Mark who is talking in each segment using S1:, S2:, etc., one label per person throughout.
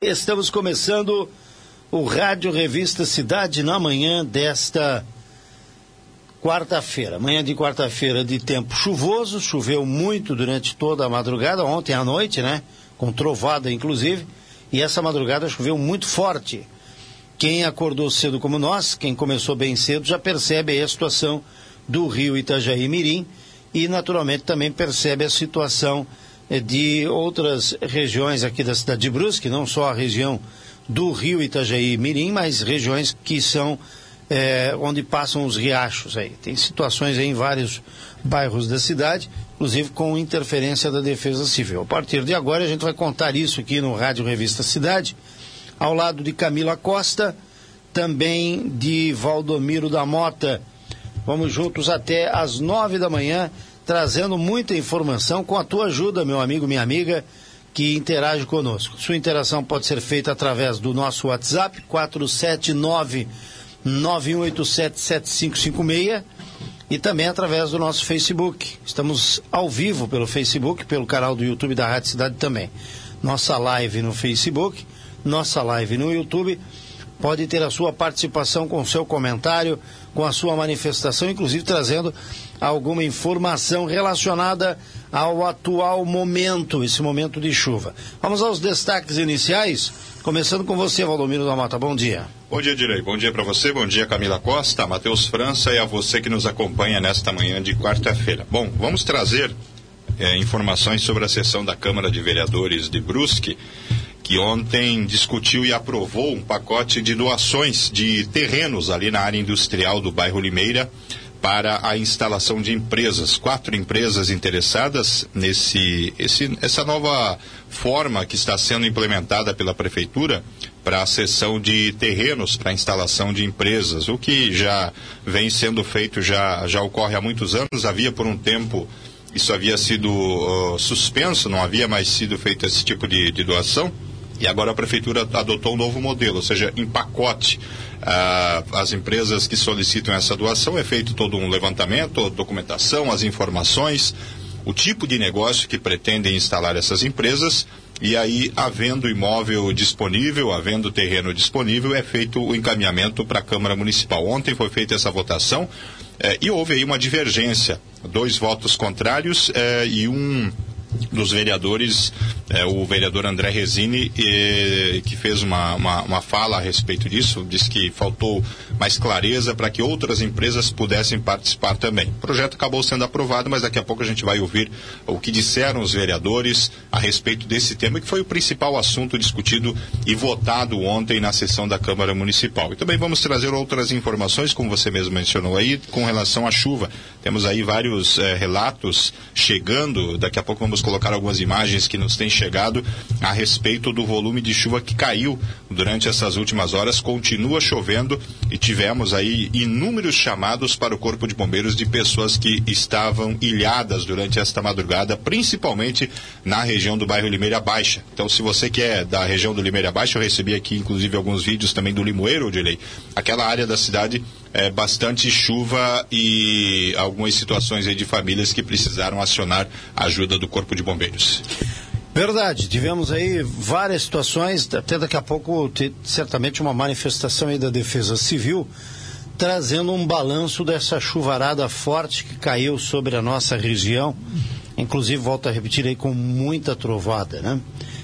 S1: Estamos começando o Rádio Revista Cidade na manhã desta quarta-feira. Manhã de quarta-feira de tempo chuvoso, choveu muito durante toda a madrugada, ontem à noite, né? Com trovada, inclusive, e essa madrugada choveu muito forte. Quem acordou cedo como nós, quem começou bem cedo, já percebe a situação do rio Itajaí Mirim e, naturalmente, também percebe a situação de outras regiões aqui da cidade de Brusque, não só a região do rio Itajaí Mirim, mas regiões que são é, onde passam os riachos aí. Tem situações em vários bairros da cidade, inclusive com interferência da Defesa Civil. A partir de agora a gente vai contar isso aqui no Rádio Revista Cidade, ao lado de Camila Costa, também de Valdomiro da Mota. Vamos juntos até às nove da manhã trazendo muita informação com a tua ajuda, meu amigo, minha amiga, que interage conosco. Sua interação pode ser feita através do nosso WhatsApp, 479 9187 7556 e também através do nosso Facebook. Estamos ao vivo pelo Facebook, pelo canal do YouTube da Rádio Cidade também. Nossa live no Facebook, nossa live no YouTube. Pode ter a sua participação com o seu comentário, com a sua manifestação, inclusive trazendo alguma informação relacionada ao atual momento, esse momento de chuva. Vamos aos destaques iniciais, começando com você, Valdomiro da Mata. Bom dia.
S2: Bom dia, Direi. Bom dia para você, bom dia, Camila Costa, Matheus França e a você que nos acompanha nesta manhã de quarta-feira. Bom, vamos trazer é, informações sobre a sessão da Câmara de Vereadores de Brusque, que ontem discutiu e aprovou um pacote de doações de terrenos ali na área industrial do bairro Limeira para a instalação de empresas. Quatro empresas interessadas nesse esse, essa nova forma que está sendo implementada pela prefeitura para a cessão de terrenos para instalação de empresas, o que já vem sendo feito já já ocorre há muitos anos. Havia por um tempo isso havia sido uh, suspenso, não havia mais sido feito esse tipo de, de doação. E agora a prefeitura adotou um novo modelo, ou seja, em pacote ah, as empresas que solicitam essa doação, é feito todo um levantamento, documentação, as informações, o tipo de negócio que pretendem instalar essas empresas, e aí, havendo imóvel disponível, havendo terreno disponível, é feito o encaminhamento para a Câmara Municipal. Ontem foi feita essa votação eh, e houve aí uma divergência, dois votos contrários eh, e um dos vereadores, é, o vereador André Resini, e, que fez uma, uma, uma, fala a respeito disso, disse que faltou mais clareza para que outras empresas pudessem participar também. O projeto acabou sendo aprovado, mas daqui a pouco a gente vai ouvir o que disseram os vereadores a respeito desse tema, que foi o principal assunto discutido e votado ontem na sessão da Câmara Municipal. E também vamos trazer outras informações, como você mesmo mencionou aí, com relação à chuva. Temos aí vários é, relatos chegando, daqui a pouco vamos colocar algumas imagens que nos têm chegado a respeito do volume de chuva que caiu durante essas últimas horas. Continua chovendo e tivemos aí inúmeros chamados para o Corpo de Bombeiros de pessoas que estavam ilhadas durante esta madrugada, principalmente na região do bairro Limeira Baixa. Então, se você que é da região do Limeira Baixa, eu recebi aqui inclusive alguns vídeos também do Limoeiro, Odilei. Aquela área da cidade é, bastante chuva e algumas situações de famílias que precisaram acionar a ajuda do Corpo de Bombeiros.
S1: Verdade, tivemos aí várias situações, até daqui a pouco certamente uma manifestação aí da Defesa Civil trazendo um balanço dessa chuvarada forte que caiu sobre a nossa região, inclusive volto a repetir aí com muita trovada, né?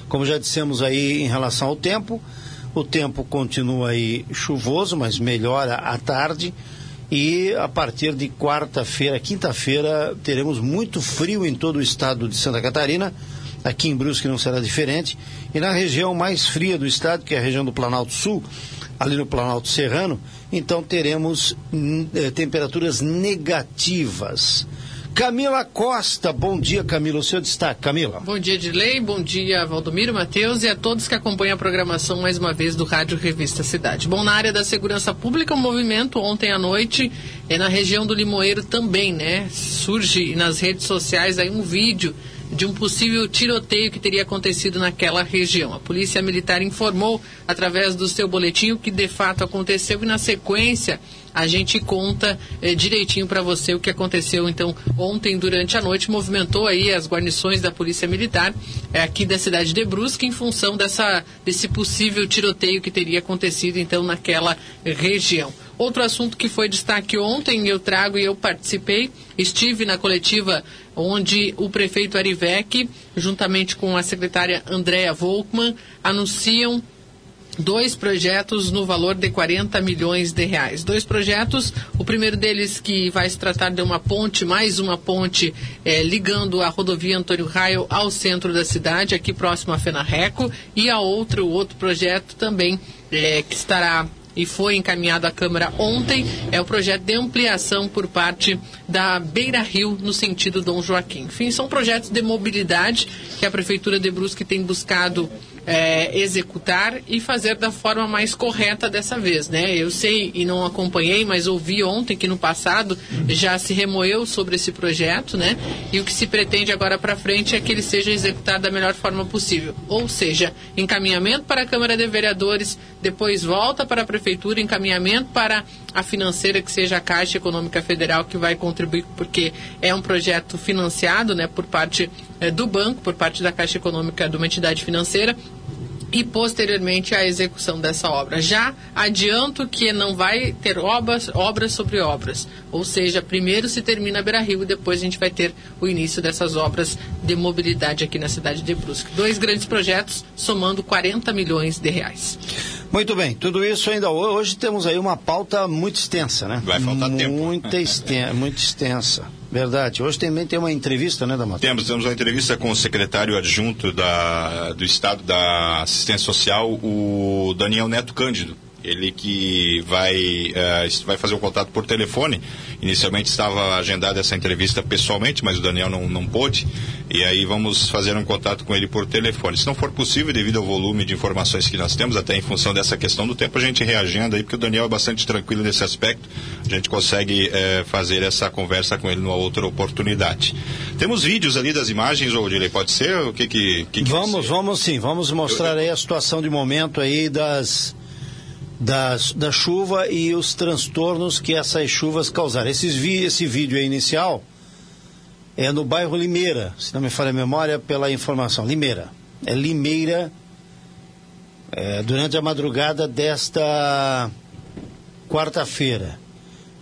S1: Como já dissemos aí em relação ao tempo, o tempo continua aí chuvoso, mas melhora à tarde. E a partir de quarta-feira, quinta-feira, teremos muito frio em todo o estado de Santa Catarina. Aqui em Brusque não será diferente. E na região mais fria do estado, que é a região do Planalto Sul, ali no Planalto Serrano, então teremos eh, temperaturas negativas. Camila Costa, bom dia, Camila. O seu destaque, Camila.
S3: Bom dia, Dilei. Bom dia, Valdomiro, Matheus e a todos que acompanham a programação mais uma vez do Rádio Revista Cidade. Bom, na área da segurança pública, o um movimento ontem à noite é na região do Limoeiro também, né? Surge nas redes sociais aí um vídeo de um possível tiroteio que teria acontecido naquela região. A Polícia Militar informou, através do seu boletim, o que de fato aconteceu e, na sequência, a gente conta eh, direitinho para você o que aconteceu então ontem durante a noite movimentou aí as guarnições da polícia militar eh, aqui da cidade de Brusque em função dessa desse possível tiroteio que teria acontecido então naquela região Outro assunto que foi destaque ontem, eu trago e eu participei, estive na coletiva onde o prefeito Arivec, juntamente com a secretária Andréa Volkmann, anunciam dois projetos no valor de 40 milhões de reais. Dois projetos, o primeiro deles que vai se tratar de uma ponte, mais uma ponte eh, ligando a rodovia Antônio Raio ao centro da cidade, aqui próximo a Fenarreco, e a outro, outro projeto também eh, que estará e foi encaminhado à Câmara ontem é o projeto de ampliação por parte da Beira Rio no sentido Dom Joaquim. Enfim, são projetos de mobilidade que a Prefeitura de Brusque tem buscado é, executar e fazer da forma mais correta dessa vez, né? Eu sei e não acompanhei, mas ouvi ontem que no passado já se remoeu sobre esse projeto, né? E o que se pretende agora para frente é que ele seja executado da melhor forma possível, ou seja, encaminhamento para a Câmara de Vereadores, depois volta para a Prefeitura, encaminhamento para a financeira que seja a Caixa Econômica Federal que vai contribuir, porque é um projeto financiado, né, por parte é, do banco, por parte da Caixa Econômica de uma entidade financeira e posteriormente a execução dessa obra. Já adianto que não vai ter obras, obras sobre obras, ou seja, primeiro se termina a Beira Rio e depois a gente vai ter o início dessas obras de mobilidade aqui na cidade de Brusque. Dois grandes projetos somando 40 milhões de reais.
S1: Muito bem, tudo isso ainda hoje temos aí uma pauta muito extensa, né?
S2: Vai faltar
S1: muito
S2: tempo.
S1: Muito extensa. Verdade. Hoje também tem uma entrevista, né, Damato?
S2: Temos, temos uma entrevista com o secretário adjunto da, do Estado da Assistência Social, o Daniel Neto Cândido. Ele que vai, uh, vai fazer o contato por telefone. Inicialmente estava agendada essa entrevista pessoalmente, mas o Daniel não, não pôde. E aí vamos fazer um contato com ele por telefone. Se não for possível, devido ao volume de informações que nós temos, até em função dessa questão do tempo, a gente reagenda aí, porque o Daniel é bastante tranquilo nesse aspecto. A gente consegue uh, fazer essa conversa com ele numa outra oportunidade. Temos vídeos ali das imagens, ou Odilei, pode ser? O que que, que, que
S1: Vamos, vamos sim. Vamos mostrar Eu... aí a situação de momento aí das da, da chuva e os transtornos que essas chuvas causaram. Esses vi, esse vídeo inicial é no bairro Limeira, se não me falha a memória, pela informação. Limeira. É Limeira, é, durante a madrugada desta quarta-feira.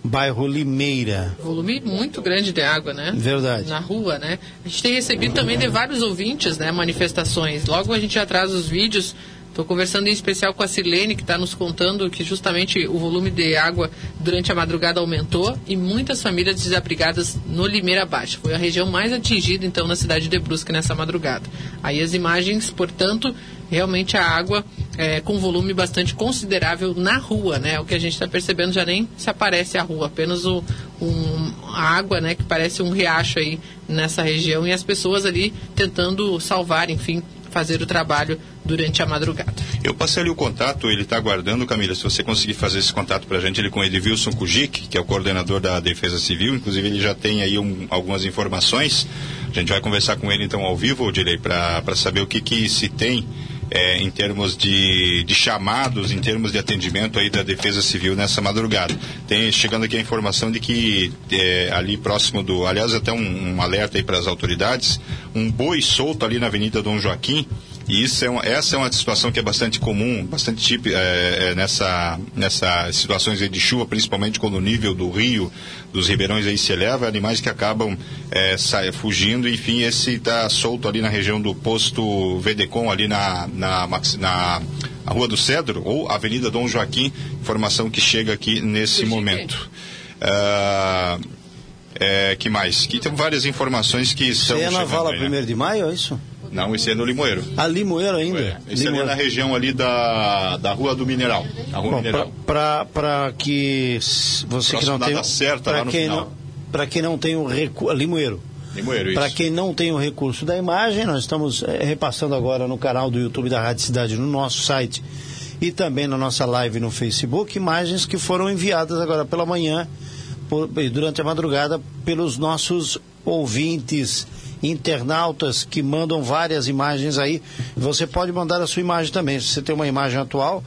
S1: Bairro Limeira.
S3: Volume muito grande de água, né?
S1: Verdade.
S3: Na rua, né? A gente tem recebido também de vários ouvintes, né? Manifestações. Logo a gente já traz os vídeos Estou conversando em especial com a Silene, que está nos contando que justamente o volume de água durante a madrugada aumentou e muitas famílias desabrigadas no Limeira Baixa. Foi a região mais atingida, então, na cidade de Brusque nessa madrugada. Aí as imagens, portanto, realmente a água é, com volume bastante considerável na rua, né? O que a gente está percebendo já nem se aparece a rua, apenas o, um, a água, né? Que parece um riacho aí nessa região e as pessoas ali tentando salvar, enfim, fazer o trabalho durante a madrugada.
S2: Eu passei ali o contato, ele está aguardando, Camila, se você conseguir fazer esse contato para a gente, ele com Edilson Kujic, que é o coordenador da Defesa Civil, inclusive ele já tem aí um, algumas informações, a gente vai conversar com ele então ao vivo, Direi, para saber o que, que se tem é, em termos de, de, chamados, em termos de atendimento aí da Defesa Civil nessa madrugada. Tem chegando aqui a informação de que é, ali próximo do, aliás até um, um alerta aí para as autoridades, um boi solto ali na Avenida Dom Joaquim, e isso é uma, essa é uma situação que é bastante comum, bastante típica é, é, nessa, nessas situações de chuva, principalmente quando o nível do rio, dos ribeirões aí se eleva, animais que acabam é, sai, fugindo, enfim, esse está solto ali na região do posto Vedecom, ali na, na, na Rua do Cedro, ou Avenida Dom Joaquim, informação que chega aqui nesse momento. Uh, é, que mais? Que tem várias informações que são.
S1: Você é na Vala 1 né? de Maio, é isso?
S2: Não, esse é no Limoeiro.
S1: Ah, Limoeiro ainda? É.
S2: Esse Limoeiro. é na região ali da, da Rua do Mineral. A Rua
S1: Bom,
S2: Mineral.
S1: Para que você que não tem...
S2: certa lá no
S1: quem
S2: final.
S1: Para quem não tem o recurso... Limoeiro.
S2: Limoeiro,
S1: Para quem não tem o recurso da imagem, nós estamos é, repassando agora no canal do YouTube da Rádio Cidade, no nosso site e também na nossa live no Facebook, imagens que foram enviadas agora pela manhã, por, durante a madrugada, pelos nossos ouvintes internautas que mandam várias imagens aí. Você pode mandar a sua imagem também, se você tem uma imagem atual,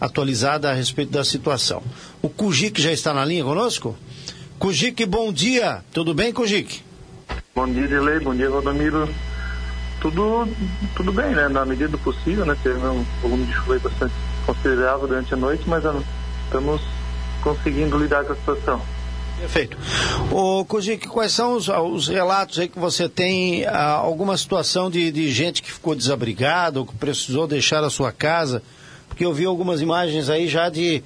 S1: atualizada a respeito da situação. O Kujik já está na linha conosco? Kujik, bom dia. Tudo bem, Kujik?
S4: Bom dia, Delei. Bom dia, Valdomiro. Tudo, tudo bem, né? Na medida do possível, né? Teve um volume de chuva bastante considerável durante a noite, mas ah, estamos conseguindo lidar com a situação.
S1: Perfeito. Ô, Kujik, quais são os, os, relatos aí que você tem, ah, alguma situação de, de gente que ficou desabrigada ou que precisou deixar a sua casa? Porque eu vi algumas imagens aí já de,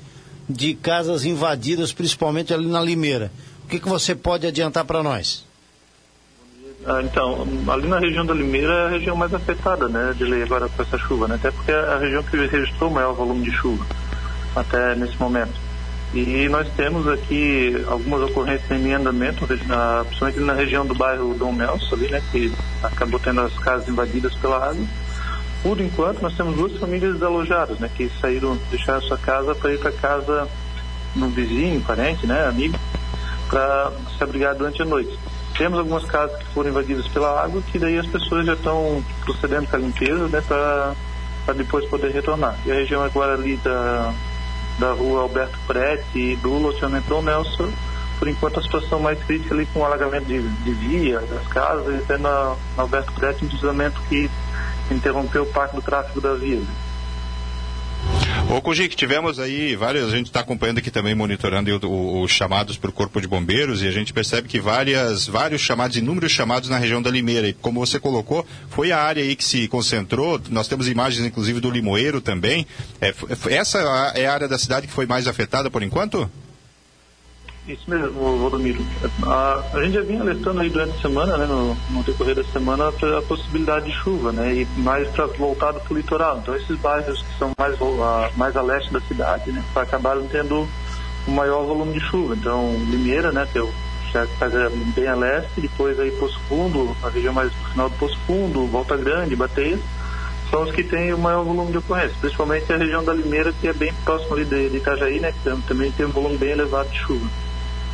S1: de casas invadidas, principalmente ali na Limeira. O que, que você pode adiantar para nós?
S4: Ah, então, ali na região da Limeira é a região mais afetada, né, de lei agora com essa chuva, né? Até porque é a região que registrou o maior volume de chuva até nesse momento. E nós temos aqui algumas ocorrências em andamento, na, principalmente na região do bairro Dom Nelson, ali, né, que acabou tendo as casas invadidas pela água. Por enquanto, nós temos duas famílias desalojadas, né, que saíram, deixaram sua casa para ir para casa no vizinho, parente, né, amigo, para se abrigar durante a noite. Temos algumas casas que foram invadidas pela água, que daí as pessoas já estão procedendo com a limpeza, né, para depois poder retornar. E a região agora ali da, da rua Alberto Prete e do loteamento Dom Nelson, por enquanto a situação mais crítica ali com o alagamento de, de via, das casas, e até na, na Alberto Prete um deslizamento que interrompeu parte do tráfego da via.
S2: Ô, Kujik, tivemos aí várias, a gente está acompanhando aqui também, monitorando os chamados para o Corpo de Bombeiros, e a gente percebe que várias, vários chamados, inúmeros chamados na região da Limeira. E como você colocou, foi a área aí que se concentrou, nós temos imagens, inclusive, do Limoeiro também. É, essa é a área da cidade que foi mais afetada por enquanto?
S4: Isso mesmo, Valdomiro. A, a gente já vinha alertando aí durante a semana, né, no, no decorrer da semana, a possibilidade de chuva, né, e mais pra, voltado para o litoral. Então, esses bairros que são mais, a, mais a leste da cidade, né, acabaram tendo um maior volume de chuva. Então, Limeira, né, que é já faz bem a leste, depois aí Poço Fundo, a região mais no final do Poço Fundo, Volta Grande, Bateia, são os que têm o maior volume de ocorrência, principalmente a região da Limeira, que é bem próximo ali de, de Itajaí, né, que também tem um volume bem elevado de chuva.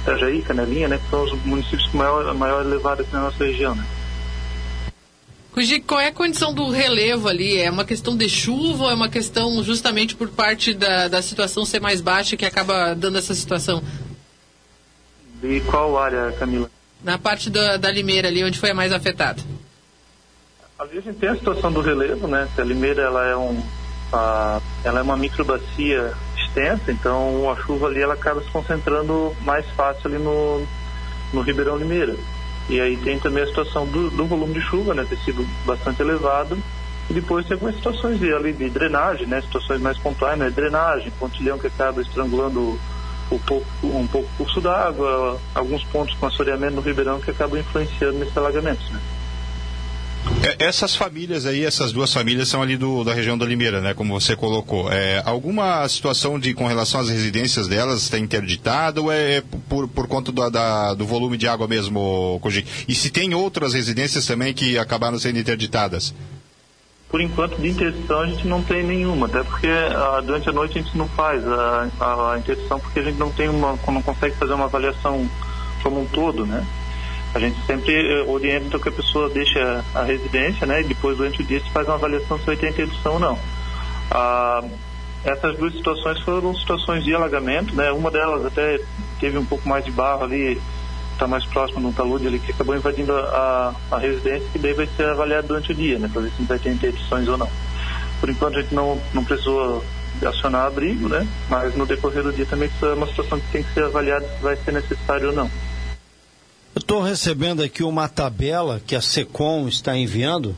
S4: Itajaí, Canelinha, né, que são os municípios com maior, maior elevado aqui na nossa região. Né.
S3: qual é a condição do relevo ali? É uma questão de chuva ou é uma questão justamente por parte da, da situação ser mais baixa que acaba dando essa situação?
S4: De qual área, Camila?
S3: Na parte da, da Limeira ali, onde foi a mais afetada.
S4: Ali a gente tem a situação do relevo, né? A Limeira ela é, um, a, ela é uma microbacia extensa, então a chuva ali ela acaba se concentrando mais fácil ali no, no Ribeirão Limeira. E aí tem também a situação do, do volume de chuva, né, ter sido bastante elevado. E depois tem algumas situações de, ali de drenagem, né, situações mais pontuais, né, drenagem, pontilhão que acaba estrangulando um pouco, um pouco o curso d'água, alguns pontos com assoreamento no Ribeirão que acabam influenciando nesses alagamentos, né.
S2: É, essas famílias aí, essas duas famílias são ali do, da região da Limeira, né? Como você colocou. É, alguma situação de com relação às residências delas está interditada ou é por, por conta do, da, do volume de água mesmo, Koji? E se tem outras residências também que acabaram sendo interditadas?
S4: Por enquanto, de interdição a gente não tem nenhuma, até porque ah, durante a noite a gente não faz a, a, a interdição porque a gente não tem uma, não consegue fazer uma avaliação como um todo, né? A gente sempre eh, orienta que a pessoa deixe a, residência, né? E depois, durante o dia, se faz uma avaliação se vai ter interdição ou não. Ah, essas duas situações foram situações de alagamento, né? Uma delas até teve um pouco mais de barro ali, está mais próximo de um talude ali, que acabou invadindo a, a, residência, que daí vai ser avaliado durante o dia, né? Para ver se vai ter interdições ou não. Por enquanto, a gente não, não precisou acionar abrigo, né? Mas no decorrer do dia também é uma situação que tem que ser avaliada se vai ser necessário ou não.
S1: Eu estou recebendo aqui uma tabela que a SECOM está enviando.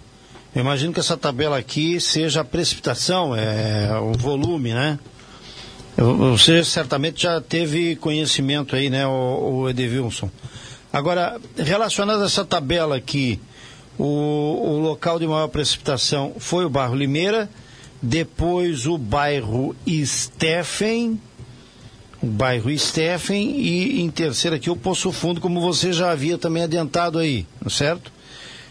S1: Eu imagino que essa tabela aqui seja a precipitação, é o volume, né? Você certamente já teve conhecimento aí, né, o, o. Agora, relacionado a essa tabela aqui, o, o local de maior precipitação foi o bairro Limeira, depois o bairro Steffen, o bairro Steffen e em terceiro aqui o Poço Fundo, como você já havia também adiantado aí, é certo?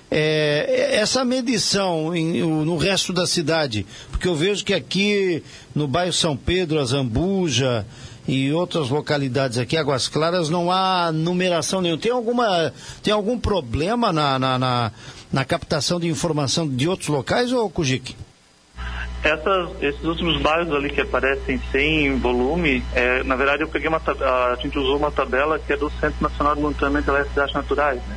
S1: É, essa medição em, no resto da cidade, porque eu vejo que aqui no bairro São Pedro, a Zambuja e outras localidades aqui, Águas Claras, não há numeração nenhuma. Tem, alguma, tem algum problema na, na, na, na captação de informação de outros locais, ou Kujic?
S4: Essas, esses últimos bairros ali que aparecem sem volume, é, na verdade eu peguei uma a gente usou uma tabela que é do Centro Nacional de Monitoramento das Cidades Naturais, né?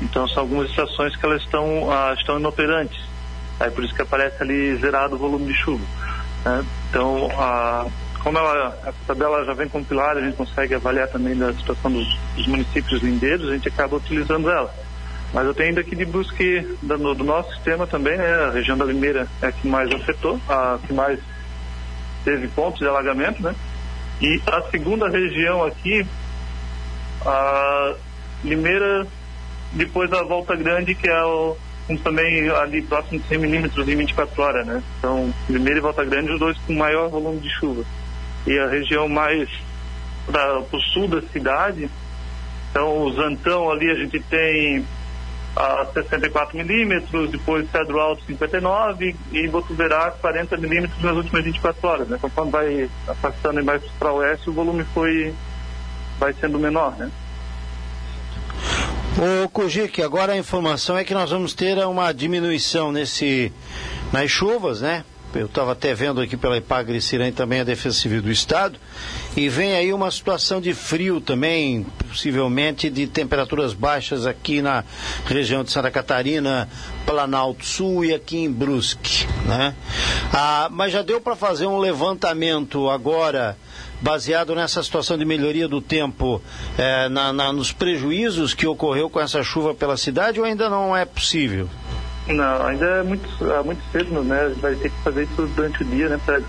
S4: Então são algumas estações que elas estão, ah, estão inoperantes. Aí por isso que aparece ali zerado o volume de chuva. Né? Então, a, como ela, a tabela já vem compilada, a gente consegue avaliar também da situação dos, dos municípios lindeiros, a gente acaba utilizando ela. Mas eu tenho ainda aqui de Brusque, do, do, nosso sistema também, né? A região da Limeira é a que mais afetou, a que mais teve pontos de alagamento, né? E a segunda região aqui, a Limeira, depois da Volta Grande, que é o, também ali próximo de 100 milímetros em 24 horas, né? Então, Limeira e Volta Grande, os dois com maior volume de chuva. E a região mais para o sul da cidade, então o Zantão ali a gente tem a 64 milímetros, depois Cedro Alto 59 e Botuverá 40 milímetros nas últimas 24 horas. Né? Conforme vai afastando mais para oeste, o volume foi vai sendo menor, né?
S1: O Kujic, agora a informação é que nós vamos ter uma diminuição nesse nas chuvas, né? eu estava até vendo aqui pela Ipagre Cirém também a Defesa Civil do Estado, e vem aí uma situação de frio também, possivelmente de temperaturas baixas aqui na região de Santa Catarina, Planalto Sul e aqui em Brusque, né? Ah, mas já deu para fazer um levantamento agora baseado nessa situação de melhoria do tempo, eh, na, na, nos prejuízos que ocorreu com essa chuva pela cidade ou ainda não é possível?
S4: Não, ainda é muito, é muito cedo, né? Vai ter que fazer isso durante o dia, né? Para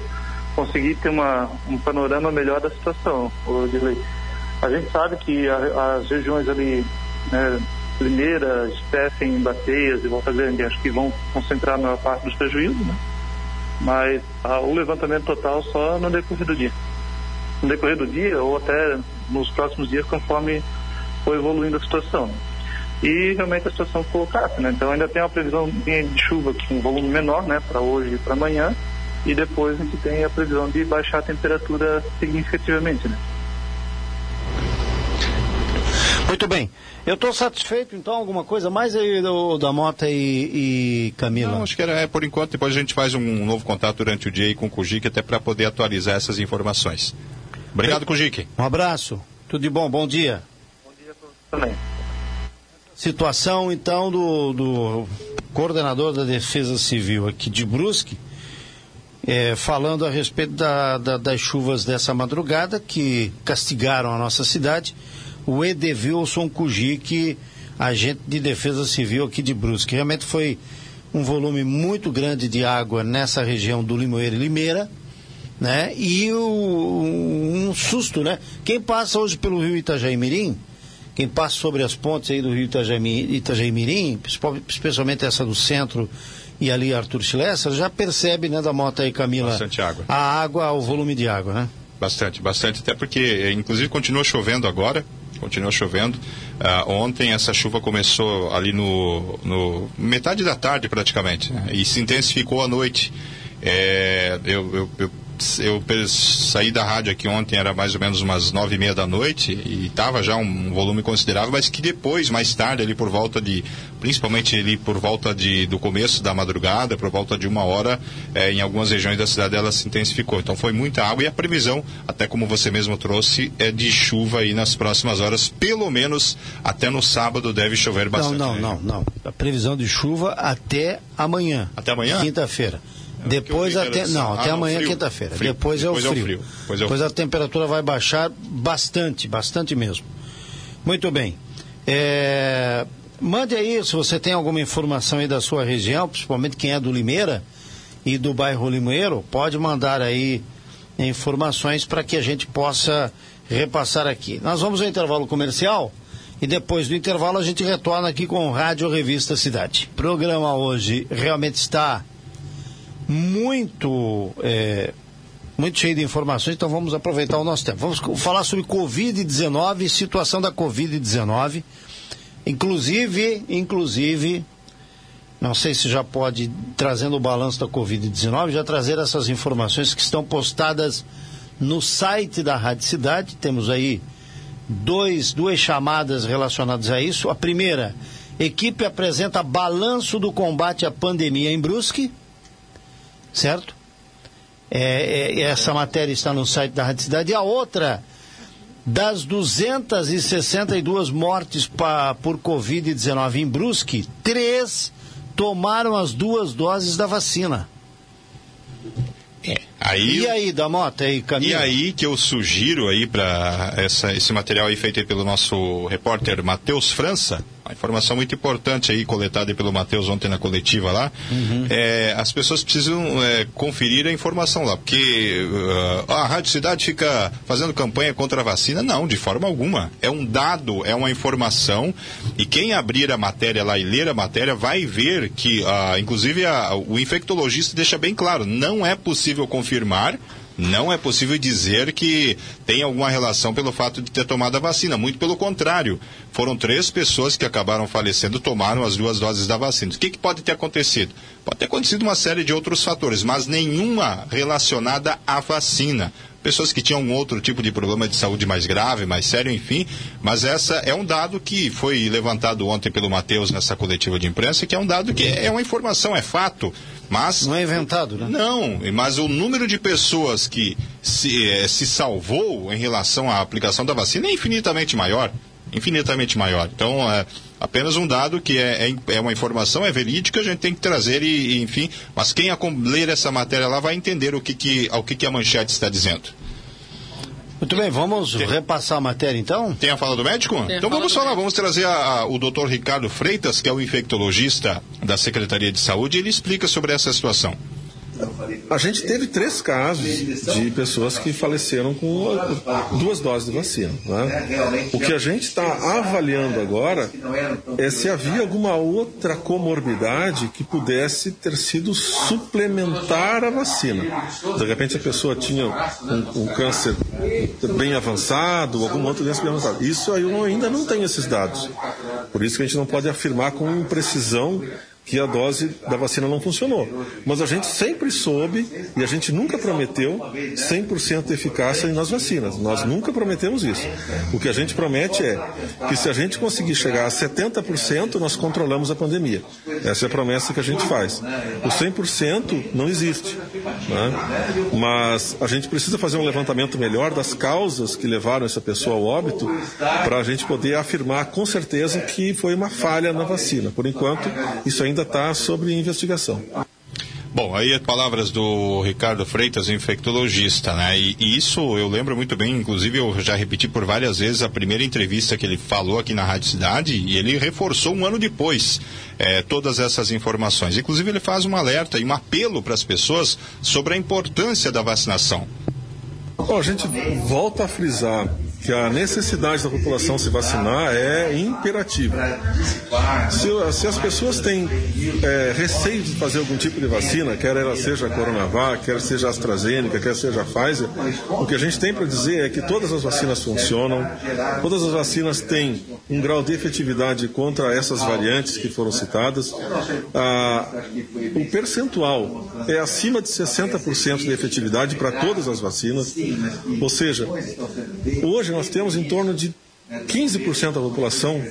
S4: conseguir ter uma, um panorama melhor da situação, Dirley. A gente sabe que a, as regiões ali, né, Primeira, Espécie, Bateias e Volta Grande, acho que vão concentrar a maior parte dos prejuízos, né? Mas a, o levantamento total só no decorrer do dia. No decorrer do dia ou até nos próximos dias, conforme for evoluindo a situação e realmente a situação ficou né? Então ainda tem uma previsão de chuva com um volume menor, né, para hoje e para amanhã, e depois a gente tem a previsão de baixar a temperatura significativamente, né?
S1: Muito bem. Eu estou satisfeito, então, alguma coisa mais aí do, da Mota e, e, Camila?
S2: Não, acho que era é, por enquanto, depois a gente faz um novo contato durante o dia aí com o Kujic, até para poder atualizar essas informações. Obrigado, Kujic.
S1: Um abraço, tudo de bom, bom dia. Bom dia também. Situação, então, do, do coordenador da Defesa Civil aqui de Brusque, é, falando a respeito da, da, das chuvas dessa madrugada que castigaram a nossa cidade. O Edevilson Kujic, agente de Defesa Civil aqui de Brusque. Realmente foi um volume muito grande de água nessa região do Limoeiro e Limeira, né? E o, um susto, né? Quem passa hoje pelo rio Itajaí Mirim quem passa sobre as pontes aí do rio Itajaí, Mirim, especialmente essa do centro e ali Arthur Schlesser, já percebe, né, da moto aí, Camila?
S2: Bastante água.
S1: A água, o volume de água, né?
S2: Bastante, bastante. Até porque, eh, inclusive, continua chovendo agora, continua chovendo. Uh, ontem essa chuva começou ali no, no metade da tarde praticamente né? e se intensificou à noite. É, eu, eu, eu eu saí da rádio aqui ontem, era mais ou menos umas nove e meia da noite, e estava já um volume considerável, mas que depois, mais tarde, ali por volta de, principalmente ali por volta de, do começo da madrugada, por volta de uma hora, é, em algumas regiões da cidade ela se intensificou. Então foi muita água e a previsão, até como você mesmo trouxe, é de chuva aí nas próximas horas, pelo menos até no sábado deve chover bastante.
S1: Não, não,
S2: né?
S1: não, não. A previsão de chuva até amanhã.
S2: Até amanhã?
S1: Quinta-feira. Depois até não, até ah, amanhã quinta-feira. Depois, é o frio. É o frio. Depois, é o Depois a temperatura vai baixar bastante, bastante mesmo. Muito bem. É... Mande aí se você tem alguma informação aí da sua região, principalmente quem é do Limeira e do bairro Limoeiro, pode mandar aí informações para que a gente possa repassar aqui. Nós vamos ao intervalo comercial e depois do intervalo a gente retorna aqui com o Rádio Revista Cidade. O programa hoje realmente está muito, é, muito cheio de informações, então vamos aproveitar o nosso tempo. Vamos falar sobre Covid-19, situação da Covid-19. Inclusive, inclusive, não sei se já pode, trazendo o balanço da Covid-19, já trazer essas informações que estão postadas no site da Rádio Cidade, temos aí dois, duas chamadas relacionadas a isso. A primeira, equipe apresenta balanço do combate à pandemia em Brusque, certo? É, é, essa matéria está no site da Rádio Cidade. E a outra, das 262 mortes pa, por Covid-19 em Brusque, três tomaram as duas doses da vacina.
S2: É. Aí,
S1: e aí, Damota, aí, Camila?
S2: E aí que eu sugiro aí para esse material aí feito aí pelo nosso repórter Matheus França, uma informação muito importante aí coletada pelo Matheus ontem na coletiva lá, uhum. é, as pessoas precisam é, conferir a informação lá, porque uh, a Rádio Cidade fica fazendo campanha contra a vacina, não, de forma alguma. É um dado, é uma informação e quem abrir a matéria lá e ler a matéria vai ver que, uh, inclusive, a, o infectologista deixa bem claro, não é possível confirmar não é possível dizer que tem alguma relação pelo fato de ter tomado a vacina. Muito pelo contrário. Foram três pessoas que acabaram falecendo, tomaram as duas doses da vacina. O que, que pode ter acontecido? Pode ter acontecido uma série de outros fatores, mas nenhuma relacionada à vacina pessoas que tinham um outro tipo de problema de saúde mais grave, mais sério, enfim. Mas essa é um dado que foi levantado ontem pelo Matheus nessa coletiva de imprensa, que é um dado que é uma informação, é fato. Mas,
S1: não é inventado, né?
S2: Não, mas o número de pessoas que se, eh, se salvou em relação à aplicação da vacina é infinitamente maior. Infinitamente maior. Então, é apenas um dado que é, é, é, uma informação, é verídica, a gente tem que trazer e, e enfim. Mas quem ler essa matéria lá vai entender o que, que, ao que, que a manchete está dizendo.
S1: Muito bem, vamos Tem... repassar a matéria então?
S2: Tem a fala do médico? Tem então vamos falar, médico. vamos trazer a, a, o doutor Ricardo Freitas, que é o infectologista da Secretaria de Saúde, e ele explica sobre essa situação.
S5: A gente teve três casos de pessoas que faleceram com duas doses de vacina. Né? O que a gente está avaliando agora é se havia alguma outra comorbidade que pudesse ter sido suplementar a vacina. De repente a pessoa tinha um, um câncer bem avançado, alguma outra doença bem avançada. Isso aí eu ainda não tenho esses dados. Por isso que a gente não pode afirmar com precisão que a dose da vacina não funcionou. Mas a gente sempre soube e a gente nunca prometeu 100% de eficácia nas vacinas. Nós nunca prometemos isso. O que a gente promete é que se a gente conseguir chegar a 70%, nós controlamos a pandemia. Essa é a promessa que a gente faz. O 100% não existe. Né? Mas a gente precisa fazer um levantamento melhor das causas que levaram essa pessoa ao óbito para a gente poder afirmar com certeza que foi uma falha na vacina. Por enquanto, isso ainda ainda está sob investigação.
S2: Bom, aí as palavras do Ricardo Freitas, infectologista, né? E, e, isso eu lembro muito bem, inclusive eu já repeti por várias vezes a primeira entrevista que ele falou aqui na Rádio Cidade e ele reforçou um ano depois é, todas essas informações. Inclusive ele faz um alerta e um apelo para as pessoas sobre a importância da vacinação.
S5: Bom, a gente volta a frisar que a necessidade da população se vacinar é imperativa. Se, se as pessoas têm é, receio de fazer algum tipo de vacina, quer ela seja a Coronavac, quer seja a AstraZeneca, quer seja a Pfizer, o que a gente tem para dizer é que todas as vacinas funcionam, todas as vacinas têm um grau de efetividade contra essas variantes que foram citadas. Ah, o percentual é acima de 60% de efetividade para todas as vacinas, ou seja, hoje Hoje nós temos em torno de 15% da população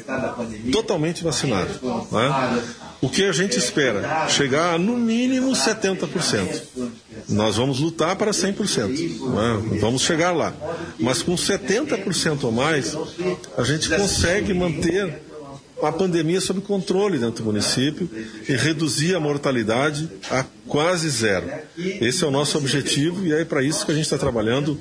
S5: totalmente vacinada. Né? O que a gente espera? Chegar a no mínimo 70%. Nós vamos lutar para 100%. Né? Vamos chegar lá. Mas com 70% ou mais, a gente consegue manter a pandemia sob controle dentro do município e reduzir a mortalidade a quase zero. Esse é o nosso objetivo e é para isso que a gente está trabalhando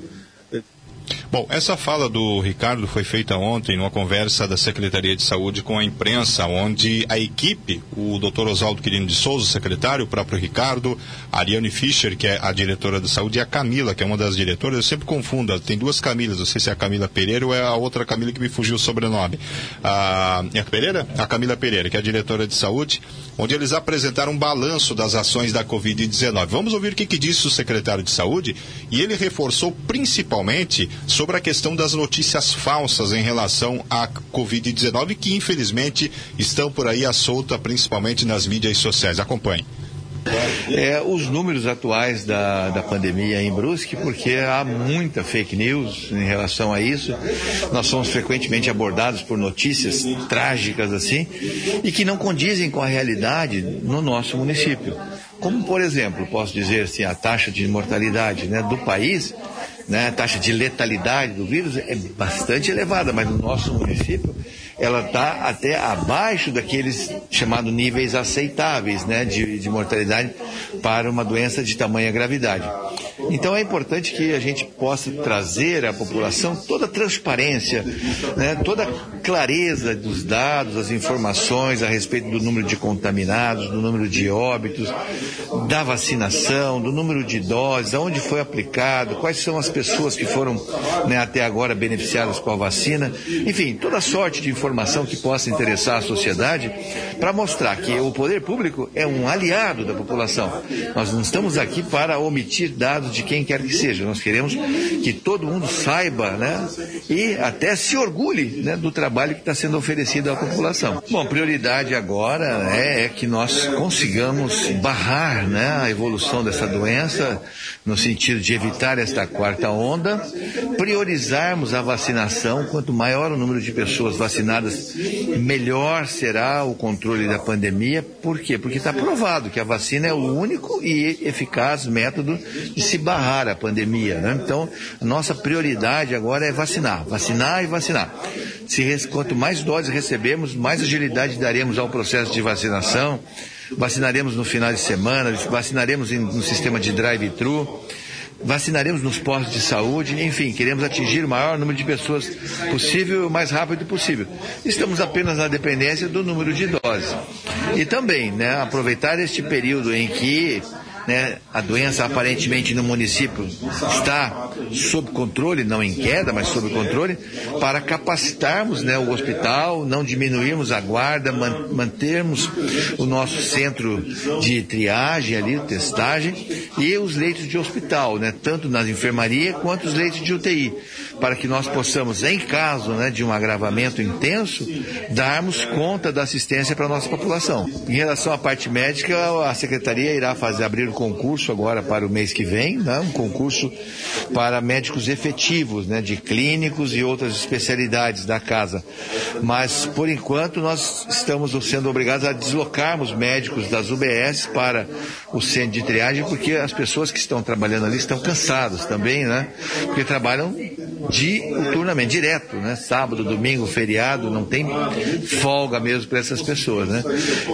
S2: Bom, essa fala do Ricardo foi feita ontem numa conversa da Secretaria de Saúde com a imprensa, onde a equipe, o Dr. Oswaldo Quirino de Souza, secretário, o próprio Ricardo, a Ariane Fischer, que é a diretora de saúde, e a Camila, que é uma das diretoras, eu sempre confundo, tem duas Camilas, não sei se é a Camila Pereira ou é a outra Camila que me fugiu o sobrenome. A, é a Pereira? A Camila Pereira, que é a diretora de saúde, onde eles apresentaram um balanço das ações da Covid-19. Vamos ouvir o que, que disse o secretário de saúde, e ele reforçou principalmente sobre a questão das notícias falsas em relação à Covid-19, que infelizmente estão por aí à solta, principalmente nas mídias sociais. Acompanhe.
S6: É, os números atuais da, da pandemia em Brusque, porque há muita fake news em relação a isso. Nós somos frequentemente abordados por notícias trágicas assim e que não condizem com a realidade no nosso município. Como, por exemplo, posso dizer assim, a taxa de mortalidade né, do país né, a taxa de letalidade do vírus é bastante elevada, mas no nosso município ela está até abaixo daqueles chamados níveis aceitáveis né, de, de mortalidade para uma doença de tamanha gravidade. Então é importante que a gente possa trazer à população toda a transparência, né, toda a clareza dos dados, das informações a respeito do número de contaminados, do número de óbitos, da vacinação, do número de doses, aonde foi aplicado, quais são as pessoas que foram né, até agora beneficiadas com a vacina, enfim, toda sorte de informação que possa interessar a sociedade para mostrar que o poder público é um aliado da população. Nós não estamos aqui para omitir dados de quem quer que seja. Nós queremos que todo mundo saiba, né? E até se orgulhe né, do trabalho que está sendo oferecido à população. Bom, prioridade agora né, é que nós consigamos barrar né, a evolução dessa doença no sentido de evitar esta quarta onda, priorizarmos a vacinação. Quanto maior o número de pessoas vacinadas, melhor será o controle da pandemia. Por quê? Porque está provado que a vacina é o único e eficaz método de se barrar a pandemia. Né? Então, a nossa prioridade agora é vacinar, vacinar e vacinar. Se, quanto mais doses recebemos, mais agilidade daremos ao processo de vacinação. Vacinaremos no final de semana, vacinaremos no sistema de drive-thru vacinaremos nos postos de saúde, enfim, queremos atingir o maior número de pessoas possível o mais rápido possível. Estamos apenas na dependência do número de doses. E também, né, aproveitar este período em que né, a doença aparentemente no município está sob controle, não em queda, mas sob controle, para capacitarmos né, o hospital, não diminuirmos a guarda, man, mantermos o nosso centro de triagem ali, testagem, e os leitos de hospital, né, tanto nas enfermarias quanto os leitos de UTI, para que nós possamos, em caso né, de um agravamento intenso, darmos conta da assistência para a nossa população. Em relação à parte médica, a Secretaria irá fazer abrir concurso agora para o mês que vem, né? um concurso para médicos efetivos, né? de clínicos e outras especialidades da casa. Mas, por enquanto, nós estamos sendo obrigados a deslocarmos médicos das UBS para o centro de triagem, porque as pessoas que estão trabalhando ali estão cansadas também, né? Porque trabalham diuturnamente, direto, né? Sábado, domingo, feriado, não tem folga mesmo para essas pessoas, né?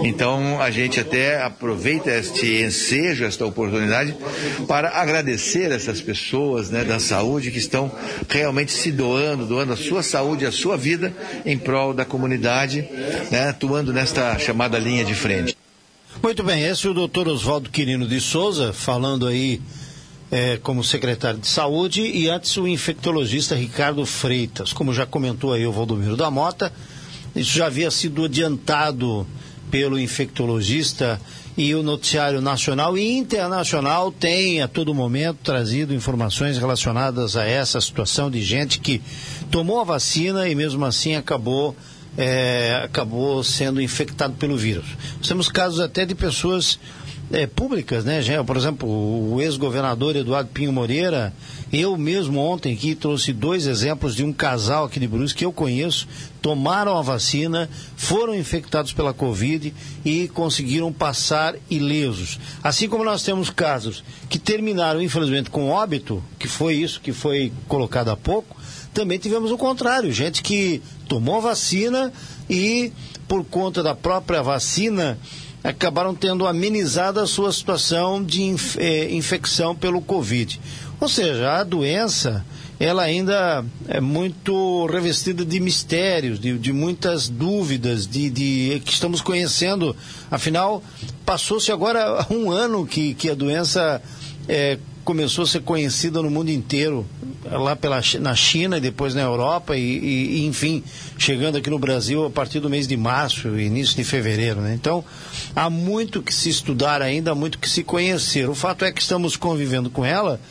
S6: Então, a gente até aproveita este ensejo, esta oportunidade para agradecer essas pessoas né, da saúde que estão realmente se doando, doando a sua saúde, a sua vida em prol da comunidade, né, atuando nesta chamada linha de frente.
S1: Muito bem, esse é o doutor Oswaldo Quirino de Souza, falando aí é, como secretário de saúde, e antes o infectologista Ricardo Freitas. Como já comentou aí o Valdomiro da Mota, isso já havia sido adiantado pelo infectologista e o noticiário nacional e internacional tem a todo momento trazido informações relacionadas a essa situação de gente que tomou a vacina e mesmo assim acabou é, acabou sendo infectado pelo vírus. Temos casos até de pessoas é, públicas, né? Por exemplo, o ex-governador Eduardo Pinho Moreira, eu mesmo ontem aqui trouxe dois exemplos de um casal aqui de Brusque que eu conheço, tomaram a vacina, foram infectados pela Covid e conseguiram passar ilesos. Assim como nós temos casos que terminaram, infelizmente, com óbito, que foi isso que foi colocado há pouco, também tivemos o contrário, gente que tomou vacina e, por conta da própria vacina, acabaram tendo amenizado a sua situação de inf eh, infecção pelo Covid. Ou seja, a doença ela ainda é muito revestida de mistérios, de, de muitas dúvidas, de, de, que estamos conhecendo. Afinal, passou-se agora um ano que, que a doença é, começou a ser conhecida no mundo inteiro, lá pela, na China e depois na Europa, e, e, enfim, chegando aqui no Brasil a partir do mês de março, início de fevereiro. Né? Então, há muito que se estudar ainda, há muito que se conhecer. O fato é que estamos convivendo com ela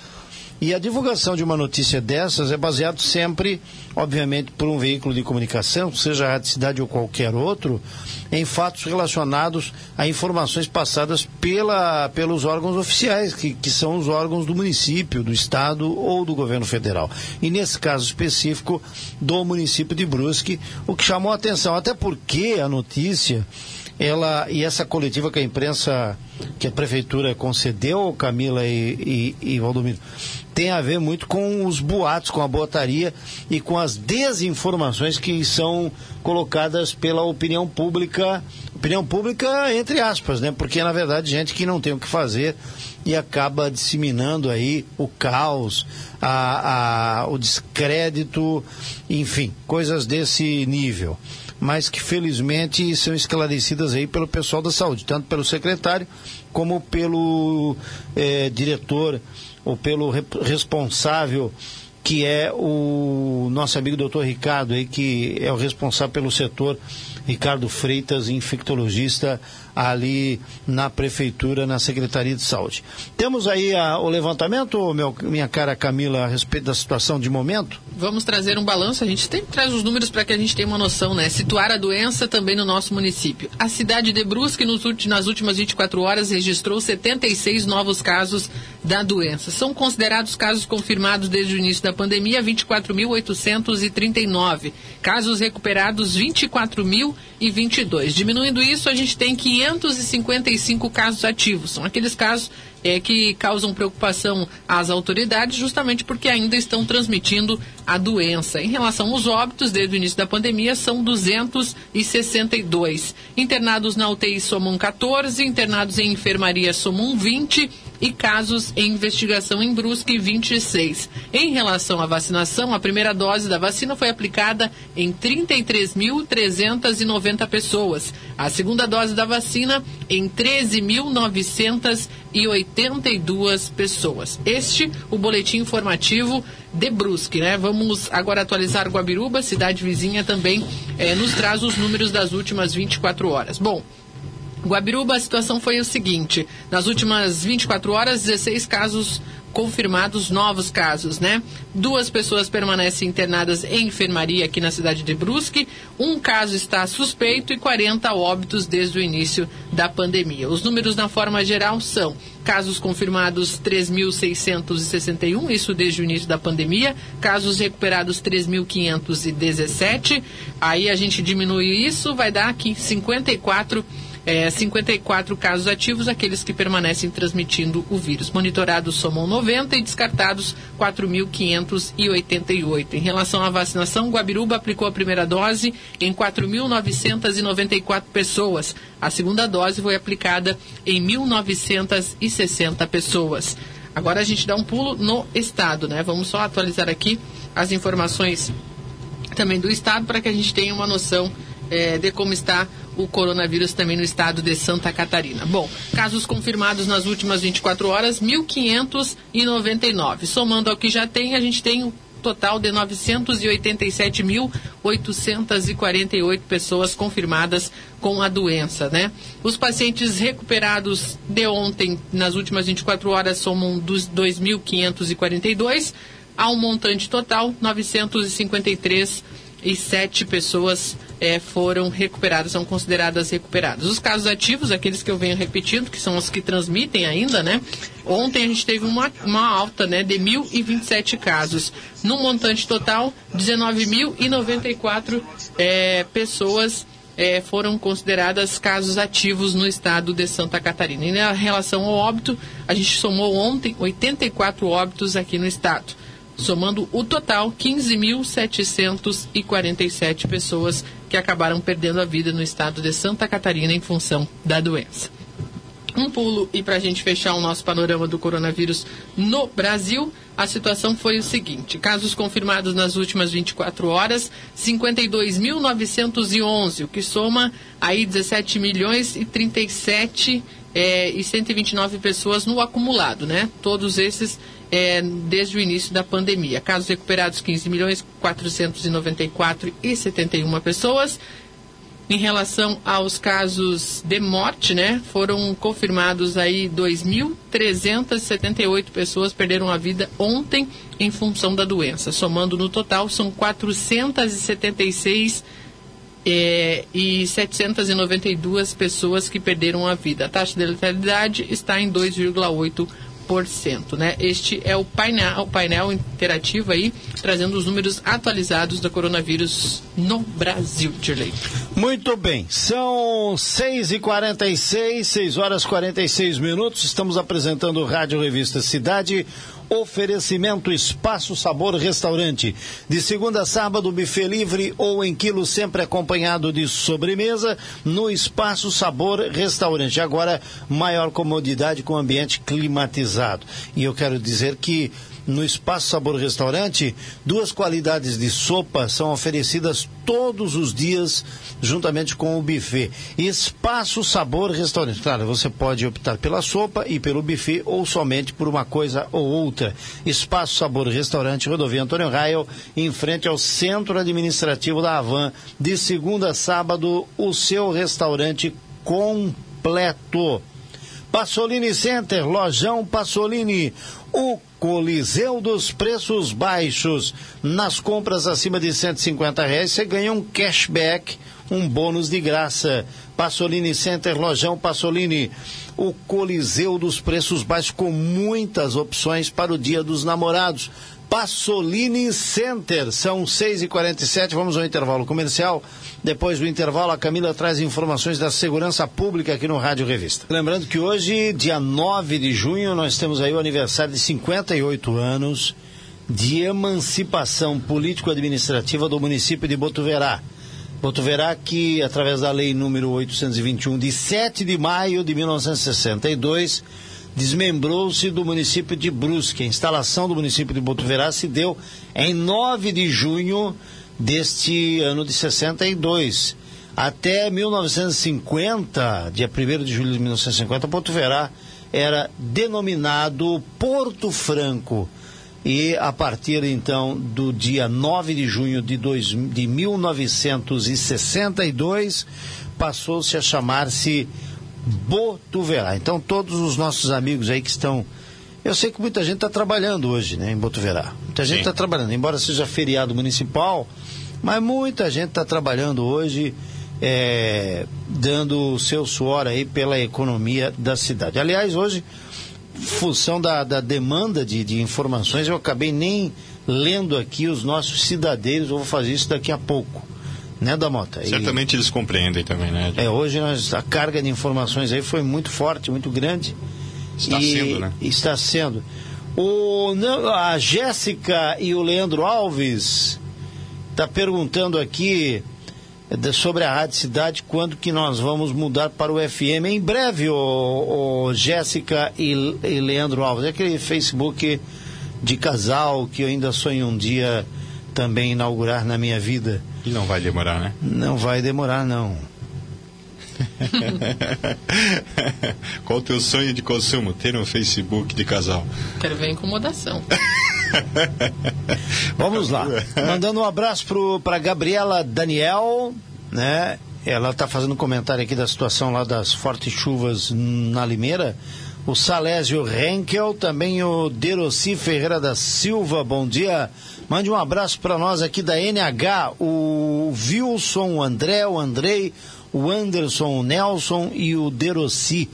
S1: E a divulgação de uma notícia dessas é baseado sempre, obviamente, por um veículo de comunicação, seja a Rádio Cidade ou qualquer outro, em fatos relacionados a informações passadas pela, pelos órgãos oficiais, que, que são os órgãos do município, do estado ou do governo federal. E nesse caso específico, do município de Brusque, o que chamou a atenção, até porque a notícia ela e essa coletiva que a imprensa, que a prefeitura concedeu, Camila e, e, e Valdomiro, tem a ver muito com os boatos, com a botaria e com as desinformações que são colocadas pela opinião pública, opinião pública entre aspas, né? Porque na verdade gente que não tem o que fazer e acaba disseminando aí o caos, a, a, o descrédito, enfim, coisas desse nível mas que felizmente são esclarecidas aí pelo pessoal da saúde, tanto pelo secretário como pelo eh, diretor ou pelo responsável que é o nosso amigo doutor Ricardo aí, que é o responsável pelo setor, Ricardo Freitas, infectologista ali na prefeitura, na Secretaria de Saúde. Temos aí a, o levantamento, meu, minha cara Camila, a respeito da situação de momento?
S3: Vamos trazer um balanço, a gente sempre traz os números para que a gente tenha uma noção, né? Situar a doença também no nosso município. A cidade de Brusque, nos, nas últimas 24 horas, registrou 76 novos casos da doença. São considerados casos confirmados desde o início da pandemia 24.839. Casos recuperados 24.022. Diminuindo isso, a gente tem 555 casos ativos. São aqueles casos é, que causam preocupação às autoridades, justamente porque ainda estão transmitindo a doença. Em relação aos óbitos, desde o início da pandemia, são 262. Internados na UTI somam 14, internados em enfermaria somam 20 e casos em investigação em Brusque 26. Em relação à vacinação, a primeira dose da vacina foi aplicada em 33.390 pessoas. A segunda dose da vacina em 13.982 pessoas. Este o boletim informativo de Brusque, né? Vamos agora atualizar Guabiruba, cidade vizinha também eh, nos traz os números das últimas 24 horas. Bom, Guabiruba, a situação foi o seguinte: nas últimas 24 horas, 16 casos confirmados, novos casos, né? Duas pessoas permanecem internadas em enfermaria aqui na cidade de Brusque, um caso está suspeito e 40 óbitos desde o início da pandemia. Os números, na forma geral, são casos confirmados 3.661, isso desde o início da pandemia, casos recuperados 3.517, aí a gente diminui isso, vai dar aqui 54 é, 54 casos ativos, aqueles que permanecem transmitindo o vírus. Monitorados somam 90 e descartados 4.588. Em relação à vacinação, Guabiruba aplicou a primeira dose em 4.994 pessoas. A segunda dose foi aplicada em 1.960 pessoas. Agora a gente dá um pulo no estado, né? Vamos só atualizar aqui as informações também do estado para que a gente tenha uma noção é, de como está o coronavírus também no estado de Santa Catarina. Bom, casos confirmados nas últimas 24 horas, 1.599. Somando ao que já tem, a gente tem um total de 987.848 pessoas confirmadas com a doença, né? Os pacientes recuperados de ontem, nas últimas 24 horas, somam dos 2.542. Há um montante total, 953 e sete pessoas é, foram recuperadas, são consideradas recuperadas. Os casos ativos, aqueles que eu venho repetindo, que são os que transmitem ainda, né? Ontem a gente teve uma, uma alta né, de 1.027 casos. No montante total, 19.094 é, pessoas é, foram consideradas casos ativos no estado de Santa Catarina. E em relação ao óbito, a gente somou ontem 84 óbitos aqui no estado somando o total 15.747 pessoas que acabaram perdendo a vida no estado de Santa Catarina em função da doença. Um pulo e para a gente fechar o nosso panorama do coronavírus no Brasil, a situação foi o seguinte: casos confirmados nas últimas 24 horas, 52.911, o que soma aí 17 milhões e 37 é, e 129 pessoas no acumulado, né? Todos esses é, desde o início da pandemia. Casos recuperados 15 milhões 494 e 71 pessoas. Em relação aos casos de morte, né, foram confirmados aí 2.378 pessoas perderam a vida ontem em função da doença. Somando no total, são 476 é, e 792 pessoas que perderam a vida. A taxa de letalidade está em 2,8%. Né? Este é o painel, o painel interativo aí, trazendo os números atualizados do coronavírus no Brasil, Dirley.
S1: Muito bem, são 6h46, 6 horas 46 minutos. Estamos apresentando o Rádio Revista Cidade. Oferecimento Espaço Sabor Restaurante. De segunda a sábado, buffet livre ou em quilo, sempre acompanhado de sobremesa, no Espaço Sabor Restaurante. Agora, maior comodidade com ambiente climatizado. E eu quero dizer que no Espaço Sabor Restaurante, duas qualidades de sopa são oferecidas todos os dias, juntamente com o buffet. Espaço Sabor Restaurante. Claro, você pode optar pela sopa e pelo buffet, ou somente por uma coisa ou outra. Espaço Sabor Restaurante, Rodovia Antônio Raio, em frente ao Centro Administrativo da Havan. De segunda a sábado, o seu restaurante completo. Passolini Center, Lojão Passolini, o Coliseu dos Preços Baixos. Nas compras acima de 150 reais, você ganha um cashback, um bônus de graça. Passolini Center, Lojão Passolini, o Coliseu dos Preços Baixos, com muitas opções para o Dia dos Namorados. Passolini Center. São 6h47, vamos ao intervalo comercial. Depois do intervalo, a Camila traz informações da segurança pública aqui no Rádio Revista. Lembrando que hoje, dia 9 de junho, nós temos aí o aniversário de 58 anos de emancipação político-administrativa do município de Botuverá. Botuverá que, através da lei número 821, de 7 de maio de 1962, desmembrou-se do município de Brusque. A instalação do município de Botuverá se deu em 9 de junho deste ano de 62. Até 1950, dia 1 de julho de 1950, Botuverá era denominado Porto Franco. E a partir então do dia 9 de junho de, dois, de 1962, passou-se a chamar-se Botuverá. Então, todos os nossos amigos aí que estão. Eu sei que muita gente está trabalhando hoje, né, em Botuverá. Muita gente está trabalhando, embora seja feriado municipal, mas muita gente está trabalhando hoje, é, dando o seu suor aí pela economia da cidade. Aliás, hoje, função da, da demanda de, de informações, eu acabei nem lendo aqui os nossos cidadeiros, eu vou fazer isso daqui a pouco né, Damota?
S2: Certamente e, eles compreendem também, né?
S1: É, hoje nós, a carga de informações aí foi muito forte, muito grande.
S2: Está e, sendo, né?
S1: Está sendo. O, a Jéssica e o Leandro Alves está perguntando aqui sobre a Rádio Cidade, quando que nós vamos mudar para o FM. Em breve, o, o Jéssica e, e Leandro Alves, é aquele Facebook de casal que eu ainda sonho um dia também inaugurar na minha vida.
S2: E não vai demorar, né?
S1: Não vai demorar, não.
S2: Qual o teu sonho de consumo? Ter um Facebook de casal.
S3: Quero ver a incomodação.
S1: Vamos lá. Mandando um abraço para Gabriela Daniel, né? Ela está fazendo um comentário aqui da situação lá das fortes chuvas na Limeira. O Salésio Henkel, também o Deroci Ferreira da Silva, bom dia. Mande um abraço para nós aqui da NH, o Wilson, o André, o Andrei, o Anderson, o Nelson e o Derossi.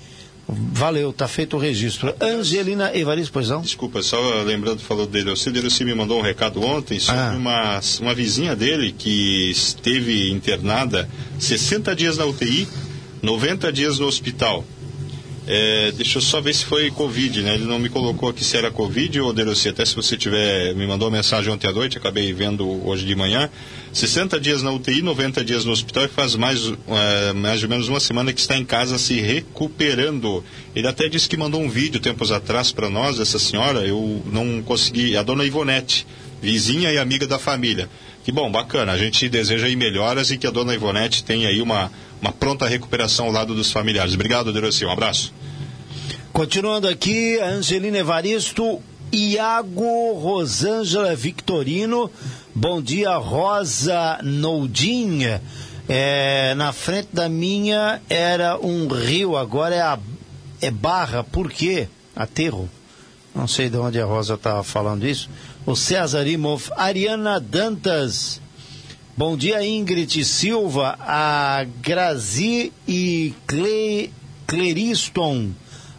S1: Valeu, tá feito o registro. Angelina Evaristo, pois não?
S2: Desculpa, só lembrando, falou do Derossi. O Derossi me mandou um recado ontem sobre ah. uma, uma vizinha dele que esteve internada 60 dias na UTI, 90 dias no hospital. É, deixa eu só ver se foi Covid, né? Ele não me colocou aqui se era Covid ou Derossi. Até se você tiver, me mandou uma mensagem ontem à noite, acabei vendo hoje de manhã. 60 dias na UTI, 90 dias no hospital e faz mais, é, mais ou menos uma semana que está em casa se recuperando. Ele até disse que mandou um vídeo tempos atrás para nós, essa senhora. Eu não consegui. A dona Ivonete, vizinha e amiga da família. Que bom, bacana. A gente deseja aí melhoras e que a dona Ivonete tenha aí uma, uma pronta recuperação ao lado dos familiares. Obrigado, Derossi. Um abraço.
S1: Continuando aqui, Angelina Evaristo, Iago Rosângela Victorino, bom dia, Rosa Noudin, É, na frente da minha era um rio, agora é, a, é barra. Por quê? Aterro. Não sei de onde a Rosa estava falando isso. O César Imov, Ariana Dantas. Bom dia, Ingrid Silva, a Grazi e Cle, Cleriston.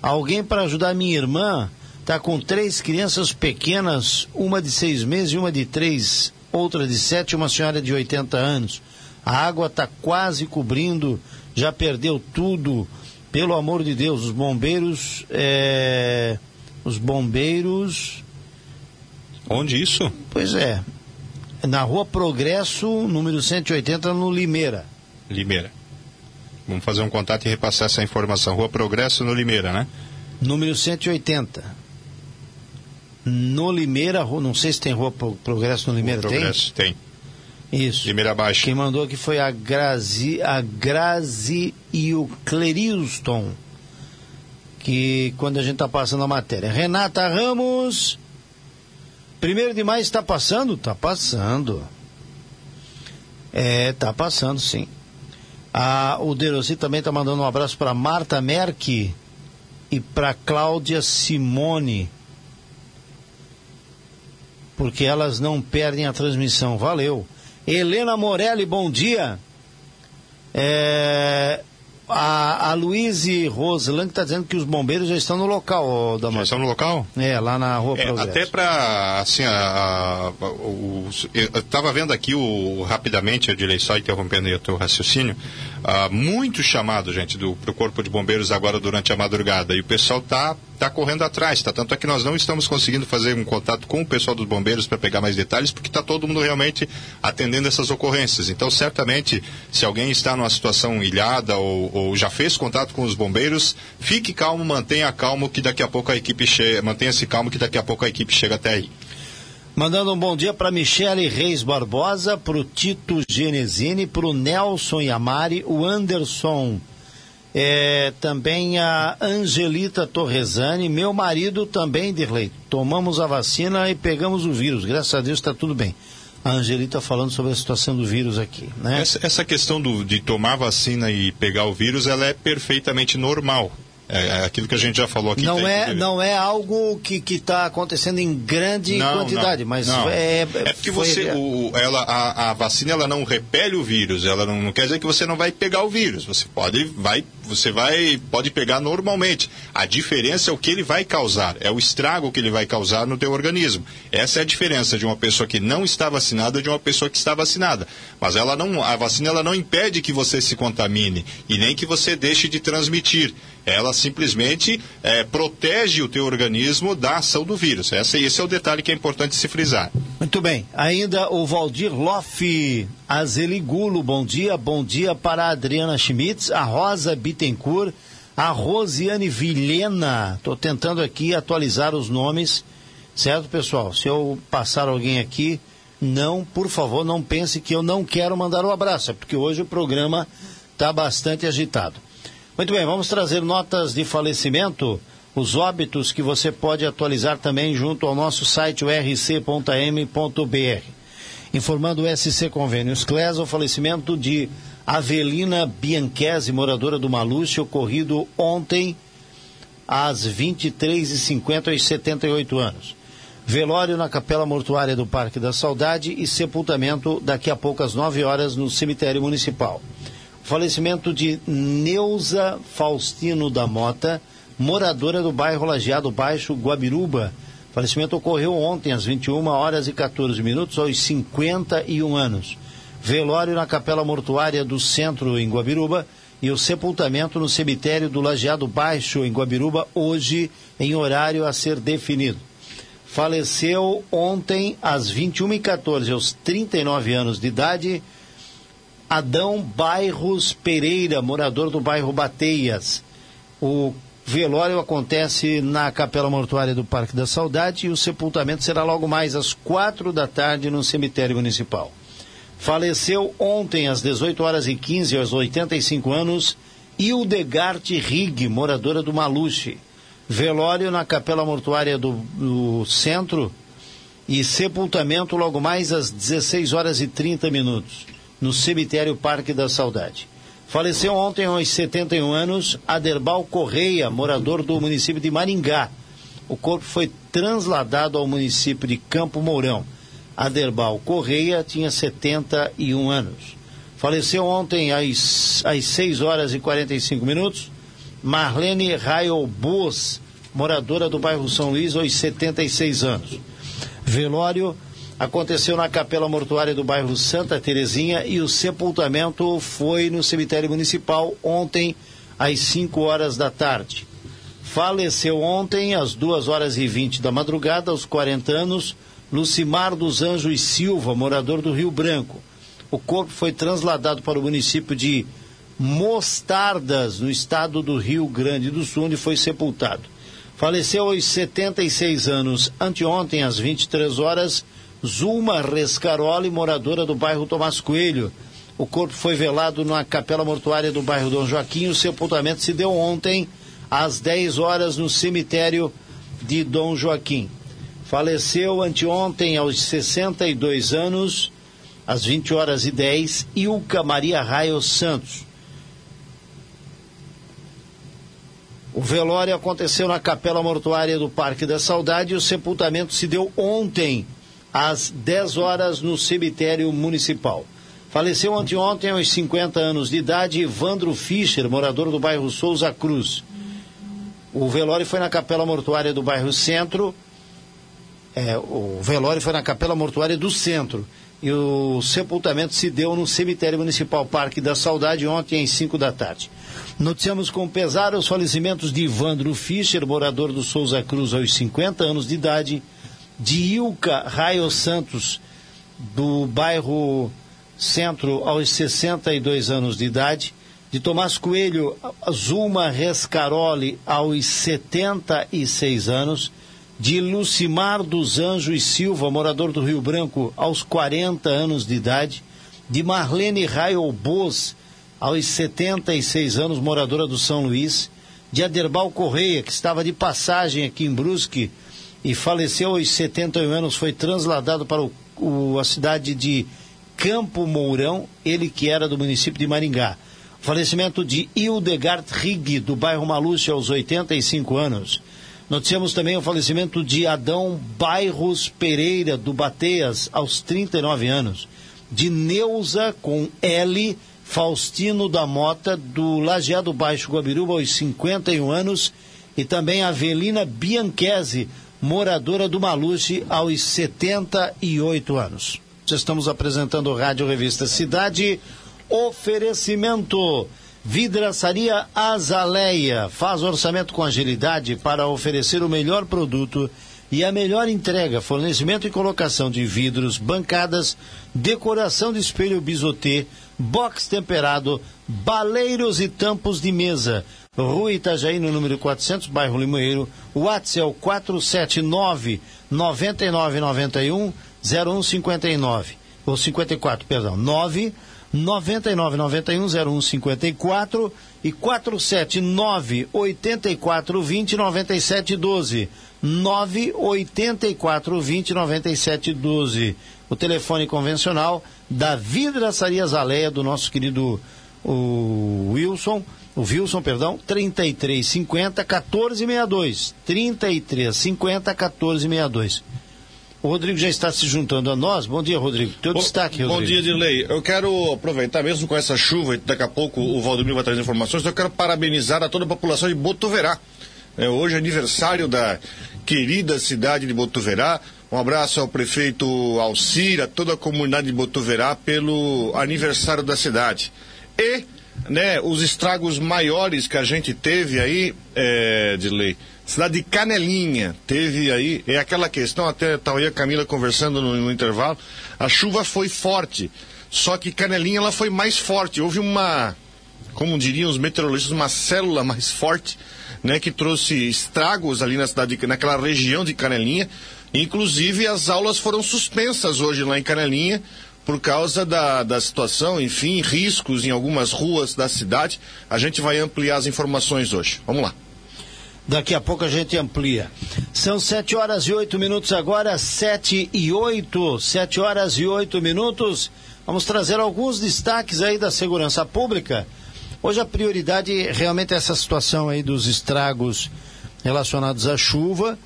S1: Alguém para ajudar minha irmã? Está com três crianças pequenas, uma de seis meses e uma de três, outra de sete, uma senhora de 80 anos. A água está quase cobrindo, já perdeu tudo. Pelo amor de Deus, os bombeiros. É... Os bombeiros.
S2: Onde isso?
S1: Pois é. Na rua Progresso, número 180, no Limeira.
S2: Limeira. Vamos fazer um contato e repassar essa informação. Rua Progresso, no Limeira, né?
S1: Número 180. No Limeira, não sei se tem Rua Progresso no Limeira,
S2: rua Progresso, tem?
S1: tem. Isso.
S2: Limeira Abaixo.
S1: Quem mandou aqui foi a Grazi, a Grazi e o Clerilston, que quando a gente está passando a matéria. Renata Ramos, primeiro de maio está passando? Está passando. É, está passando, sim. Ah, o Derosi também está mandando um abraço para Marta Merck e para Cláudia Simone. Porque elas não perdem a transmissão. Valeu. Helena Morelli, bom dia. É, a, a Luíse Roslan está dizendo que os bombeiros já estão no local,
S2: da Já estão no local?
S1: É, lá na rua
S2: é, Até para, assim, eu estava vendo aqui o, rapidamente, eu direi só interrompendo aí o teu raciocínio, uh, muito chamado, gente, para o Corpo de Bombeiros agora durante a madrugada. E o pessoal está tá correndo atrás, tá? Tanto é que nós não estamos conseguindo fazer um contato com o pessoal dos bombeiros para pegar mais detalhes, porque está todo mundo realmente atendendo essas ocorrências. Então, certamente, se alguém está numa situação ilhada ou, ou já fez contato com os bombeiros, fique calmo, mantenha calmo, que daqui a pouco a equipe chega, mantenha-se calmo, que daqui a pouco a equipe chega até aí.
S1: Mandando um bom dia para Michele Reis Barbosa, para o Tito Genesini, para o Nelson Yamari, o Anderson é, também a Angelita Torresani, meu marido também, Dirley. Tomamos a vacina e pegamos o vírus. Graças a Deus está tudo bem. A Angelita falando sobre a situação do vírus aqui, né?
S2: Essa, essa questão do, de tomar vacina e pegar o vírus, ela é perfeitamente normal. É, é aquilo que a gente já falou aqui.
S1: Não, é, não é algo que está acontecendo em grande não, quantidade,
S2: não,
S1: mas
S2: não.
S1: é.
S2: É porque foi... você, o, ela, a, a, vacina ela não repele o vírus, ela não, não, quer dizer que você não vai pegar o vírus. Você pode, vai, você vai, pode pegar normalmente. A diferença é o que ele vai causar, é o estrago que ele vai causar no teu organismo. Essa é a diferença de uma pessoa que não está vacinada de uma pessoa que está vacinada. Mas ela não, a vacina ela não impede que você se contamine e nem que você deixe de transmitir. Ela simplesmente é, protege o teu organismo da ação do vírus. Esse, esse é o detalhe que é importante se frisar.
S1: Muito bem. Ainda o Valdir Loff Azeligulo, bom dia. Bom dia para a Adriana Schmitz, a Rosa Bittencourt, a Rosiane Vilhena. Estou tentando aqui atualizar os nomes, certo, pessoal? Se eu passar alguém aqui, não, por favor, não pense que eu não quero mandar o um abraço, é porque hoje o programa está bastante agitado. Muito bem, vamos trazer notas de falecimento, os óbitos que você pode atualizar também junto ao nosso site rc.m.br. Informando o SC Convênios Clés, o falecimento de Avelina Bianchese, moradora do Maluche, ocorrido ontem às 23h50 aos 78 anos. Velório na Capela Mortuária do Parque da Saudade e sepultamento daqui a poucas 9 horas no cemitério municipal. Falecimento de Neuza Faustino da Mota, moradora do bairro Lajeado Baixo, Guabiruba. Falecimento ocorreu ontem às 21 horas e 14 minutos, aos 51 anos. Velório na Capela Mortuária do Centro, em Guabiruba, e o sepultamento no cemitério do Lajeado Baixo, em Guabiruba, hoje, em horário a ser definido. Faleceu ontem às 21h14, aos 39 anos de idade, Adão Bairros Pereira, morador do bairro Bateias. O velório acontece na Capela Mortuária do Parque da Saudade e o sepultamento será logo mais às quatro da tarde no cemitério municipal. Faleceu ontem às 18 horas e 15 aos 85 anos Hildegard Rig, moradora do Maluche. Velório na Capela Mortuária do, do Centro e sepultamento logo mais às 16 horas e 30 minutos. no cemitério Parque da Saudade. Faleceu ontem aos 71 anos Aderbal Correia, morador do município de Maringá. O corpo foi transladado ao município de Campo Mourão. Aderbal Correia tinha 71 anos. Faleceu ontem às, às 6 horas e 45 minutos Marlene Raio Bus, moradora do bairro São Luís, aos 76 anos. Velório aconteceu na capela mortuária do bairro Santa Terezinha e o sepultamento foi no cemitério municipal ontem às 5 horas da tarde. Faleceu ontem às 2 horas e 20 da madrugada, aos 40 anos, Lucimar dos Anjos Silva, morador do Rio Branco. O corpo foi transladado para o município de Mostardas, no estado do Rio Grande do Sul, onde foi sepultado. Faleceu aos 76 anos, anteontem, às 23 horas, Zulma Rescaroli, moradora do bairro Tomás Coelho. O corpo foi velado na capela mortuária do bairro Dom Joaquim. O sepultamento se deu ontem, às 10 horas, no cemitério de Dom Joaquim. Faleceu anteontem, aos 62 anos, às 20 horas e 10, Ilka Maria Raio Santos. O velório aconteceu na capela mortuária do Parque da Saudade e o sepultamento se deu ontem, às 10 horas, no cemitério municipal. Faleceu anteontem, aos 50 anos de idade, Evandro Fischer, morador do bairro Souza Cruz. O velório foi na capela mortuária do bairro Centro. É, o velório foi na capela mortuária do Centro. E o sepultamento se deu no cemitério municipal Parque da Saudade ontem, às 5 da tarde. Noticiamos com pesar os falecimentos de Ivandro Fischer, morador do Souza Cruz aos 50 anos de idade, de Ilka Raio Santos, do bairro Centro aos 62 anos de idade, de Tomás Coelho Zulma Rescaroli aos 76 anos, de Lucimar dos Anjos Silva, morador do Rio Branco, aos 40 anos de idade, de Marlene Raio Bos, aos 76 anos, moradora do São Luís, de Aderbal Correia, que estava de passagem aqui em Brusque e faleceu aos 71 anos, foi transladado para o, o, a cidade de Campo Mourão, ele que era do município de Maringá. Falecimento de Hildegard Rigg, do bairro Maluche, aos 85 anos. Noticiamos também o falecimento de Adão Bairros Pereira, do Bateias, aos 39 anos. De Neuza, com L, Faustino da Mota, do Lajeado Baixo Guabiruba, aos 51 anos, e também Avelina Bianchese, moradora do Maluche, aos 78 anos. Estamos apresentando o Rádio Revista Cidade. Oferecimento. Vidraçaria Azaleia faz orçamento com agilidade para oferecer o melhor produto e a melhor entrega, fornecimento e colocação de vidros, bancadas, decoração de espelho bisotê, box temperado, baleiros e tampos de mesa. Rua Itajaí, no número 400, bairro Limoeiro. WhatsApp é o 479 9991 0159. Ou 54, perdão. 9 9991 0154 e 479 8420 9712. 984 20 97 12. O telefone convencional da Vidraçaria Zaleia do nosso querido o Wilson, o Wilson, perdão, 3350 1462. 3350 1462. O Rodrigo já está se juntando a nós. Bom dia, Rodrigo. Teu
S7: bom,
S1: destaque,
S7: Rodrigo.
S1: Bom
S7: dia, Dirley. Eu quero aproveitar, mesmo com essa chuva, e daqui a pouco o Valdemir vai trazer informações, eu quero parabenizar a toda a população de Botuverá. É, hoje é aniversário da querida cidade de Botuverá. Um abraço ao prefeito Alcira, toda a comunidade de Botuverá pelo aniversário da cidade. E, né, os estragos maiores que a gente teve aí, é, de lei. Cidade de Canelinha teve aí, é aquela questão, até estava aí a Camila conversando no, no, intervalo, a chuva foi forte, só que Canelinha ela foi mais forte, houve uma, como diriam os meteorologistas, uma célula mais forte, né, que trouxe estragos ali na cidade, naquela região de Canelinha. Inclusive as aulas foram suspensas hoje lá em Canelinha por causa da, da situação, enfim, riscos em algumas ruas da cidade. A gente vai ampliar as informações hoje. Vamos lá.
S1: Daqui a pouco a gente amplia. São sete horas e oito minutos agora, sete e oito, sete horas e oito minutos. Vamos trazer alguns destaques aí da segurança pública. Hoje a prioridade realmente é essa situação aí dos estragos relacionados à chuva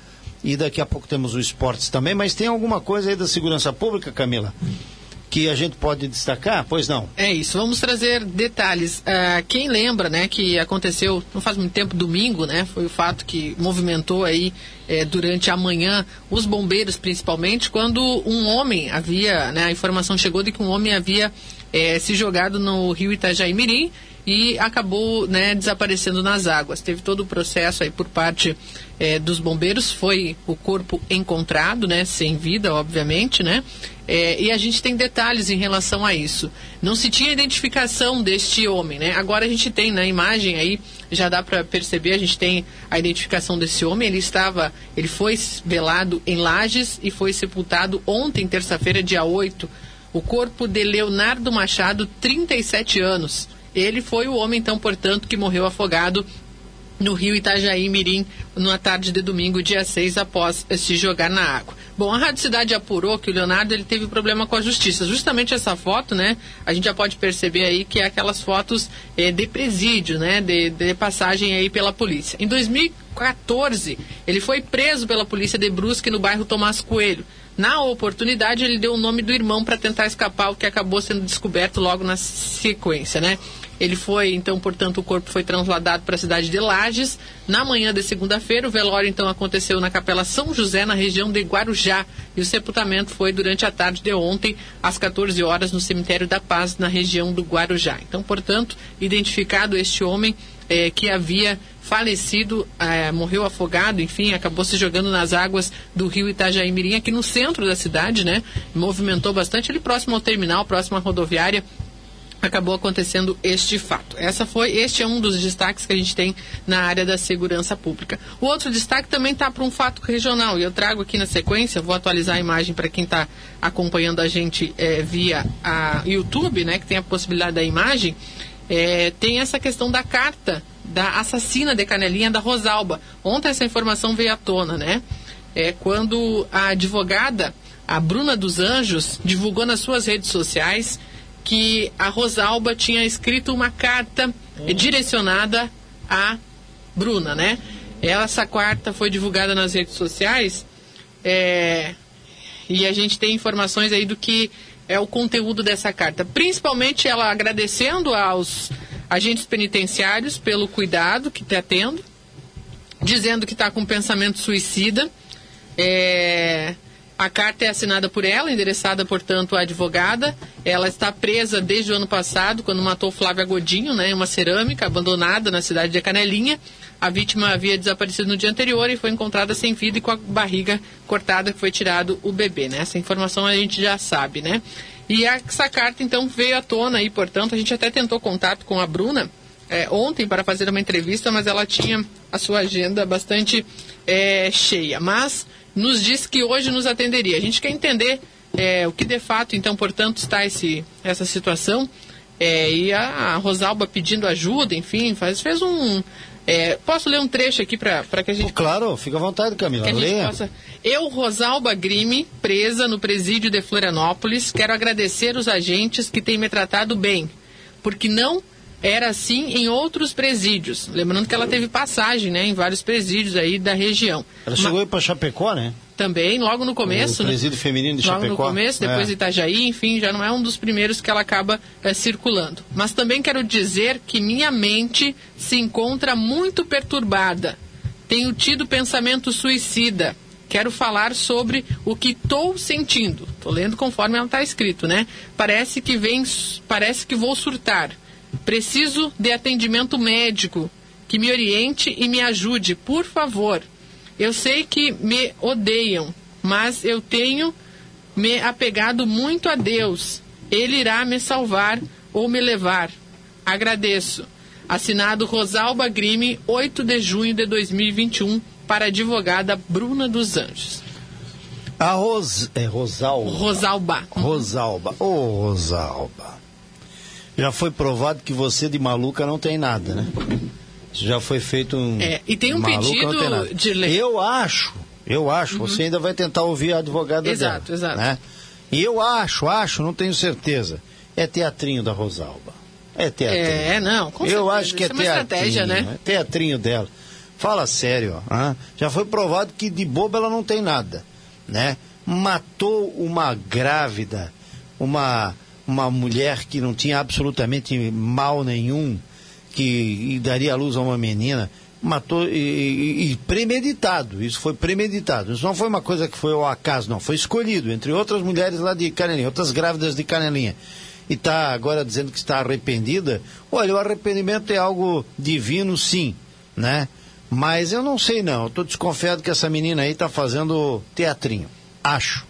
S1: e daqui a pouco temos o esportes também, mas tem alguma coisa aí da segurança pública, Camila? Que a gente pode destacar? Pois não.
S3: É isso, vamos trazer detalhes. Uh, quem lembra, né, que aconteceu não faz muito tempo, domingo, né, foi o fato que movimentou aí eh, durante a manhã os bombeiros principalmente, quando um homem havia, né, a informação chegou de que um homem havia eh, se jogado no rio Itajaí Mirim e acabou né, desaparecendo nas águas. Teve todo o processo aí por parte é, dos bombeiros, foi o corpo encontrado, né, sem vida, obviamente, né, é, e a gente tem detalhes em relação a isso. Não se tinha identificação deste homem, né, agora a gente tem na imagem aí, já dá para perceber, a gente tem a identificação desse homem, ele estava, ele foi velado em Lages e foi sepultado ontem, terça-feira, dia 8, o corpo de Leonardo Machado, 37 anos, ele foi o homem, então, portanto, que morreu afogado no rio Itajaí Mirim, na tarde de domingo, dia 6, após se jogar na água. Bom, a Rádio Cidade apurou que o Leonardo ele teve problema com a justiça. Justamente essa foto, né, a gente já pode perceber aí que é aquelas fotos é, de presídio, né, de, de passagem aí pela polícia. Em 2014, ele foi preso pela polícia de Brusque no bairro Tomás Coelho. Na oportunidade, ele deu o nome do irmão para tentar escapar, o que acabou sendo descoberto logo na sequência, né? Ele foi, então, portanto, o corpo foi trasladado para a cidade de Lages. Na manhã de segunda-feira, o velório, então, aconteceu na Capela São José, na região de Guarujá. E o sepultamento foi durante a tarde de ontem, às 14 horas, no Cemitério da Paz, na região do Guarujá. Então, portanto, identificado este homem eh, que havia falecido, eh, morreu afogado, enfim, acabou se jogando nas águas do rio Itajaí Mirim, aqui no centro da cidade, né? Movimentou bastante, ali próximo ao terminal, próximo à rodoviária, acabou acontecendo este fato. Essa foi, este é um dos destaques que a gente tem na área da segurança pública. O outro destaque também está para um fato regional e eu trago aqui na sequência, vou atualizar a imagem para quem está acompanhando a gente é, via a YouTube, né, que tem a possibilidade da imagem. É, tem essa questão da carta da assassina de Canelinha da Rosalba. Ontem essa informação veio à tona, né? É quando a advogada, a Bruna dos Anjos, divulgou nas suas redes sociais que a Rosalba tinha escrito uma carta uhum. direcionada a Bruna, né? Essa carta foi divulgada nas redes sociais é, e a gente tem informações aí do que é o conteúdo dessa carta. Principalmente ela agradecendo aos agentes penitenciários pelo cuidado que está tendo, dizendo que está com pensamento suicida. É, a carta é assinada por ela, endereçada, portanto, à advogada. Ela está presa desde o ano passado, quando matou Flávia Godinho, né, uma cerâmica abandonada na cidade de Canelinha. A vítima havia desaparecido no dia anterior e foi encontrada sem vida e com a barriga cortada, que foi tirado o bebê, né? Essa informação a gente já sabe, né? E essa carta, então, veio à tona e, portanto, a gente até tentou contato com a Bruna é, ontem para fazer uma entrevista, mas ela tinha a sua agenda bastante é, cheia. Mas nos disse que hoje nos atenderia. A gente quer entender é, o que de fato, então, portanto, está esse, essa situação. É, e a Rosalba pedindo ajuda, enfim, faz, fez um. É, posso ler um trecho aqui para que a gente.
S1: Claro, fica à vontade, Camila.
S3: Leia. Possa... Eu, Rosalba Grime, presa no presídio de Florianópolis, quero agradecer os agentes que têm me tratado bem, porque não era assim em outros presídios. Lembrando que ela teve passagem né, em vários presídios aí da região.
S1: Ela chegou Mas... para Chapecó, né?
S3: Também, logo no começo. O
S1: né? presídio né? feminino de
S3: logo
S1: Chapecó.
S3: Logo no começo, depois é. Itajaí, enfim, já não é um dos primeiros que ela acaba é, circulando. Mas também quero dizer que minha mente se encontra muito perturbada. Tenho tido pensamento suicida. Quero falar sobre o que estou sentindo. Estou lendo conforme ela está escrito, né? Parece que vem, parece que vou surtar Preciso de atendimento médico que me oriente e me ajude, por favor. Eu sei que me odeiam, mas eu tenho me apegado muito a Deus. Ele irá me salvar ou me levar. Agradeço. Assinado Rosalba Grime, 8 de junho de 2021, para a advogada Bruna dos Anjos.
S1: A Ros... é Rosalba.
S3: Rosalba.
S1: Rosalba. Ô, oh, Rosalba já foi provado que você de maluca não tem nada, né? Já foi feito um.
S3: É, e tem um pedido de lei.
S1: Eu acho, eu acho, uhum. você ainda vai tentar ouvir a advogada
S3: exato,
S1: dela.
S3: Exato,
S1: né? E eu acho, acho, não tenho certeza. É teatrinho da Rosalba. É teatrinho.
S3: É, não, com
S1: Eu
S3: certeza.
S1: acho que é
S3: uma
S1: teatrinho.
S3: estratégia, né?
S1: É teatrinho dela. Fala sério, ó. ah, Já foi provado que de boba ela não tem nada, né? Matou uma grávida, uma, uma mulher que não tinha absolutamente mal nenhum, que daria luz a uma menina. Matou e, e- e premeditado, isso foi premeditado. Isso não foi uma coisa que foi ao acaso, não. Foi escolhido, entre outras mulheres lá de Canelinha, outras grávidas de Canelinha e está agora dizendo que está arrependida, olha, o arrependimento é algo divino, sim, né? Mas eu não sei não, estou desconfiado que essa menina aí está fazendo teatrinho, acho.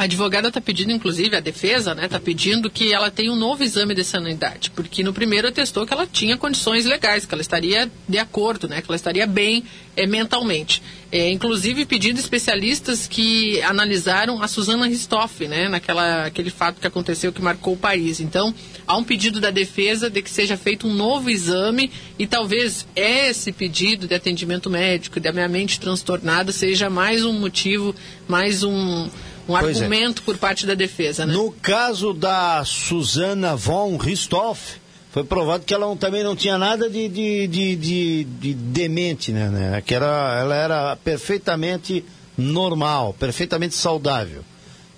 S3: A advogada está pedindo, inclusive, a defesa, né, está pedindo que ela tenha um novo exame de sanidade, porque no primeiro atestou que ela tinha condições legais, que ela estaria de acordo, né, que ela estaria bem eh, mentalmente. É, inclusive pedindo especialistas que analisaram a Suzana Ristoff, né, naquela aquele fato que aconteceu que marcou o país. Então, há um pedido da defesa de que seja feito um novo exame e talvez esse pedido de atendimento médico, da minha mente transtornada, seja mais um motivo, mais um um
S1: Pois é.
S3: argumento por parte da defesa, né?
S1: No caso da Susana von Ristoff, foi provado que ela não- também não tinha nada de, de, de, de- de demente, né? né? Que era, ela era perfeitamente normal, perfeitamente saudável,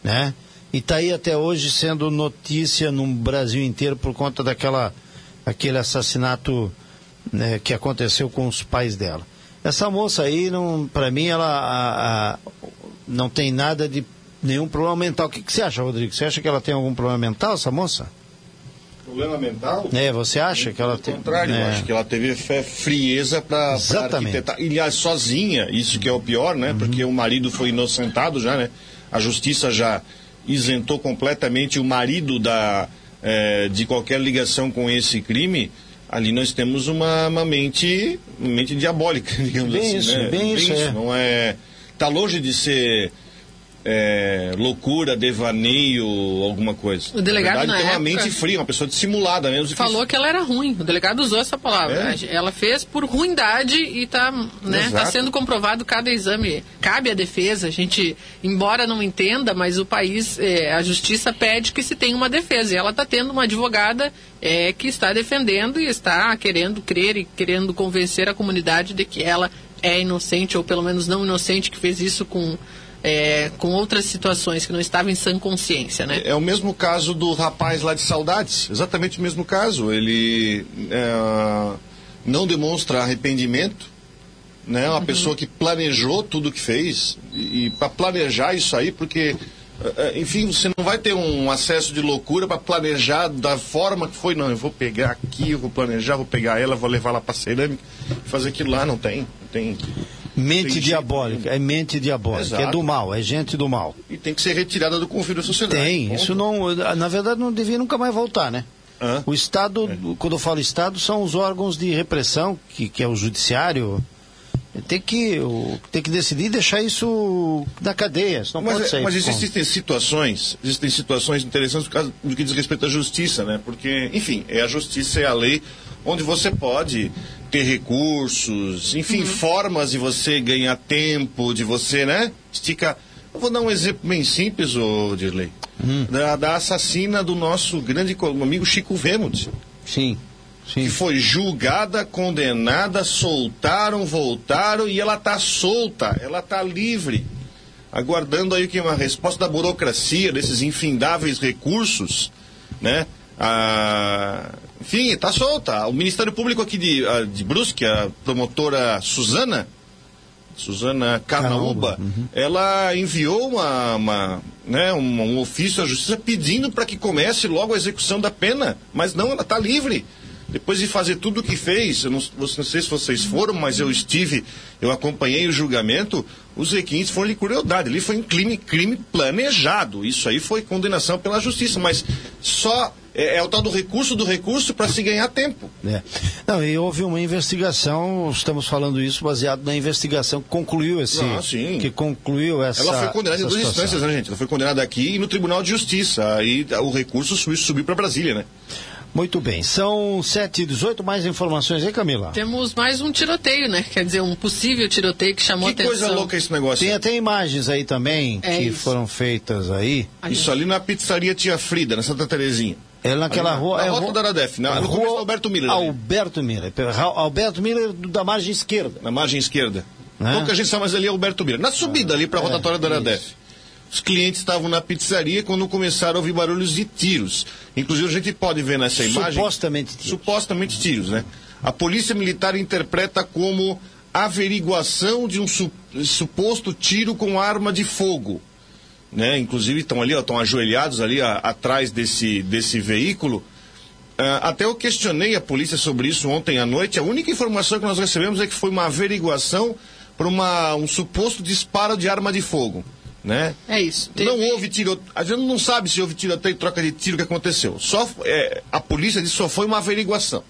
S1: né? E está aí até hoje sendo notícia no Brasil inteiro por conta daquela aquele assassinato né, que aconteceu com os pais dela. Essa moça aí, para mim, ela a- a- não tem nada de nenhum problema mental. O que, que você acha, Rodrigo? Você acha que ela tem algum problema mental, essa moça?
S7: Problema mental?
S1: É, você acha que ela tem?
S7: contrário, eu
S1: é.
S7: acho que ela teve fé, frieza para
S1: Exatamente.
S7: arquitetar. E aliás, sozinha, isso que é o pior, né? Porque o marido foi inocentado já, né? A justiça já isentou completamente o marido da, eh, de qualquer ligação com esse crime. Ali nós temos uma, uma mente, uma mente diabólica, digamos
S1: Bem
S7: assim.
S1: isso,
S7: né?
S1: bem isso, é.
S7: Não é. Tá longe de ser é, loucura, devaneio, alguma coisa.
S3: O delegado,
S7: Na verdade,
S3: na
S7: tem uma
S3: época,
S7: mente fria, uma pessoa dissimulada mesmo.
S3: Falou que ela era ruim. O delegado usou essa palavra.
S7: É?
S3: Ela fez por ruindade e está né, tá sendo comprovado cada exame. Cabe à defesa. A gente, embora não entenda, mas o país, é, a justiça pede que se tenha uma defesa. E ela está tendo uma advogada é, que está defendendo e está querendo crer e querendo convencer a comunidade de que ela é inocente, ou pelo menos não inocente, que fez isso com, é, com outras situações, que não estava em sã consciência, né?
S7: É o mesmo caso do rapaz lá de Saudades, exatamente o mesmo caso. Ele é, não demonstra arrependimento, né? Uma pessoa que planejou tudo que fez e, para planejar isso aí, porque é, enfim, você não vai ter um acesso de loucura para planejar da forma que foi, não, eu vou pegar aqui, eu vou planejar, vou pegar ela, vou levar lá para cerâmica e fazer aquilo lá, não tem, não tem.
S1: Mente
S7: Tem
S1: diabólica, é mente diabólica, é
S7: Exato.
S1: do mal, é gente do mal.
S7: E tem que ser retirada do convívio da sociedade.
S1: Tem,
S7: Ponto.
S1: isso não, na verdade não devia nunca mais voltar, né?
S7: Hã?
S1: O Estado, quando eu falo Estado, são os órgãos de repressão, que, que é o judiciário, tem que, tem que decidir deixar isso na cadeia, isso não
S7: Mas,
S1: pode
S7: é-
S1: sair.
S7: mas existem situações, existem situações interessantes por causa do que diz respeito à justiça, né? Porque, enfim, é a justiça é a lei onde você pode ter recursos, enfim, formas de você ganhar tempo, de você, né? Esticar. Eu vou dar um exemplo bem simples, ô Dirley. Da, da assassina do nosso grande amigo Chico Vemuth
S1: Sim, sim.
S7: que foi julgada, condenada, soltaram, voltaram e ela está solta, ela está livre, aguardando aí que uma resposta da burocracia desses infindáveis recursos, né? Ah, enfim, está solta. O Ministério Público aqui de, ah, de Brusque, a promotora Suzana, Suzana Carnaúba, ela enviou uma, uma, né, um, um ofício à justiça pedindo para que comece logo a execução da pena, mas não, ela está livre. Depois de fazer tudo o que fez, eu não, não sei se vocês foram, mas eu estive, eu acompanhei o julgamento, os requintes foram de crueldade. Ali foi um crime, crime planejado. Isso aí foi condenação pela justiça, mas só é, é o tal do recurso do recurso para se ganhar tempo.
S1: É. Não, e houve uma investigação, estamos falando isso baseado na investigação que concluiu esse.
S7: Ah, sim.
S1: Que concluiu essa.
S7: Ela foi condenada em duas
S1: situação.
S7: instâncias, né, gente? Ela foi condenada aqui e no Tribunal de Justiça. Aí o recurso subiu para Brasília, né?
S1: Muito bem, são 7h18, mais informações aí, Camila?
S3: Temos mais um tiroteio, né? Quer dizer, um possível tiroteio que chamou
S7: Que
S3: atenção.
S7: coisa louca esse negócio.
S1: Tem até imagens aí também
S3: É
S1: que
S3: isso.
S1: foram feitas aí.
S7: Isso ali na pizzaria Tia Frida, na Santa Terezinha.
S1: É naquela
S7: na-
S1: rua.
S7: na
S1: é
S7: rota
S1: rua-
S7: da Aradef, na-
S1: a
S7: no
S1: rua
S7: Alberto Miller ali.
S1: Alberto Miller. Alberto Miller da margem esquerda.
S7: na margem esquerda.
S1: Né?
S7: Pouca gente sabe, mas ali é Alberto Mira. Na subida ali para a
S1: é,
S7: rotatória da
S1: isso.
S7: Os clientes estavam na pizzaria quando começaram a ouvir barulhos de tiros. Inclusive, a gente pode ver nessa imagem.
S1: Supostamente tiros.
S7: Supostamente tiros, né? A polícia militar interpreta como averiguação de um su- suposto tiro com arma de fogo. Né? Inclusive, estão ali, estão ajoelhados ali a- atrás desse, desse veículo. Ah, até eu questionei a polícia sobre isso ontem à noite. A única informação que nós recebemos é que foi uma averiguação por uma, um suposto disparo de arma de fogo. Né?
S3: É isso.
S7: Não
S3: Teve-
S7: houve tiroteio. A gente não sabe se houve tiroteio, troca de tiro que aconteceu. Só, é, a polícia disse só foi uma averiguação.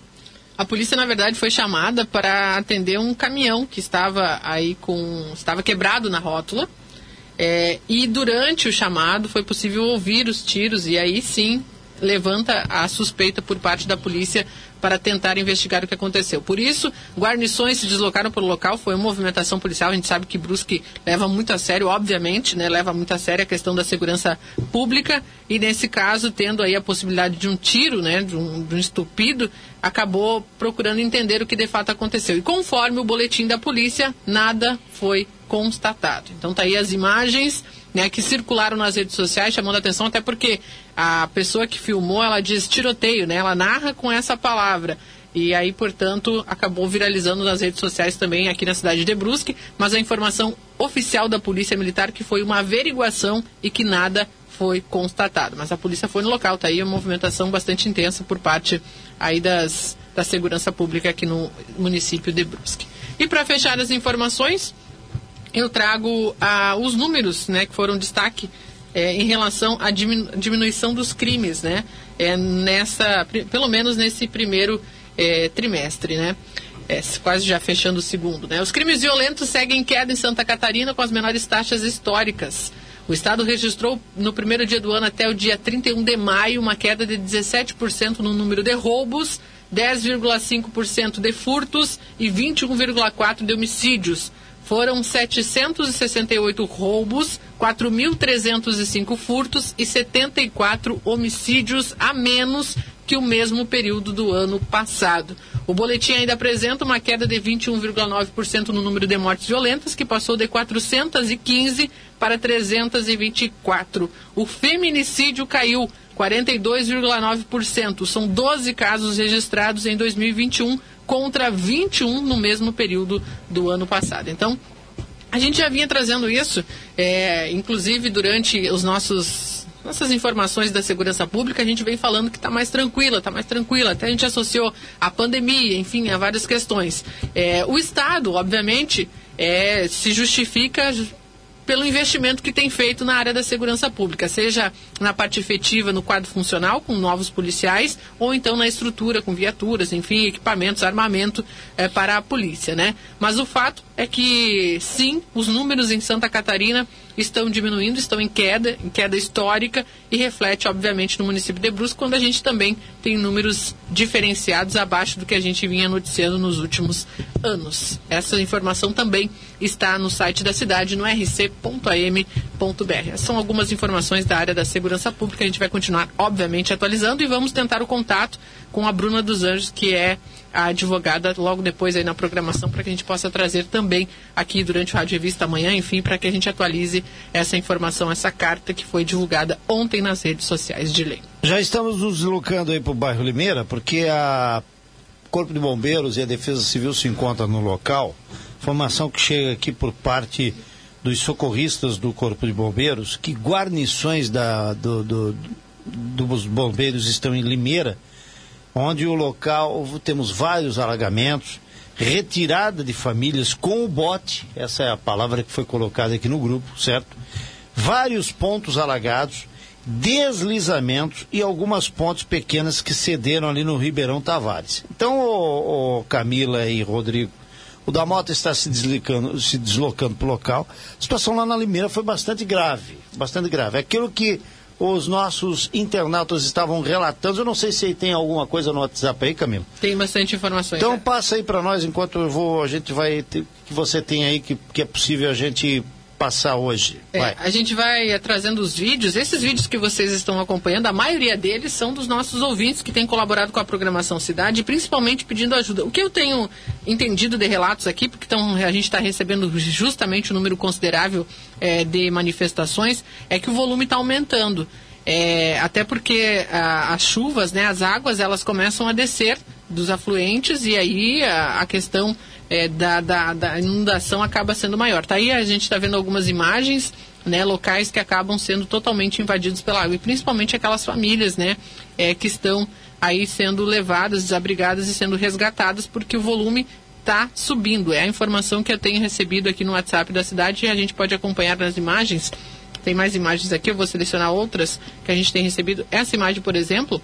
S3: A polícia, na verdade, foi chamada para atender um caminhão que estava aí com. estava quebrado na rótula. É, e durante o chamado foi possível ouvir os tiros e aí sim levanta a suspeita por parte da polícia para tentar investigar o que aconteceu. Por isso, guarnições se deslocaram para o local, foi uma movimentação policial, a gente sabe que Brusque leva muito a sério, obviamente, né, leva muito a sério a questão da segurança pública e nesse caso, tendo aí a possibilidade de um tiro, né, de um, de um estupido, acabou procurando entender o que de fato aconteceu. E conforme o boletim da polícia, nada foi constatado. Então tá aí as imagens né, que circularam nas redes sociais, chamando atenção até porque a pessoa que filmou, ela diz tiroteio, né? Ela narra com essa palavra. E aí, portanto, acabou viralizando nas redes sociais também aqui na cidade de Brusque, mas a informação oficial da Polícia Militar que foi uma averiguação e que nada foi constatado. Mas a polícia foi no local, tá aí uma movimentação bastante intensa por parte aí das, da segurança pública aqui no município de Brusque. E para fechar as informações, eu trago ah, os números né, que foram destaque eh, em relação à diminu- diminuição dos crimes, né? eh, nessa, pelo menos nesse primeiro eh, trimestre, né? Eh, quase já fechando o segundo. Né? Os crimes violentos seguem em queda em Santa Catarina com as menores taxas históricas. O Estado registrou no primeiro dia do ano até o dia 31 de maio uma queda de 17% no número de roubos, 10,5% de furtos e 21,4% de homicídios. Foram 768 roubos, 4.305 furtos e 74 homicídios a menos que o mesmo período do ano passado. O boletim ainda apresenta uma queda de 21,9% no número de mortes violentas, que passou de 415 para 324. O feminicídio caiu 42,9%. São 12 casos registrados em 2021 contra 21 no mesmo período do ano passado. Então, a gente já vinha trazendo isso, é, inclusive durante os nossos nossas informações da segurança pública, a gente vem falando que está mais tranquila, está mais tranquila. Até a gente associou a pandemia, enfim, a várias questões. É, o Estado, obviamente, é, se justifica pelo investimento que tem feito na área da segurança pública, seja na parte efetiva, no quadro funcional, com novos policiais, ou então na estrutura, com viaturas, enfim, equipamentos, armamento eh, para a polícia, né? Mas o fato é que, sim, os números em Santa Catarina estão diminuindo, estão em queda, em queda histórica, e reflete, obviamente, no município de Brusque, quando a gente também tem números diferenciados abaixo do que a gente vinha noticiando nos últimos anos. Essa informação também está no site da cidade, no rc.am.br. São algumas informações da área da segurança pública, a gente vai continuar, obviamente, atualizando e vamos tentar o contato com a Bruna dos Anjos, que é a advogada, logo depois aí na programação, para que a gente possa trazer também aqui durante o Rádio Revista amanhã, enfim, para que a gente atualize essa informação, essa carta que foi divulgada ontem nas redes sociais de lei.
S1: Já estamos nos deslocando aí para o bairro Limeira, porque a Corpo de Bombeiros e a Defesa Civil se encontram no local. Informação que chega aqui por parte dos socorristas do Corpo de Bombeiros, que guarnições da, do, do, dos bombeiros estão em Limeira, onde o local temos vários alagamentos, retirada de famílias com o bote, essa é a palavra que foi colocada aqui no grupo, certo? Vários pontos alagados, deslizamentos e algumas pontes pequenas que cederam ali no Ribeirão Tavares. Então, o, o Camila e Rodrigo, o da moto está se deslocando, se deslocando para o local. A situação lá na Limeira foi bastante grave, bastante grave. Aquilo que os nossos internautas estavam relatando. Eu não sei se tem alguma coisa no WhatsApp aí, Camilo.
S3: Tem bastante informações.
S1: Então
S3: é.
S1: passa aí para nós enquanto eu vou, a gente vai que você tem aí que, que é possível a gente passar hoje.
S3: É, a gente vai é, trazendo os vídeos. Esses vídeos que vocês estão acompanhando, a maioria deles são dos nossos ouvintes que têm colaborado com a programação Cidade, principalmente pedindo ajuda. O que eu tenho entendido de relatos aqui, porque tão, a gente está recebendo justamente um número considerável é, de manifestações, é que o volume está aumentando. É, até porque a, as chuvas, né, as águas, elas começam a descer dos afluentes e aí a, a questão é, da, da, da inundação acaba sendo maior. Tá aí a gente está vendo algumas imagens, né, locais que acabam sendo totalmente invadidos pela água e principalmente aquelas famílias, né, é, que estão aí sendo levadas, desabrigadas e sendo resgatadas porque o volume está subindo. É a informação que eu tenho recebido aqui no WhatsApp da cidade e a gente pode acompanhar nas imagens. Tem mais imagens aqui, eu vou selecionar outras que a gente tem recebido. Essa imagem, por exemplo,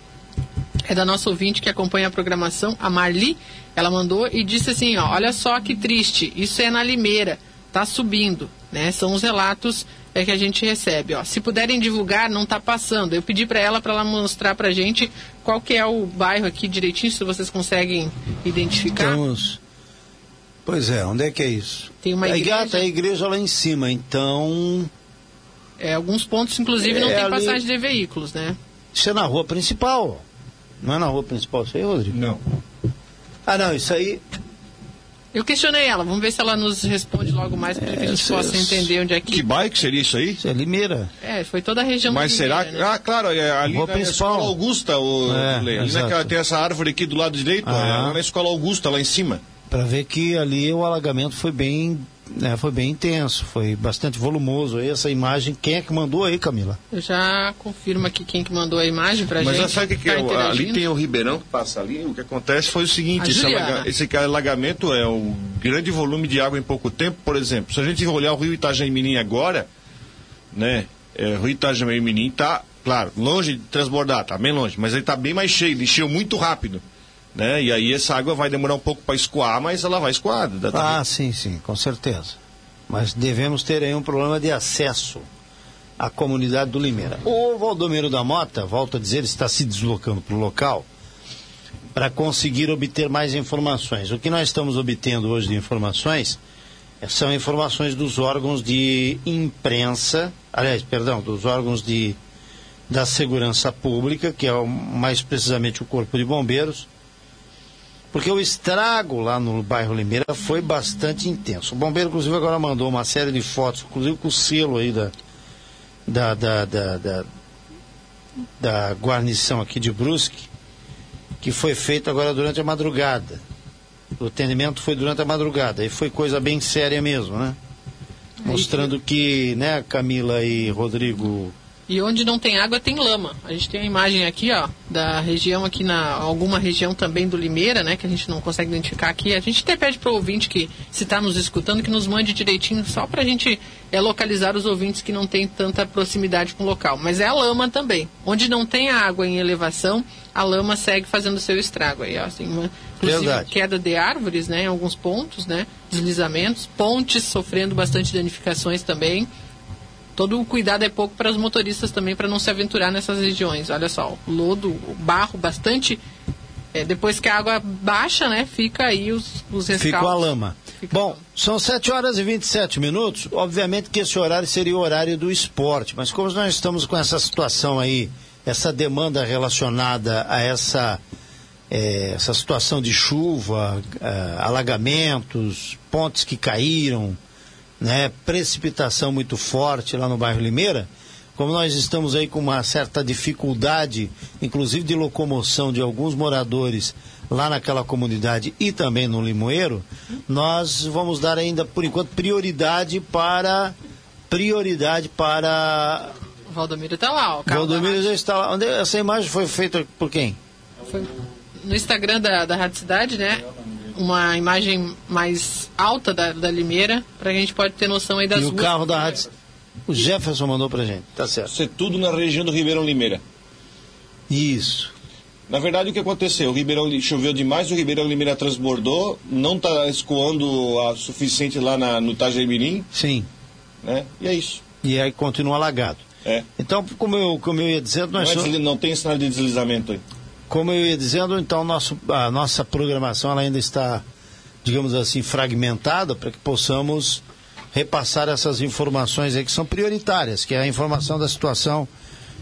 S3: é da nossa ouvinte que acompanha a programação, a Marli. Ela mandou e disse assim, ó, olha só que triste, isso é na Limeira, tá subindo, né? São os relatos é, que a gente recebe, ó. Se puderem divulgar, não tá passando. Eu pedi para ela para ela mostrar pra gente qual que é o bairro aqui direitinho, se vocês conseguem identificar.
S1: Estamos... Pois é, onde é que é isso?
S3: Tem uma
S1: a
S3: igreja.
S1: Tem a igreja lá em cima, então...
S3: É, alguns pontos, inclusive, não
S1: É,
S3: tem
S1: ali-
S3: passagem de veículos, né?
S1: Isso é na rua principal. Não é na rua principal isso aí, Rodrigo?
S5: Não.
S1: Ah, não, isso aí...
S3: Eu questionei ela, vamos ver se ela nos responde logo mais para que a gente possa entender onde é que.
S7: Que bairro que seria isso aí?
S1: Isso é Limeira.
S3: É, foi toda a região
S7: Mas será que.
S3: Limeira, né?
S7: Ah, claro, é ali
S1: Rua
S7: na
S1: principal.
S7: Escola Augusta, o,
S1: É,
S7: ali
S1: exato.
S7: naquela, tem essa árvore aqui do lado direito,
S1: Ah.
S7: é na Escola Augusta, lá em cima.
S1: Para ver que ali o alagamento foi bem, né, foi bem intenso, foi bastante volumoso. Aí essa imagem, quem é que mandou aí, Camila?
S3: Eu já confirmo aqui quem que mandou a imagem pra
S7: Mas
S3: gente.
S7: já sabe o que, que
S3: tá
S7: é? o- Ali tem o Ribeirão que passa ali. O que acontece foi o seguinte: esse, alaga- esse alagamento é um grande volume de água em pouco tempo. Por exemplo, se a gente olhar o rio Itajaimirim agora, né? É, o rio Itajaimirim está, claro, longe de transbordar, tá bem longe, mas ele está bem mais cheio, ele encheu muito rápido. Né? E aí essa água vai demorar um pouco para escoar, mas ela vai escoar. Dá-
S1: Ah, sim, sim, com certeza. Mas devemos ter aí um problema de acesso à comunidade do Limeira. O Valdomiro da Mota, volto a dizer, está se deslocando para o local para conseguir obter mais informações. O que nós estamos obtendo hoje de informações eh, são informações dos órgãos de imprensa, aliás, perdão, dos órgãos de da segurança pública, que é o- mais precisamente o Corpo de Bombeiros, porque o estrago lá no bairro Limeira foi bastante intenso. O bombeiro, inclusive, agora mandou uma série de fotos, inclusive com o selo aí da, da, da, da, da, da guarnição aqui de Brusque, que foi feito agora durante a madrugada. O atendimento foi durante a madrugada, e foi coisa bem séria mesmo, né? Mostrando que, né, Camila e Rodrigo
S3: E onde não tem água tem lama. A gente tem uma imagem aqui, ó, da região aqui na alguma região também do Limeira, né, que a gente não consegue identificar aqui. A gente até pede para o ouvinte que se está nos escutando que nos mande direitinho só para a gente é, localizar os ouvintes que não têm tanta proximidade com o local. Mas é a lama também. Onde não tem água em elevação, a lama segue fazendo seu estrago aí, ó, assim, uma, inclusive
S1: Verdade.
S3: queda de árvores, né, em alguns pontos, né, deslizamentos, pontes sofrendo bastante danificações também. Todo o cuidado é pouco para os motoristas também, para não se aventurar nessas regiões. Olha só, lodo, barro bastante. é, depois que a água baixa, né, fica aí os, os rescaldos.
S1: Ficou a lama.
S3: Fica
S1: Bom, são 7 horas e 27 minutos. Obviamente que esse horário seria o horário do esporte, mas como nós estamos com essa situação aí, essa demanda relacionada a essa, eh, essa situação de chuva, eh, alagamentos, pontes que caíram, né, precipitação muito forte lá no bairro Limeira, como nós estamos aí com uma certa dificuldade, inclusive de locomoção de alguns moradores lá naquela comunidade e também no Limoeiro, nós vamos dar ainda, por enquanto, prioridade para prioridade para
S3: O Valdomiro está lá, o carro
S1: Valdomiro já está lá. Onde essa imagem foi feita por quem?
S3: Foi no Instagram da, da Rádio Cidade, né? Uma imagem mais alta da, da Limeira, para a gente pode ter noção aí das
S1: e o
S3: ruas.
S1: carro da rádio. O Jefferson mandou pra gente, tá certo.
S7: Isso é tudo na região do Ribeirão Limeira.
S1: Isso.
S7: Na verdade, o que aconteceu? O Ribeirão choveu demais, o Ribeirão Limeira transbordou, não está escoando a suficiente lá na, no Itajaimirim,
S1: Sim.
S7: né? E é isso.
S1: E aí continua alagado.
S7: É.
S1: Então, como eu, como eu ia dizendo,
S7: Não,
S1: nós
S7: é
S1: somos-
S7: não tem sinal de deslizamento aí.
S1: Como eu ia dizendo, então nosso, a nossa programação ainda está, digamos assim, fragmentada para que possamos repassar essas informações aí que são prioritárias, que é a informação da situação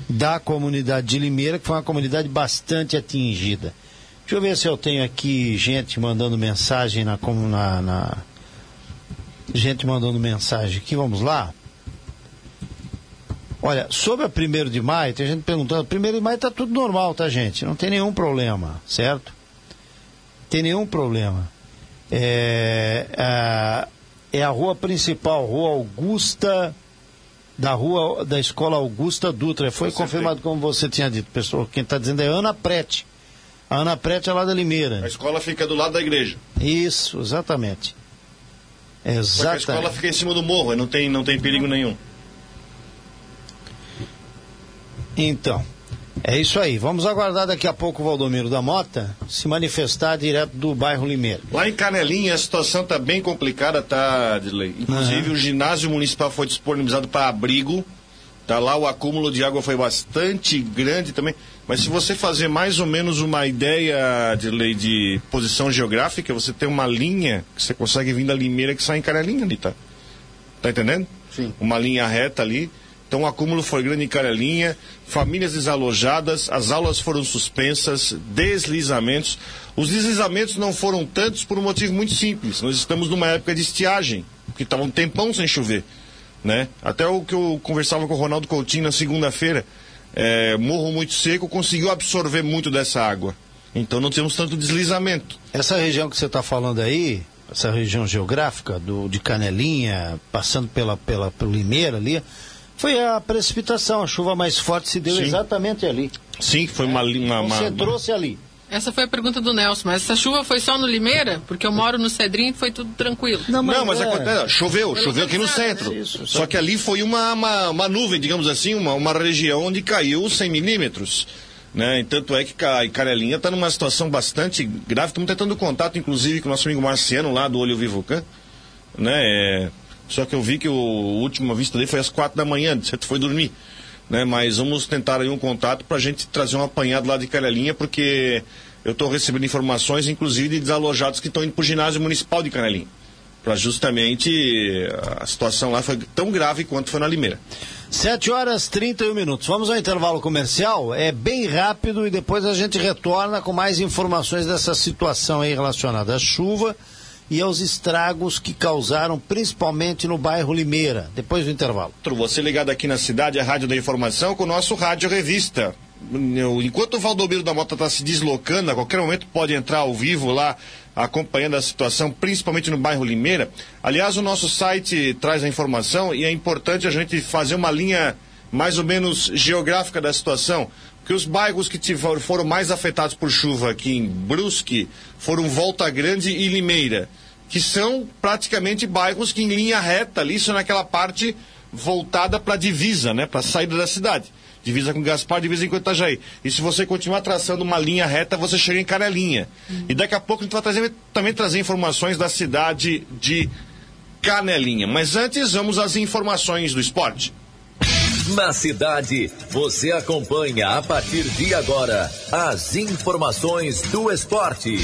S1: da comunidade de Limeira, que foi uma comunidade bastante atingida. Deixa eu ver se eu tenho aqui gente mandando mensagem na, na, na- gente mandando mensagem aqui, vamos lá. Olha, sobre a 1 de maio, tem gente perguntando, 1 de maio está tudo normal, tá, gente? Não tem nenhum problema, certo? Tem nenhum problema. É, a, é a rua principal, Rua Augusta, da rua da Escola Augusta Dutra. Foi confirmado como você tinha dito, pessoal. Quem está dizendo é Ana Prete. A Ana Prete é lá da
S7: A
S1: Limeira.
S7: escola fica do lado da igreja.
S1: Isso, exatamente.
S7: Só que a escola
S1: Exatamente.
S7: fica em cima do morro, não tem, não tem perigo nenhum.
S1: Então, é isso aí. Vamos aguardar daqui a pouco o Valdomiro da Mota se manifestar direto do bairro Limeira.
S7: Lá em Canelinha a situação está bem complicada, tá, Dirley? Inclusive
S1: Aham.
S7: o ginásio municipal foi disponibilizado para abrigo. Tá lá, o acúmulo de água foi bastante grande também. Mas se você fazer mais ou menos uma ideia, Dirley, de posição geográfica, você tem uma linha que você consegue vir da Limeira que sai em Canelinha ali, tá? Tá entendendo?
S1: Sim.
S7: Uma linha reta ali. Então o acúmulo foi grande em Canelinha, famílias desalojadas, as aulas foram suspensas, deslizamentos. Os deslizamentos não foram tantos por um motivo muito simples. Nós estamos numa época de estiagem, que estava um tempão sem chover. Né? Até o que eu conversava com o Ronaldo Coutinho na segunda-feira, é, morro muito seco conseguiu absorver muito dessa água. Então não temos tanto deslizamento.
S1: Essa região que você está falando aí, essa região geográfica do, de Canelinha, passando pela, pela, pelo Limeira ali, foi a precipitação, a chuva mais forte se deu
S7: Sim.
S1: exatamente ali.
S7: Sim, foi uma, uma, uma,
S1: Concentrou-se ali.
S3: Essa foi a pergunta do Nelson, mas essa chuva foi só no Limeira? Porque eu moro no Cedrinho e foi tudo tranquilo.
S7: Não, mas
S1: é-
S7: acontece, choveu,
S3: Pelo
S7: choveu aqui no
S3: cansado,
S7: centro.
S1: né? Isso,
S7: Só que ali foi uma, uma, uma nuvem, digamos assim, uma, uma região onde caiu 100 milímetros. Né? E tanto é que e Canelinha está numa situação bastante grave. Estamos tentando contato, inclusive, com o nosso amigo Marciano lá do Olho Vivo Can. Né? É, Só que eu vi que o, última vista dele foi às quatro da manhã, você foi dormir. Né? Mas vamos tentar aí um contato para a gente trazer um apanhado lá de Canelinha, porque eu estou recebendo informações, inclusive, de desalojados que estão indo para o ginásio municipal de Canelinha. Para justamente a situação lá foi tão grave quanto foi na Limeira.
S1: 7 horas 31 minutos. Vamos ao intervalo comercial. É bem rápido e depois a gente retorna com mais informações dessa situação aí relacionada à chuva e aos estragos que causaram, principalmente no bairro Limeira. Depois do intervalo.
S7: Você ligado aqui na cidade, a Rádio da Informação, com o nosso Rádio Revista. Enquanto o Valdomiro da Mota está se deslocando, a qualquer momento pode entrar ao vivo lá, acompanhando a situação, principalmente no bairro Limeira. Aliás, o nosso site traz a informação e é importante a gente fazer uma linha mais ou menos geográfica da situação. Porque os bairros que tiveram, foram mais afetados por chuva aqui em Brusque foram Volta Grande e Limeira, que são praticamente bairros que em linha reta ali, são naquela parte voltada para a divisa, né, para a saída da cidade. Divisa com Gaspar, divisa com Itajaí. E se você continuar traçando uma linha reta, você chega em Canelinha. E daqui a pouco a gente vai trazer, também trazer informações da cidade de Canelinha. Mas antes, vamos às informações do esporte.
S8: Na cidade, você acompanha a partir de agora as informações do esporte.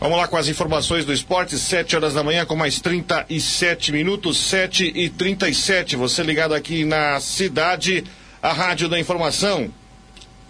S7: Vamos lá com as informações do esporte, 7 horas da manhã, com mais 37 minutos, 7 e 37. Você ligado aqui na cidade, a Rádio da Informação,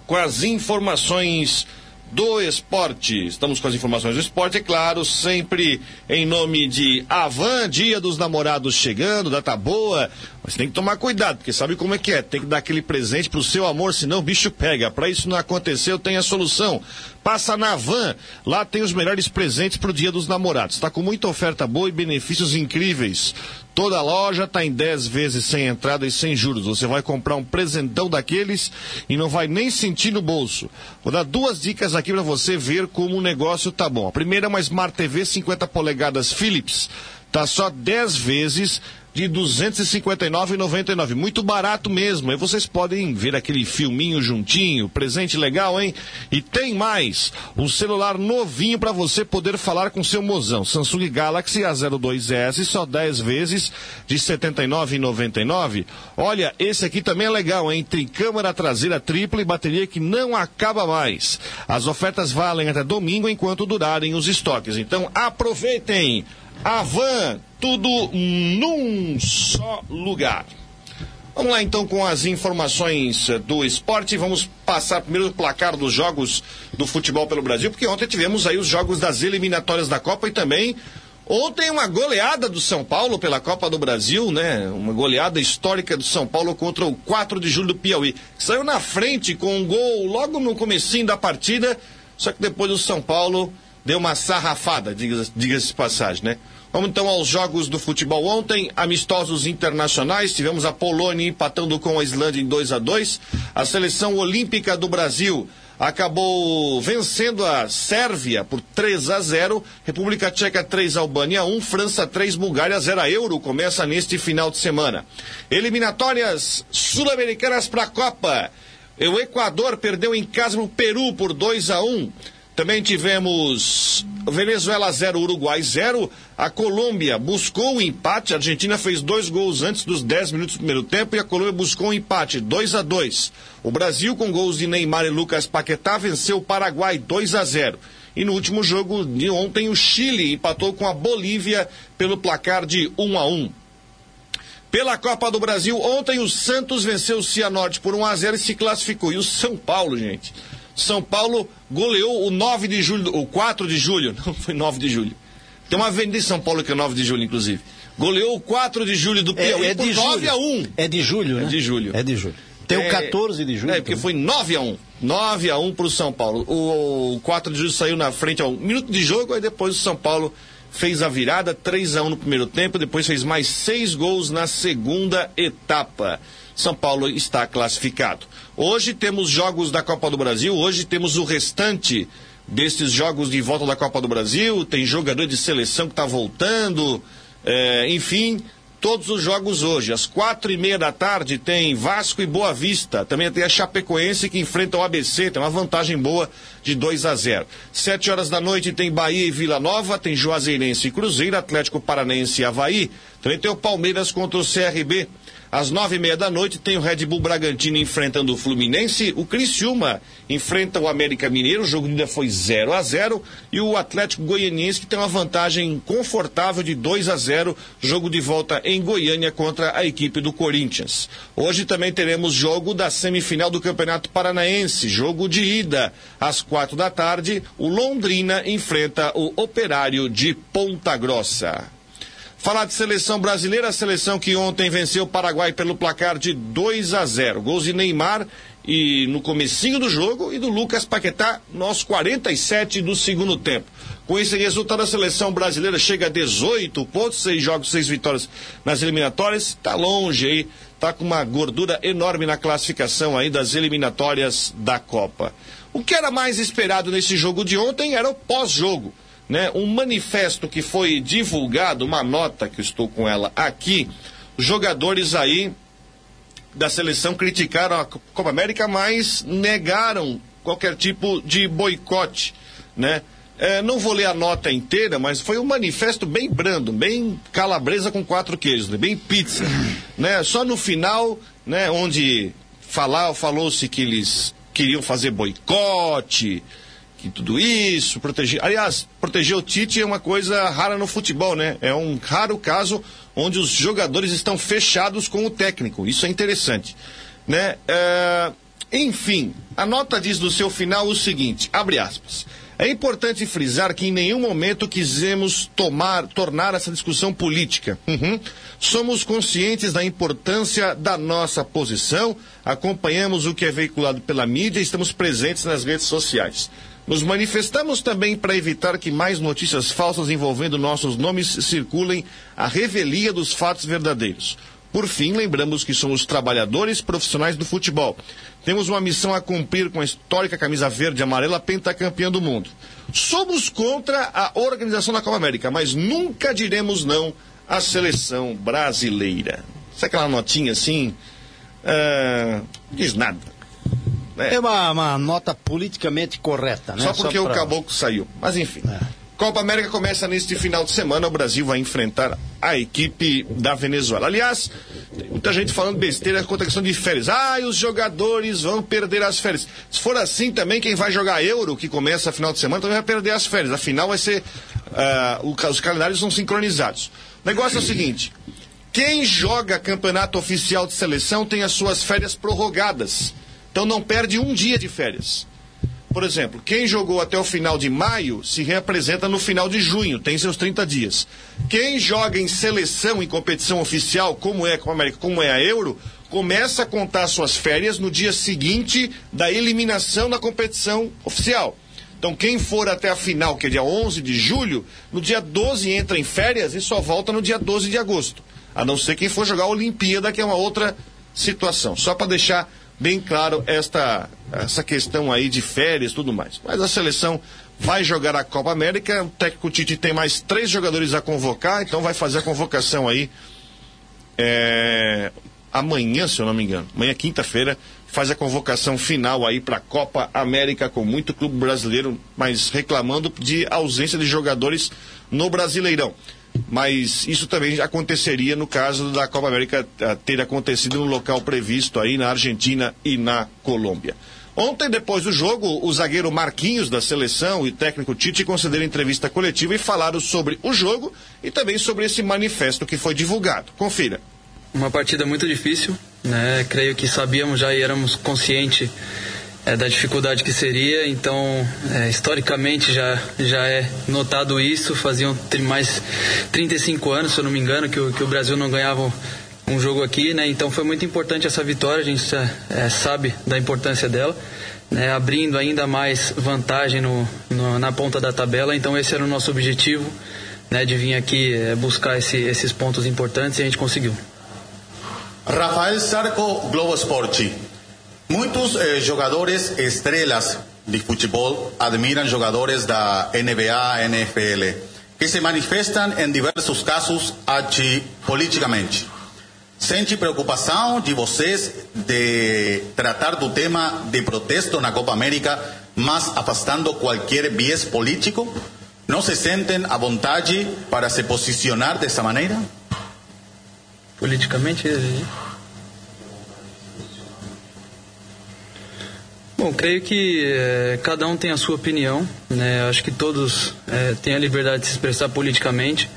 S7: com as informações do esporte. Estamos com as informações do esporte, é claro, sempre em nome de Avan, Dia dos Namorados chegando, data boa. Mas tem que tomar cuidado, porque sabe como é que é? Tem que dar aquele presente pro seu amor, senão o bicho pega. Para isso não acontecer, eu tenho a solução. Passa na Van, lá tem os melhores presentes pro Dia dos Namorados. Está com muita oferta boa e benefícios incríveis. Toda loja está em 10 vezes sem entrada e sem juros. Você vai comprar um presentão daqueles e não vai nem sentir no bolso. Vou dar duas dicas aqui para você ver como o negócio tá bom. A primeira é uma Smart TV 50 polegadas Philips. Tá só 10 vezes de R$ 259,99. Muito barato mesmo. Aí vocês podem ver aquele filminho juntinho, presente legal, hein? E tem mais, um celular novinho para você poder falar com seu mozão. Samsung Galaxy A02s, só 10 vezes de R$ 79,99. Olha, esse aqui também é legal, hein? Tem câmera traseira tripla e bateria que não acaba mais. As ofertas valem até domingo enquanto durarem os estoques. Então aproveitem! A van, tudo num só lugar. Vamos lá então com as informações do esporte. Vamos passar primeiro o placar dos jogos do futebol pelo Brasil, porque ontem tivemos aí os jogos das eliminatórias da Copa e também ontem uma goleada do São Paulo pela Copa do Brasil, né? Uma goleada histórica do São Paulo contra o 4 de julho do Piauí. Saiu na frente com um gol logo no comecinho da partida, só que depois o São Paulo deu uma sarrafada, diga-se diga de passagem, né? Vamos então aos jogos do futebol ontem, amistosos internacionais. Tivemos a Polônia empatando com a Islândia em 2 a 2 A seleção olímpica do Brasil acabou vencendo a Sérvia por 3 a 0, República Tcheca 3 Albânia 1, França 3 Bulgária 0 a Euro começa neste final de semana. Eliminatórias sul-americanas para a Copa. O Equador perdeu em casa no Peru por 2 a 1. Também tivemos Venezuela 0, Uruguai 0. A Colômbia buscou o empate. A Argentina fez dois gols antes dos 10 minutos do primeiro tempo e a Colômbia buscou um empate, 2 a 2. O Brasil, com gols de Neymar e Lucas Paquetá, venceu o Paraguai 2 a 0. E no último jogo de ontem, o Chile empatou com a Bolívia pelo placar de 1 a 1. Pela Copa do Brasil, ontem o Santos venceu o Cianorte por 1 a 0 e se classificou. E o São Paulo, gente, são Paulo goleou o 9 de julho, o 4 de julho, não foi 9 de julho. Tem uma avenida em São Paulo que é 9 de julho, inclusive. Goleou o 4 de julho do Piauí
S1: é, é de
S7: por 9
S1: julho.
S7: a 1.
S1: É de julho, né?
S7: É de julho.
S1: É de julho. Tem o 14 de julho.
S7: É, porque foi 9 a 1. 9 a 1 para o São Paulo. O, o 4 de julho saiu na frente a um minuto de jogo, aí depois o São Paulo fez a virada, 3 a 1 no primeiro tempo, depois fez mais seis gols na segunda etapa. São Paulo está classificado. Hoje temos jogos da Copa do Brasil, hoje temos o restante desses jogos de volta da Copa do Brasil, tem jogador de seleção que está voltando, é, enfim, todos os jogos hoje. Às quatro e meia da tarde tem Vasco e Boa Vista. Também tem a Chapecoense que enfrenta o ABC, tem uma vantagem boa de 2 a 0. Sete horas da noite tem Bahia e Vila Nova, tem Juazeirense e Cruzeiro, Atlético Paranense e Havaí. Também tem o Palmeiras contra o CRB. Às nove e meia da noite tem o Red Bull Bragantino enfrentando o Fluminense. O Criciúma enfrenta o América Mineiro. O jogo ainda foi 0 a 0 E o Atlético Goianiense que tem uma vantagem confortável de 2 a 0 Jogo de volta em Goiânia contra a equipe do Corinthians. Hoje também teremos jogo da semifinal do Campeonato Paranaense. Jogo de ida. Às quatro da tarde, o Londrina enfrenta o Operário de Ponta Grossa. Falar de seleção brasileira, a seleção que ontem venceu o Paraguai pelo placar de 2 a 0. Gols de Neymar e no comecinho do jogo e do Lucas Paquetá nos 47 do segundo tempo. Com esse resultado, a seleção brasileira chega a 18 pontos, 6 jogos, 6 vitórias nas eliminatórias. Está longe aí, está com uma gordura enorme na classificação aí das eliminatórias da Copa. O que era mais esperado nesse jogo de ontem era o pós-jogo né, um manifesto que foi divulgado, uma nota que estou com ela aqui, jogadores aí da seleção criticaram a Copa América, mas negaram qualquer tipo de boicote, né? É, não vou ler a nota inteira, mas foi um manifesto bem brando, bem calabresa com quatro queijos, né? bem pizza, né? Só no final, né, onde falar, falou-se que eles queriam fazer boicote, que tudo isso, proteger. Aliás, proteger o Tite é uma coisa rara no futebol, né? É um raro caso onde os jogadores estão fechados com o técnico. Isso é interessante, né? É... Enfim, a nota diz no seu final o seguinte: abre aspas. É importante frisar que em nenhum momento quisemos tomar, tornar essa discussão política. Uhum. Somos conscientes da importância da nossa posição, acompanhamos o que é veiculado pela mídia e estamos presentes nas redes sociais. Nos manifestamos também para evitar que mais notícias falsas envolvendo nossos nomes circulem à revelia dos fatos verdadeiros. Por fim, lembramos que somos trabalhadores profissionais do futebol. Temos uma missão a cumprir com a histórica camisa verde e amarela pentacampeã do mundo. Somos contra a organização da Copa América, mas nunca diremos não a seleção brasileira. Sabe aquela notinha assim? Uh, diz nada.
S1: É, é uma, uma, nota politicamente correta, né?
S7: Só porque Só pra... o caboclo saiu. Mas enfim. É. Copa América começa neste final de semana. O Brasil vai enfrentar a equipe da Venezuela. Aliás, tem muita gente falando besteira quanto a questão de férias. Ah, os jogadores vão perder as férias. Se for assim também, quem vai jogar Euro, que começa final de semana, também vai perder as férias. Afinal, vai ser. Uh, os calendários são sincronizados. O negócio é o seguinte: quem joga campeonato oficial de seleção tem as suas férias prorrogadas. Então não perde um dia de férias. Por exemplo, quem jogou até o final de maio se reapresenta no final de junho, tem seus 30 dias. Quem joga em seleção, em competição oficial, como é com a América, como é a Euro, começa a contar suas férias no dia seguinte da eliminação da competição oficial. Então, quem for até a final, que é dia 11 de julho, no dia 12 entra em férias e só volta no dia 12 de agosto. A não ser quem for jogar a Olimpíada, que é uma outra situação. Só para deixar bem claro esta essa questão aí de férias tudo mais. Mas a seleção vai jogar a Copa América, o técnico Tite tem mais três jogadores a convocar, então vai fazer a convocação aí é, amanhã, se eu não me engano. Amanhã, quinta-feira, faz a convocação final aí para a Copa América com muito clube brasileiro, mas reclamando de ausência de jogadores no Brasileirão mas isso também aconteceria no caso da Copa América eh, ter acontecido no local previsto aí na Argentina e na Colômbia. Ontem, depois do jogo, o zagueiro Marquinhos da seleção e técnico Tite concederam entrevista coletiva e falaram sobre o jogo e também sobre esse manifesto que foi divulgado. Confira.
S9: Uma partida muito difícil, né? Creio que sabíamos já e éramos conscientes é, da dificuldade que seria. Então, é, historicamente já, já é notado isso. Faziam mais 35 anos, se eu não me engano, que o, que o Brasil não ganhava um jogo aqui, né? Então foi muito importante essa vitória. A gente é, sabe da importância dela. Né, abrindo ainda mais vantagem no, no, na ponta da tabela. Então esse era o nosso objetivo, né, de vir aqui é, buscar esse, esses pontos importantes e a gente conseguiu.
S10: Rafael Sarco, Globo Esporte. Muchos eh, jugadores estrellas de fútbol admiran jugadores da NBA, NFL, que se manifestan en diversos casos aquí políticamente. Sente preocupação de vocês de tratar do tema de protesto na Copa América, mas afastando qualquer viés político? Não se sentem à vontade para se posicionar dessa maneira?
S9: Politicamente, Bom, creio que é, cada um tem a sua opinião, né? Acho que todos é, têm a liberdade de se expressar politicamente.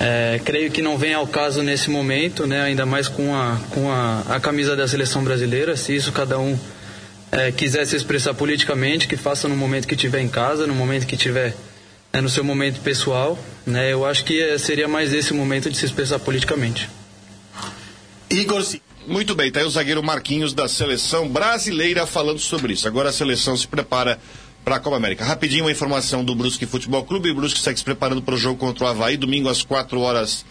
S9: É, creio que não vem ao caso nesse momento, né? Ainda mais com a, com a, a camisa da seleção brasileira. Se isso cada um quiser se expressar politicamente, que faça no momento que estiver em casa, no momento que estiver né, no seu momento pessoal, né? Eu acho que seria mais esse momento de se expressar politicamente.
S7: Igor muito bem, tá aí o zagueiro Marquinhos da seleção brasileira falando sobre isso. Agora a seleção se prepara para a Copa América. Rapidinho uma informação do Brusque Futebol Clube. O Brusque segue se preparando para o jogo contra o Havaí, domingo às 4 horas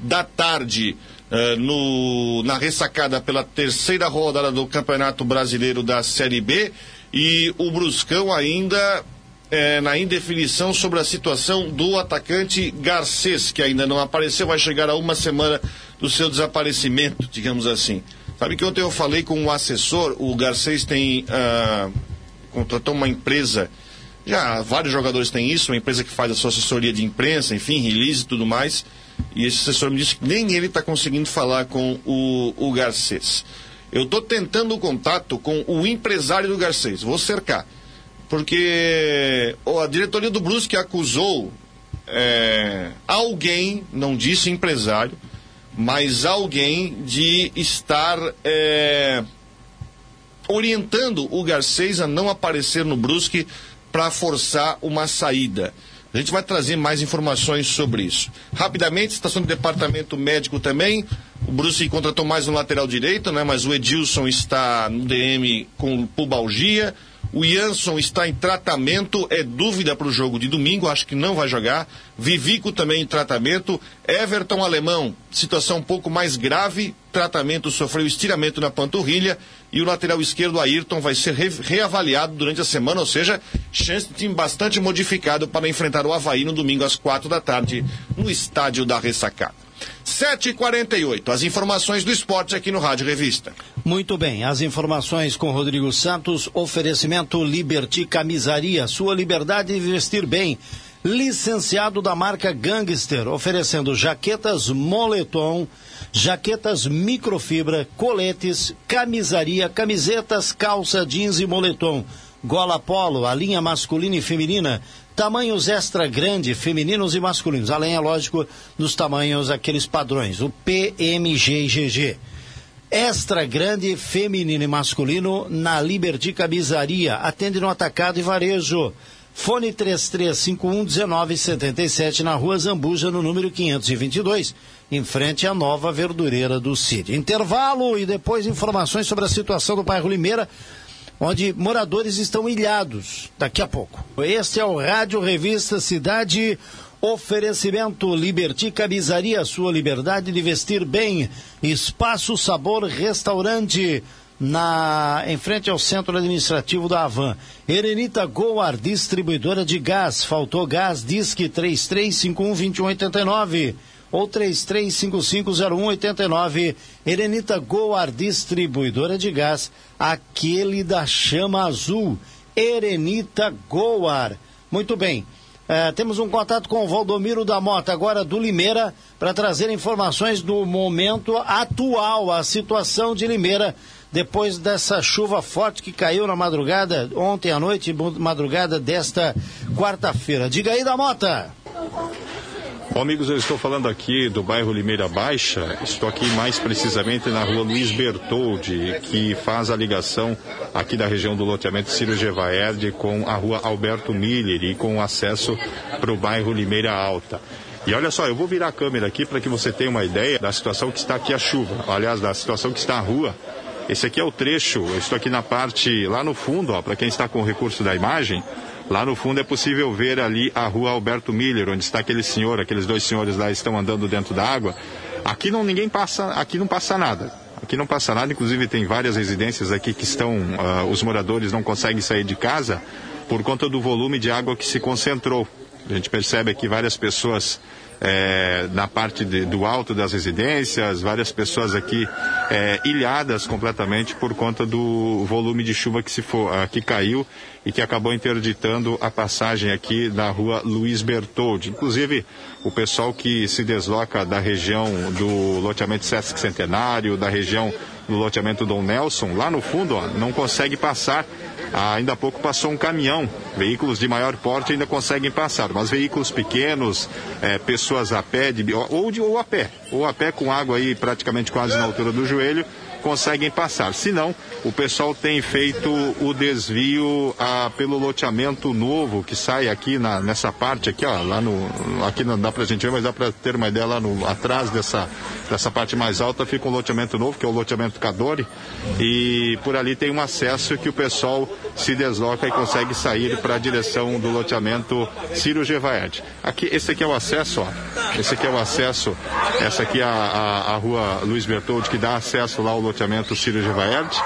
S7: da tarde, uh, no, na ressacada pela terceira rodada do Campeonato Brasileiro da Série B. E o Bruscão ainda é, na indefinição sobre a situação do atacante Garcês, que ainda não apareceu, vai chegar a uma semana do seu desaparecimento, digamos assim. Sabe que ontem eu falei com um assessor, o Garcês tem. Ah, contratou uma empresa, já vários jogadores têm isso, uma empresa que faz a sua assessoria de imprensa, enfim, release e tudo mais. E esse assessor me disse que nem ele está conseguindo falar com o, o Garcês. Eu estou tentando o contato com o empresário do Garcês, vou cercar. Porque a diretoria do Brusque acusou é, alguém, não disse empresário, mas alguém de estar é, orientando o Garcês a não aparecer no Brusque para forçar uma saída. A gente vai trazer mais informações sobre isso. Rapidamente, estação do departamento médico também. O Brusque contratou mais um lateral direito, né? Mas o Edilson está no DM com pubalgia. O Jansson está em tratamento, é dúvida para o jogo de domingo, acho que não vai jogar. Vivico também em tratamento. Everton Alemão, situação um pouco mais grave, tratamento sofreu estiramento na panturrilha. E o lateral esquerdo, Ayrton, vai ser re reavaliado durante a semana, ou seja, chance de time bastante modificado para enfrentar o Havaí no domingo às quatro da tarde, no estádio da Ressacada. 7h48. As informações do esporte aqui no Rádio Revista.
S1: Muito bem, as informações com Rodrigo Santos, oferecimento Liberty Camisaria, sua liberdade de vestir bem. Licenciado da marca Gangster, oferecendo jaquetas moletom, jaquetas microfibra, coletes, camisaria, camisetas, calça jeans e moletom. Gola Polo, a linha masculina e feminina, tamanhos extra grande, femininos e masculinos, além, é lógico, dos tamanhos, aqueles padrões, o PMG e GG. Extra grande, feminino e masculino, na Liberty Camisaria, atende no atacado e varejo. Fone 3351-1977, na rua Zambuja, no número 522, em frente à nova verdureira do Cid. Intervalo e depois informações sobre a situação do bairro Limeira, onde moradores estão ilhados. Daqui a pouco. Este é o Rádio Revista Cidade. Oferecimento Liberty Camisaria, sua liberdade de vestir bem. Espaço Sabor Restaurante na em frente ao centro administrativo da Avan. Erenita Goar, distribuidora de gás. Faltou gás, disque 33512189 ou 33550189. Erenita Goar, distribuidora de gás, aquele da chama azul. Erenita Goar. Muito bem. É, temos um contato com o Valdomiro da Mota, agora do Limeira, para trazer informações do momento atual, a situação de Limeira depois dessa chuva forte que caiu na madrugada, ontem à noite, madrugada desta quarta-feira. Diga aí da Mota.
S2: Bom, amigos, eu estou falando aqui do bairro Limeira Baixa. Estou aqui mais precisamente na rua Luiz Bertoldi, que faz a ligação aqui da região do loteamento Ciro Gevaerde com a rua Alberto Miller e com acesso para o bairro Limeira Alta. E olha só, eu vou virar a câmera aqui para que você tenha uma ideia da situação que está aqui a chuva. Aliás, da situação que está a rua esse aqui é o trecho, eu estou aqui na parte, lá no fundo, para quem está com o recurso da imagem, lá no fundo é possível ver ali a rua Alberto Miller, onde está aquele senhor, aqueles dois senhores lá estão andando dentro da água. Aqui não ninguém passa, aqui não passa nada. Aqui não passa nada, inclusive tem várias residências aqui que estão, uh, os moradores não conseguem sair de casa por conta do volume de água que se concentrou. A gente percebe aqui várias pessoas é, na parte de, do alto das residências, várias pessoas aqui é, ilhadas completamente por conta do volume de chuva que, se for, que caiu e que acabou interditando a passagem aqui da rua Luiz Bertoldi. Inclusive, o pessoal que se desloca da região do loteamento Sesc Centenário, da região do loteamento Dom Nelson, lá no fundo, ó, não consegue passar ainda há pouco passou um caminhão. Veículos de maior porte ainda conseguem passar, mas veículos pequenos, é, pessoas a pé, de, ou, de, ou a pé, ou a pé com água aí praticamente quase na altura do joelho, conseguem passar. Se não, o pessoal tem feito o desvio ah, pelo loteamento novo que sai aqui na, nessa parte aqui, ó, lá no, aqui não dá pra gente ver, mas dá para ter uma ideia lá no, atrás dessa, dessa parte mais alta fica um loteamento novo, que é o loteamento Cadore, e por ali tem um acesso que o pessoal se desloca e consegue sair para a direção do loteamento Ciro Gevaed. Aqui, esse aqui é o acesso, ó. Esse aqui é o acesso, essa aqui é a, a, a rua Luiz Bertoldi, que dá acesso lá ao loteamento Ciro Gevaerd.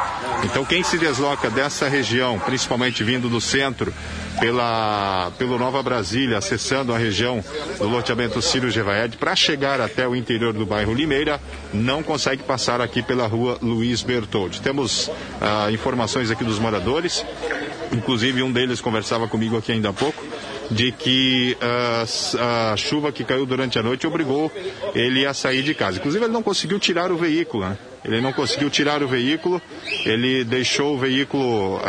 S2: Então quem se desloca dessa região, principalmente vindo do centro, pela, pelo Nova Brasília, acessando a região do loteamento Ciro Gevaed, para chegar até o interior do bairro Limeira, não consegue passar aqui pela rua Luiz Bertoldi. Temos ah, informações aqui dos moradores, inclusive um deles conversava comigo aqui ainda há pouco, de que uh, a chuva que caiu durante a noite obrigou ele a sair de casa. Inclusive, ele não conseguiu tirar o veículo. Né? Ele não conseguiu tirar o veículo, ele deixou o veículo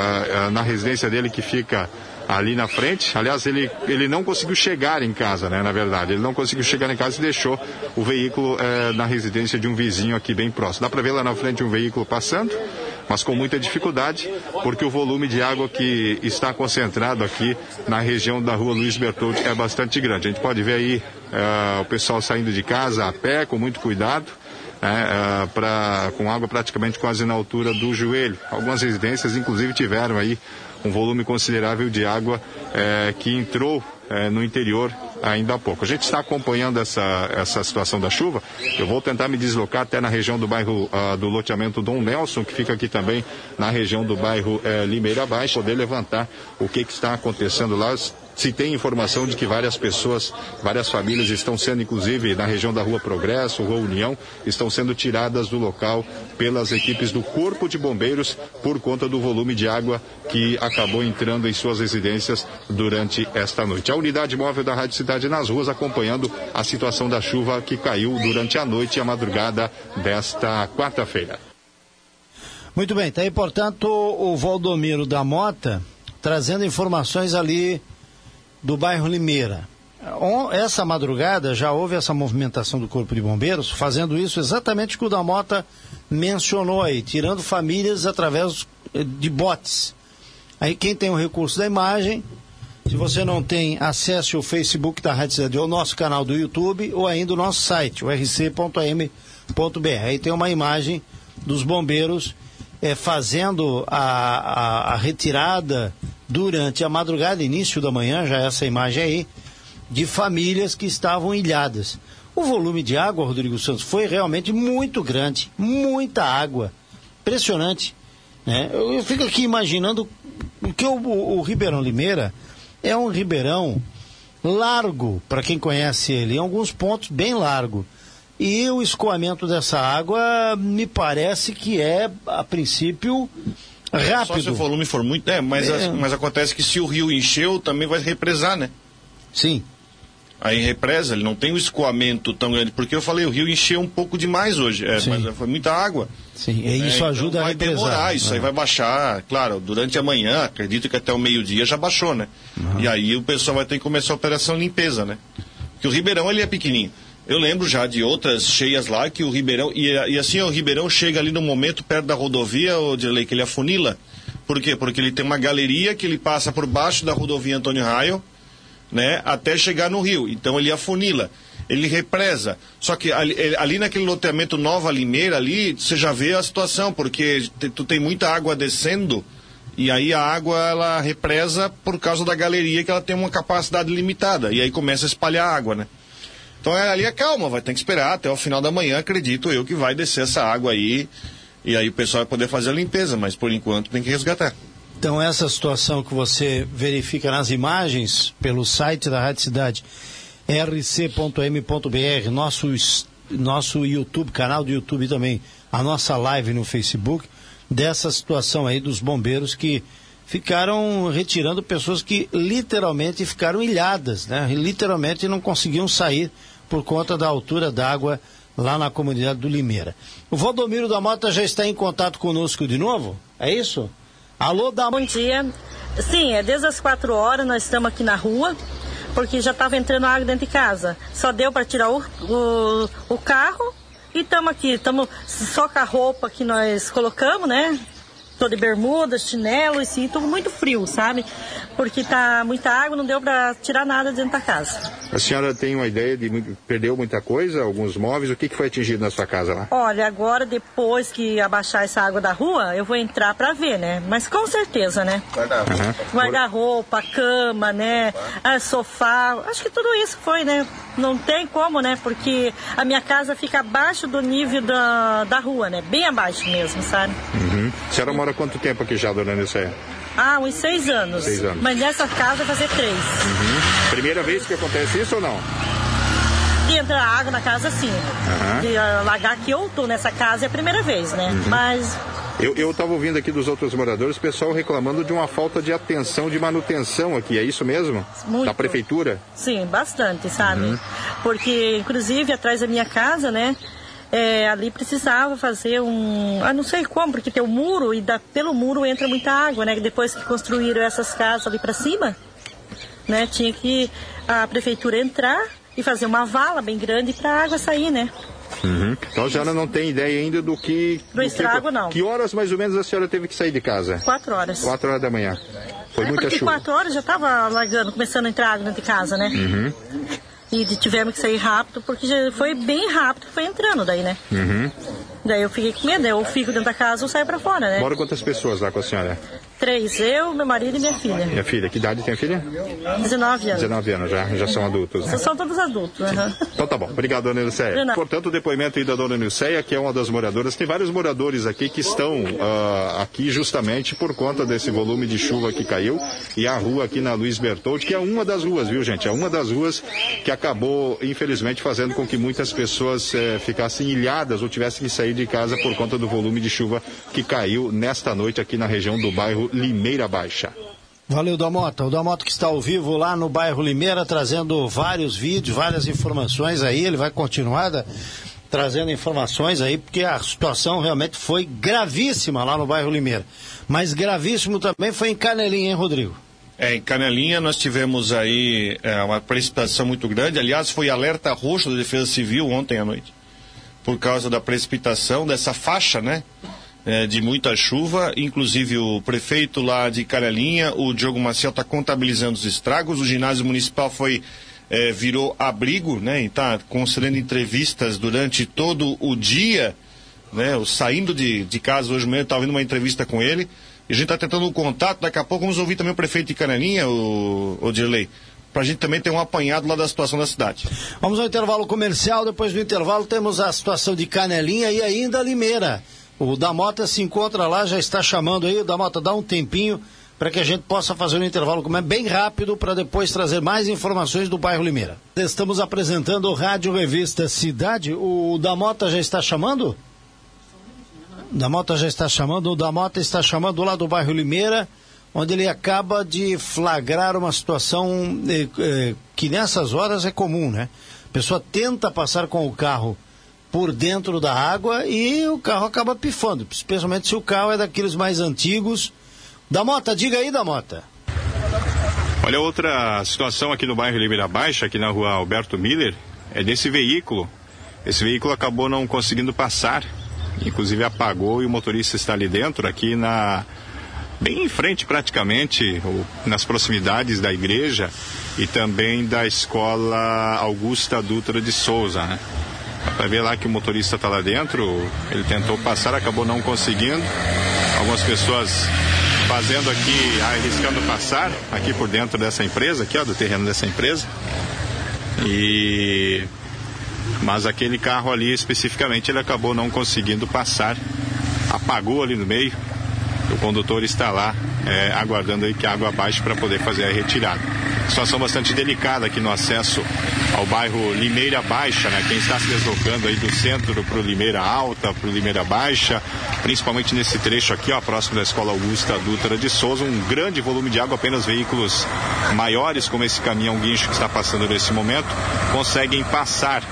S2: na residência dele que fica ali na frente. Aliás, ele, ele não conseguiu chegar em casa, né? Na verdade, ele não conseguiu chegar em casa e deixou o veículo eh, na residência de um vizinho aqui bem próximo. Dá para ver lá na frente um veículo passando, mas com muita dificuldade, porque o volume de água que está concentrado aqui na região da rua Luiz Bertoldi é bastante grande. A gente pode ver aí eh, o pessoal saindo de casa a pé, com muito cuidado. Uh, pra, com água praticamente quase na altura do joelho. Algumas residências, inclusive, tiveram aí um volume considerável de água é, que entrou é, no interior ainda há pouco. A gente está acompanhando essa, essa situação da chuva. Eu vou tentar me deslocar até na região do bairro uh, do loteamento Dom Nelson, que fica aqui também na região do bairro uh, Limeira Baixa, poder levantar o que, que está acontecendo lá se tem informação de que várias pessoas, várias famílias estão sendo, inclusive, na região da Rua Progresso, Rua União, estão sendo tiradas do local pelas equipes do Corpo de Bombeiros por conta do volume de água que acabou entrando em suas residências durante esta noite. A unidade móvel da Rádio Cidade nas ruas acompanhando a situação da chuva que caiu durante a noite e a madrugada desta quarta-feira.
S1: Muito bem, está aí, portanto, o Valdomiro da Mota trazendo informações ali do bairro Limeira. Essa madrugada já houve essa movimentação do Corpo de Bombeiros, fazendo isso exatamente o que o da Mota mencionou aí, tirando famílias através de botes. Aí quem tem o recurso da imagem, se você não tem, acesse o Facebook da Rádio Cidade ou nosso canal do YouTube ou ainda o nosso site, o rc.am.br. Aí tem uma imagem dos bombeiros é, fazendo a, a, a, retirada durante a madrugada, início da manhã, já essa imagem aí, de famílias que estavam ilhadas. O volume de água, Rodrigo Santos, foi realmente muito grande, muita água, impressionante. Né? Eu, eu fico aqui imaginando que o, o, o Ribeirão Limeira é um ribeirão largo, para quem conhece ele, em alguns pontos bem largo. E o escoamento dessa água me parece que é, a princípio, rápido. Só
S7: se o volume for muito. É, mas, é. mas acontece que se o rio encheu, também vai represar, né?
S1: Sim.
S7: Aí represa, ele não tem o escoamento tão grande. Porque eu falei, o rio encheu um pouco demais hoje. É, mas foi muita água.
S1: Sim, e isso é, ajuda então a represar.
S7: Vai demorar, isso aí vai baixar, claro, durante a manhã, acredito que até o meio-dia já baixou, né? Uhum. E aí o pessoal vai ter que começar a operação limpeza, né? Porque o Ribeirão ele é pequenininho. Eu lembro já de outras cheias lá que o Ribeirão. E, e assim, o Ribeirão chega ali no momento perto da rodovia, o Dirley, que ele afunila. Por quê? Porque ele tem uma galeria que ele passa por baixo da rodovia Antônio Raio, né? Até chegar no rio. Então ele afunila. Ele represa. Só que ali, ali naquele loteamento Nova Limeira, ali, você já vê a situação, porque tu tem muita água descendo. E aí a água ela represa por causa da galeria que ela tem uma capacidade limitada. E aí começa a espalhar água, né? Então é, ali é calma, vai ter que esperar até o final da manhã, acredito eu, que vai descer essa água aí. E aí o pessoal vai poder fazer a limpeza, mas por enquanto tem que resgatar.
S1: Então essa situação que você verifica nas imagens pelo site da Rádio Cidade, rc.m.br, nosso, nosso YouTube, canal do YouTube também, a nossa live no Facebook, dessa situação aí dos bombeiros que ficaram retirando pessoas que literalmente ficaram ilhadas, né? Literalmente não conseguiam sair por conta da altura d'água lá na comunidade do Limeira. O Valdomiro da Mota já está em contato conosco de novo? É isso? Alô, da
S11: Bom dia. Sim, é desde as quatro horas nós estamos aqui na rua, porque já estava entrando água dentro de casa. Só deu para tirar o, o, o carro e estamos aqui, estamos só com a roupa que nós colocamos, né? Tô de bermuda, chinelo e sinto muito frio, sabe? Porque tá muita água, não deu para tirar nada dentro da casa.
S2: A senhora tem uma ideia de perdeu muita coisa, alguns móveis, o que, que foi atingido na sua casa lá?
S11: Olha, agora depois que abaixar essa água da rua, eu vou entrar para ver, né? Mas com certeza, né? Guarda-roupa, uhum. cama, né? Ah, sofá, acho que tudo isso foi, né? Não tem como, né? Porque a minha casa fica abaixo do nível da, da rua, né? Bem abaixo mesmo, sabe?
S2: Uhum. A senhora mora quanto tempo aqui já, dona Niceia?
S11: Ah, uns seis anos.
S2: Seis anos.
S11: Mas nessa casa vai fazer três.
S2: Uhum. Primeira vez que acontece isso ou não?
S11: De entrar água na casa, sim. Uhum. De alagar que eu tô nessa casa é a primeira vez, né? Uhum. Mas
S2: eu estava ouvindo aqui dos outros moradores, o pessoal reclamando de uma falta de atenção de manutenção aqui, é isso mesmo?
S11: Muito.
S2: Da prefeitura?
S11: Sim, bastante, sabe? Uhum. Porque, inclusive, atrás da minha casa, né? É, ali precisava fazer um. Ah, não sei como, porque tem o um muro e da, pelo muro entra muita água, né? Depois que construíram essas casas ali para cima, né? Tinha que a prefeitura entrar e fazer uma vala bem grande para a água sair, né?
S2: Uhum. Então a senhora não tem ideia ainda do que.
S11: Do, do estrago,
S2: que,
S11: não.
S2: Que horas mais ou menos a senhora teve que sair de casa?
S11: Quatro horas.
S2: Quatro horas da manhã. Foi
S11: é
S2: muita chuva.
S11: quatro horas já estava largando, começando a entrar água dentro de casa, né?
S2: Uhum.
S11: E tivemos que sair rápido, porque já foi bem rápido, foi entrando daí, né?
S2: Uhum.
S11: Daí eu fiquei com medo, eu fico dentro da casa ou saio para fora, né?
S2: Mora quantas pessoas lá com a senhora?
S11: Três, eu, meu marido e minha filha.
S2: Minha filha, que idade tem a filha?
S11: 19 anos.
S2: 19 anos, já, já são adultos. Né?
S11: São todos adultos. Uhum.
S2: Então tá bom. Obrigado, dona Nilceia. Portanto, o depoimento aí da dona Nilceia, que é uma das moradoras. Tem vários moradores aqui que estão uh, aqui justamente por conta desse volume de chuva que caiu. E a rua aqui na Luiz Bertoldi, que é uma das ruas, viu, gente? É uma das ruas que acabou, infelizmente, fazendo com que muitas pessoas eh, ficassem ilhadas ou tivessem que sair de casa por conta do volume de chuva que caiu nesta noite aqui na região do bairro Limeira Baixa.
S1: Valeu, Damota. O Damota que está ao vivo lá no bairro Limeira, trazendo vários vídeos, várias informações aí. Ele vai continuar da, trazendo informações aí, porque a situação realmente foi gravíssima lá no bairro Limeira. Mas gravíssimo também foi em Canelinha, hein, Rodrigo?
S7: É, em Canelinha nós tivemos aí é, uma precipitação muito grande. Aliás, foi alerta roxo da Defesa Civil ontem à noite. Por causa da precipitação dessa faixa, né? É, de muita chuva. Inclusive o prefeito lá de Canelinha, o Diogo Maciel, está contabilizando os estragos. O ginásio municipal foi é, virou abrigo, né? E está concedendo entrevistas durante todo o dia, né? O, saindo de, de casa hoje mesmo, estava vendo uma entrevista com ele. E a gente está tentando um contato. Daqui a pouco vamos ouvir também o prefeito de Canelinha, o, o Dirley para a gente também ter um apanhado lá da situação da cidade.
S1: Vamos ao intervalo comercial, depois do intervalo temos a situação de Canelinha e ainda Limeira. O Damota se encontra lá, já está chamando aí. O Damota, dá um tempinho para que a gente possa fazer um intervalo como é bem rápido para depois trazer mais informações do bairro Limeira. Estamos apresentando o Rádio Revista Cidade. O Damota já está chamando? Damota já está chamando. O Damota está chamando lá do bairro Limeira, onde ele acaba de flagrar uma situação eh, eh, que nessas horas é comum, né? A pessoa tenta passar com o carro por dentro da água e o carro acaba pifando, especialmente se o carro é daqueles mais antigos. Da Mota, diga aí, da Mota.
S2: Olha, outra situação aqui no bairro Limeira Baixa, aqui na rua Alberto Miller, é desse veículo. Esse veículo acabou não conseguindo passar, inclusive apagou e o motorista está ali dentro, aqui na bem em frente praticamente, nas proximidades da igreja e também da escola Augusta Dutra de Souza, né? Vai ver lá que o motorista está lá dentro. Ele tentou passar, acabou não conseguindo. Algumas pessoas fazendo aqui, arriscando passar aqui por dentro dessa empresa, aqui ó, do terreno dessa empresa. E mas aquele carro ali especificamente ele acabou não conseguindo passar, apagou ali no meio. O condutor está lá é, aguardando aí que a água baixe para poder fazer a retirada. Situação bastante delicada aqui no acesso ao bairro Limeira Baixa, né? Quem está se deslocando aí do centro para o Limeira Alta, para o Limeira Baixa, principalmente nesse trecho aqui, ó, próximo da Escola Augusta Dutra de Souza, um grande volume de água, apenas veículos maiores, como esse caminhão guincho que está passando nesse momento, conseguem passar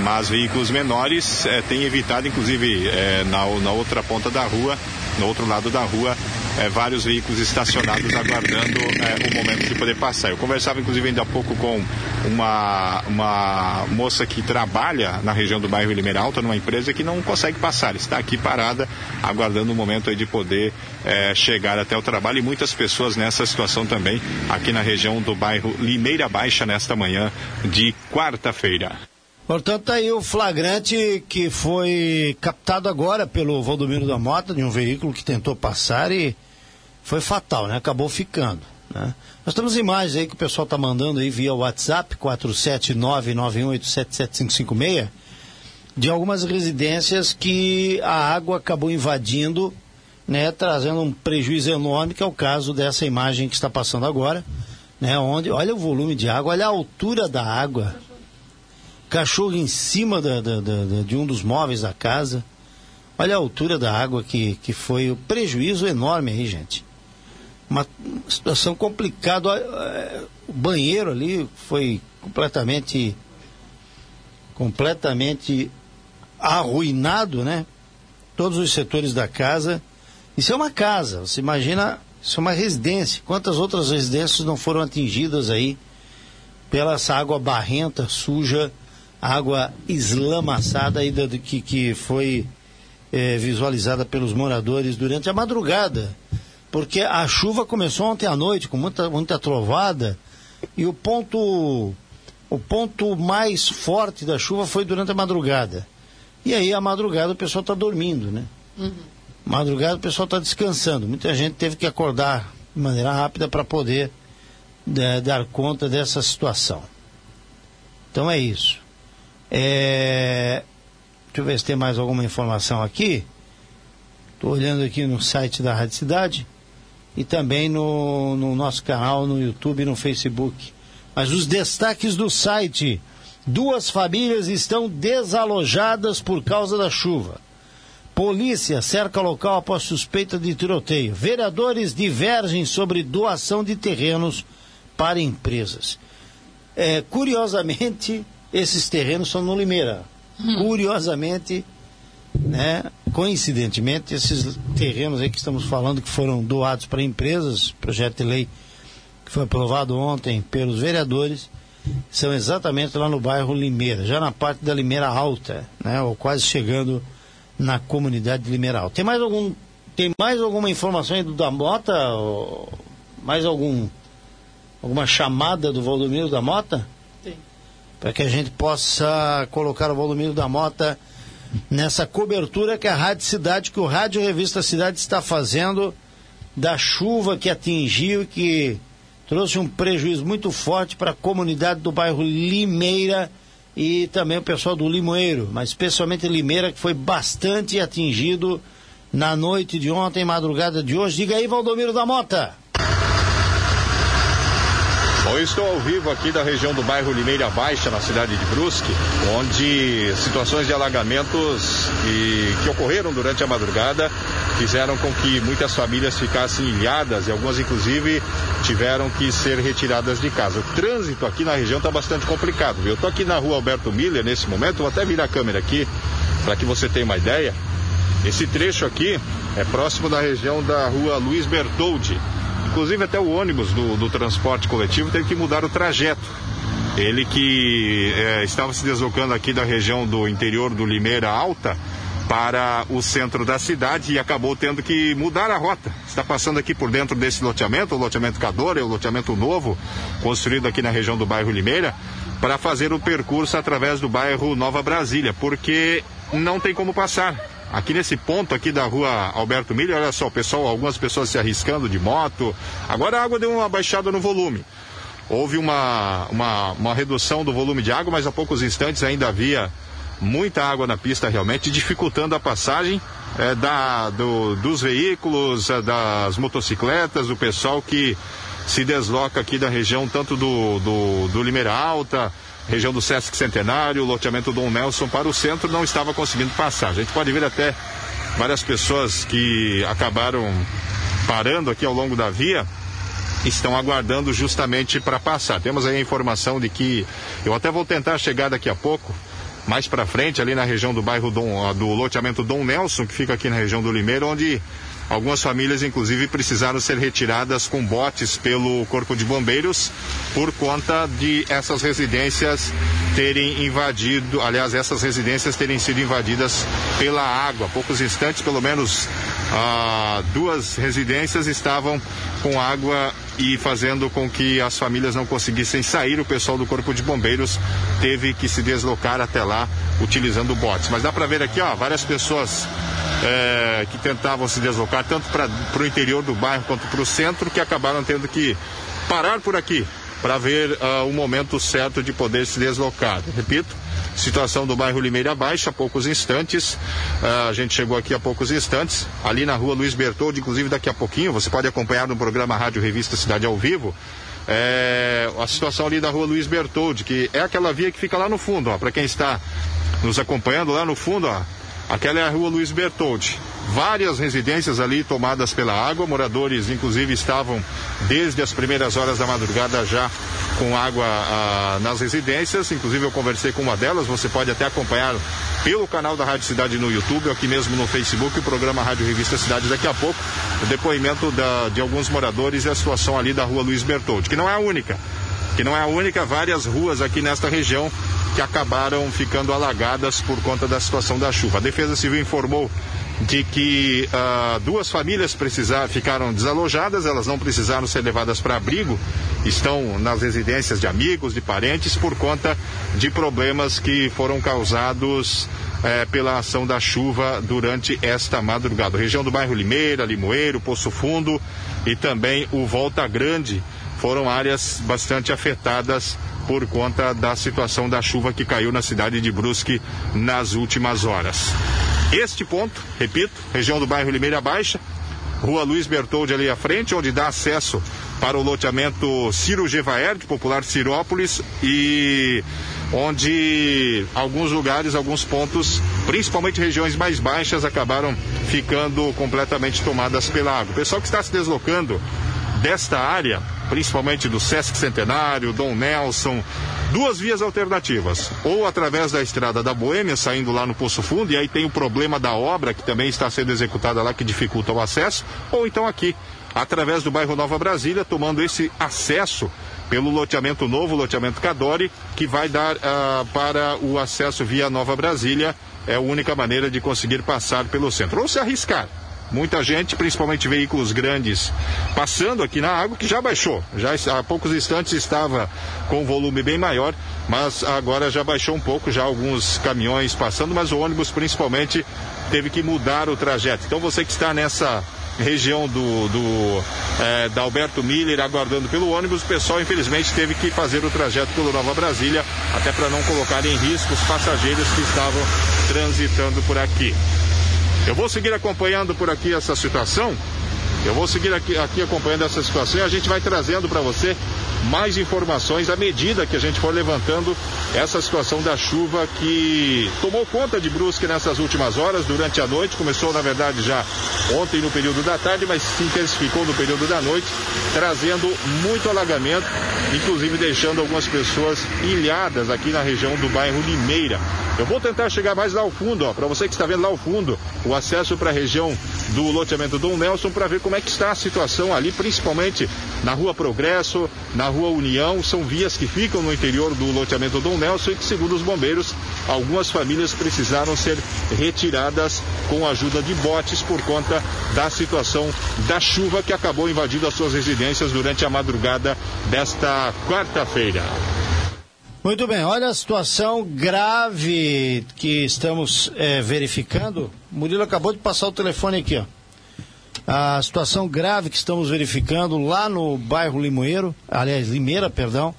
S2: mas veículos menores eh, têm evitado, inclusive eh, na, na outra ponta da rua, no outro lado da rua, é, vários veículos estacionados aguardando é, o momento de poder passar. Eu conversava inclusive ainda há pouco com uma, uma moça que trabalha na região do bairro Limeira Alta, numa empresa que não consegue passar, está aqui parada, aguardando o momento de poder é, chegar até o trabalho e muitas pessoas nessa situação também aqui na região do bairro Limeira Baixa nesta manhã de quarta-feira.
S1: Portanto, tá aí o flagrante que foi captado agora pelo Valdomiro da Mota, de um veículo que tentou passar e foi fatal, né? Acabou ficando. Né? Nós temos imagens aí que o pessoal está mandando aí via WhatsApp, 47991877556, de algumas residências que a água acabou invadindo, né, trazendo um prejuízo enorme, que é o caso dessa imagem que está passando agora, né, onde, olha o volume de água, olha a altura da água, cachorro em cima da, da, da, de um dos móveis da casa, olha a altura da água que, que foi, o prejuízo enorme aí, gente uma situação complicada. O banheiro ali foi completamente completamente arruinado, né? Todos os setores da casa. Isso é uma casa, você imagina, isso é uma residência. Quantas outras residências não foram atingidas aí pela essa água barrenta, suja, água eslamaçada aí que, que foi é, visualizada pelos moradores durante a madrugada porque a chuva começou ontem à noite com muita, muita trovada e o ponto o ponto mais forte da chuva foi durante a madrugada. E aí a madrugada o pessoal está dormindo, né? Uhum. Madrugada o pessoal está descansando. Muita gente teve que acordar de maneira rápida para poder é, dar conta dessa situação. Então é isso. É... Deixa eu ver se tem mais alguma informação aqui. Estou olhando aqui no site da Rádio Cidade e também no, no nosso canal no YouTube e no Facebook. Mas os destaques do site: duas famílias estão desalojadas por causa da chuva. Polícia cerca local após suspeita de tiroteio. Vereadores divergem sobre doação de terrenos para empresas. É, curiosamente, esses terrenos são no Limeira. Hum. Curiosamente, né, coincidentemente, esses terrenos aí que estamos falando que foram doados para empresas, projeto de lei que foi aprovado ontem pelos vereadores, são exatamente lá no bairro Limeira, já na parte da Limeira Alta, né, ou quase chegando na comunidade de Limeira Alta. Tem mais algum tem mais alguma informação aí do da Mota? Mais algum alguma chamada do Valdomiro da Mota? Para que a gente possa colocar o Valdomiro da Mota nessa cobertura que a Rádio Cidade, que o Rádio Revista Cidade está fazendo da chuva que atingiu e que trouxe um prejuízo muito forte para a comunidade do bairro Limeira e também o pessoal do Limoeiro, mas especialmente Limeira, que foi bastante atingido na noite de ontem, madrugada de hoje. Diga aí, Valdomiro da Mota.
S2: Bom, estou ao vivo aqui da região do bairro Limeira Baixa, na cidade de Brusque, onde situações de alagamentos que, que ocorreram durante a madrugada fizeram com que muitas famílias ficassem ilhadas e algumas, inclusive, tiveram que ser retiradas de casa. O trânsito aqui na região está bastante complicado. Viu? Eu estou aqui na rua Alberto Miller nesse momento, vou até virar a câmera aqui para que você tenha uma ideia. Esse trecho aqui é próximo da região da rua Luiz Bertoldi Inclusive até o ônibus do, do transporte coletivo teve que mudar o trajeto. Ele que é, estava se deslocando aqui da região do interior do Limeira Alta para o centro da cidade e acabou tendo que mudar a rota. Está passando aqui por dentro desse loteamento, o loteamento Cadora, o loteamento novo, construído aqui na região do bairro Limeira, para fazer o percurso através do bairro Nova Brasília, porque não tem como passar aqui nesse ponto aqui da rua Alberto Milho, olha só, pessoal, algumas pessoas se arriscando de moto. Agora a água deu uma baixada no volume. Houve uma, uma, uma redução do volume de água, mas há poucos instantes ainda havia muita água na pista realmente, dificultando a passagem é, da, do, dos veículos, é, das motocicletas, do pessoal que se desloca aqui da região, tanto do, do, do Limeira Alta, região do Sesc Centenário, loteamento Dom Nelson para o centro não estava conseguindo passar. A gente pode ver até várias pessoas que acabaram parando aqui ao longo da via estão aguardando justamente para passar. Temos aí a informação de que eu até vou tentar chegar daqui a pouco, mais para frente, ali na região do bairro Dom, do loteamento Dom Nelson, que fica aqui na região do Limeiro, onde Algumas famílias, inclusive, precisaram ser retiradas com botes pelo Corpo de Bombeiros por conta de essas residências terem invadido, aliás, essas residências terem sido invadidas pela água. Há poucos instantes, pelo menos ah, duas residências estavam com água e fazendo com que as famílias não conseguissem sair. O pessoal do Corpo de Bombeiros teve que se deslocar até lá utilizando botes. Mas dá para ver aqui, ó, várias pessoas é, que tentavam se deslocar tanto para o interior do bairro quanto para o centro que acabaram tendo que parar por aqui para ver uh, o momento certo de poder se deslocar. Repito, situação do bairro Limeira Baixa, há poucos instantes. Uh, a gente chegou aqui há poucos instantes, ali na rua Luiz Bertoldi, inclusive daqui a pouquinho, você pode acompanhar no programa Rádio Revista Cidade ao Vivo. É, a situação ali da rua Luiz Bertoldi, que é aquela via que fica lá no fundo, ó, para quem está nos acompanhando lá no fundo, ó, aquela é a rua Luiz Bertoldi várias residências ali tomadas pela água. Moradores, inclusive, estavam desde as primeiras horas da madrugada já com água ah, nas residências. Inclusive, eu conversei com uma delas. Você pode até acompanhar pelo canal da Rádio Cidade no YouTube, aqui mesmo no Facebook, o programa Rádio Revista Cidade daqui a pouco. O depoimento da, de alguns moradores e a situação ali da rua Luiz Bertoldi, que não é a única. Que não é a única, várias ruas aqui nesta região que acabaram ficando alagadas por conta da situação da chuva. A Defesa Civil informou de que uh, duas famílias precisaram, ficaram desalojadas, elas não precisaram ser levadas para abrigo, estão nas residências de amigos, de parentes, por conta de problemas que foram causados eh, pela ação da chuva durante esta madrugada. Região do bairro Limeira, Limoeiro, Poço Fundo e também o Volta Grande foram áreas bastante afetadas por conta da situação da chuva que caiu na cidade de Brusque nas últimas horas. Este ponto, repito, região do bairro Limeira Baixa, Rua Luiz Bertoldi ali à frente, onde dá acesso para o loteamento Ciro Gevaer, de popular Cirópolis, e onde alguns lugares, alguns pontos, principalmente regiões mais baixas, acabaram ficando completamente tomadas pela água. O pessoal que está se deslocando desta área, principalmente do Sesc Centenário, Dom Nelson, duas vias alternativas. Ou através da estrada da Boêmia, saindo lá no Poço Fundo, e aí tem o problema da obra que também está sendo executada lá, que dificulta o acesso, ou então aqui, através do bairro Nova Brasília, tomando esse acesso pelo loteamento novo, loteamento Cadore, que vai dar uh, para o acesso via Nova Brasília. É a única maneira de conseguir passar pelo centro. Ou se arriscar muita gente, principalmente veículos grandes, passando aqui na água, que já baixou. Já há poucos instantes estava com um volume bem maior, mas agora já baixou um pouco, já alguns caminhões passando, mas o ônibus principalmente teve que mudar o trajeto. Então você que está nessa região do, do é, da Alberto Miller aguardando pelo ônibus, o pessoal infelizmente teve que fazer o trajeto pelo Nova Brasília, até para não colocar em risco os passageiros que estavam transitando por aqui. Eu vou seguir acompanhando por aqui essa situação. Eu vou seguir aqui, aqui acompanhando essa situação e a gente vai trazendo para você mais informações à medida que a gente for levantando essa situação da chuva que tomou conta de Brusque nessas últimas horas, durante a noite. Começou, na verdade, já ontem no período da tarde, mas se intensificou no período da noite, trazendo muito alagamento, inclusive deixando algumas pessoas ilhadas aqui na região do bairro Limeira. Eu vou tentar chegar mais lá ao fundo, ó, para você que está vendo lá ao fundo, o acesso para a região do loteamento Dom Nelson, para ver como é que está a situação ali, principalmente na Rua Progresso, na Rua União, são vias que ficam no interior do loteamento Dom Nelson e que, segundo os bombeiros, algumas famílias precisaram ser retiradas com a ajuda de botes por conta da situação da chuva que acabou invadindo as suas residências durante a madrugada desta quarta-feira.
S1: Muito bem, olha a situação grave que estamos é, verificando. Murilo acabou de passar o telefone aqui, ó. A situação grave que estamos verificando lá no bairro Limoeiro, aliás, Limeira, perdão.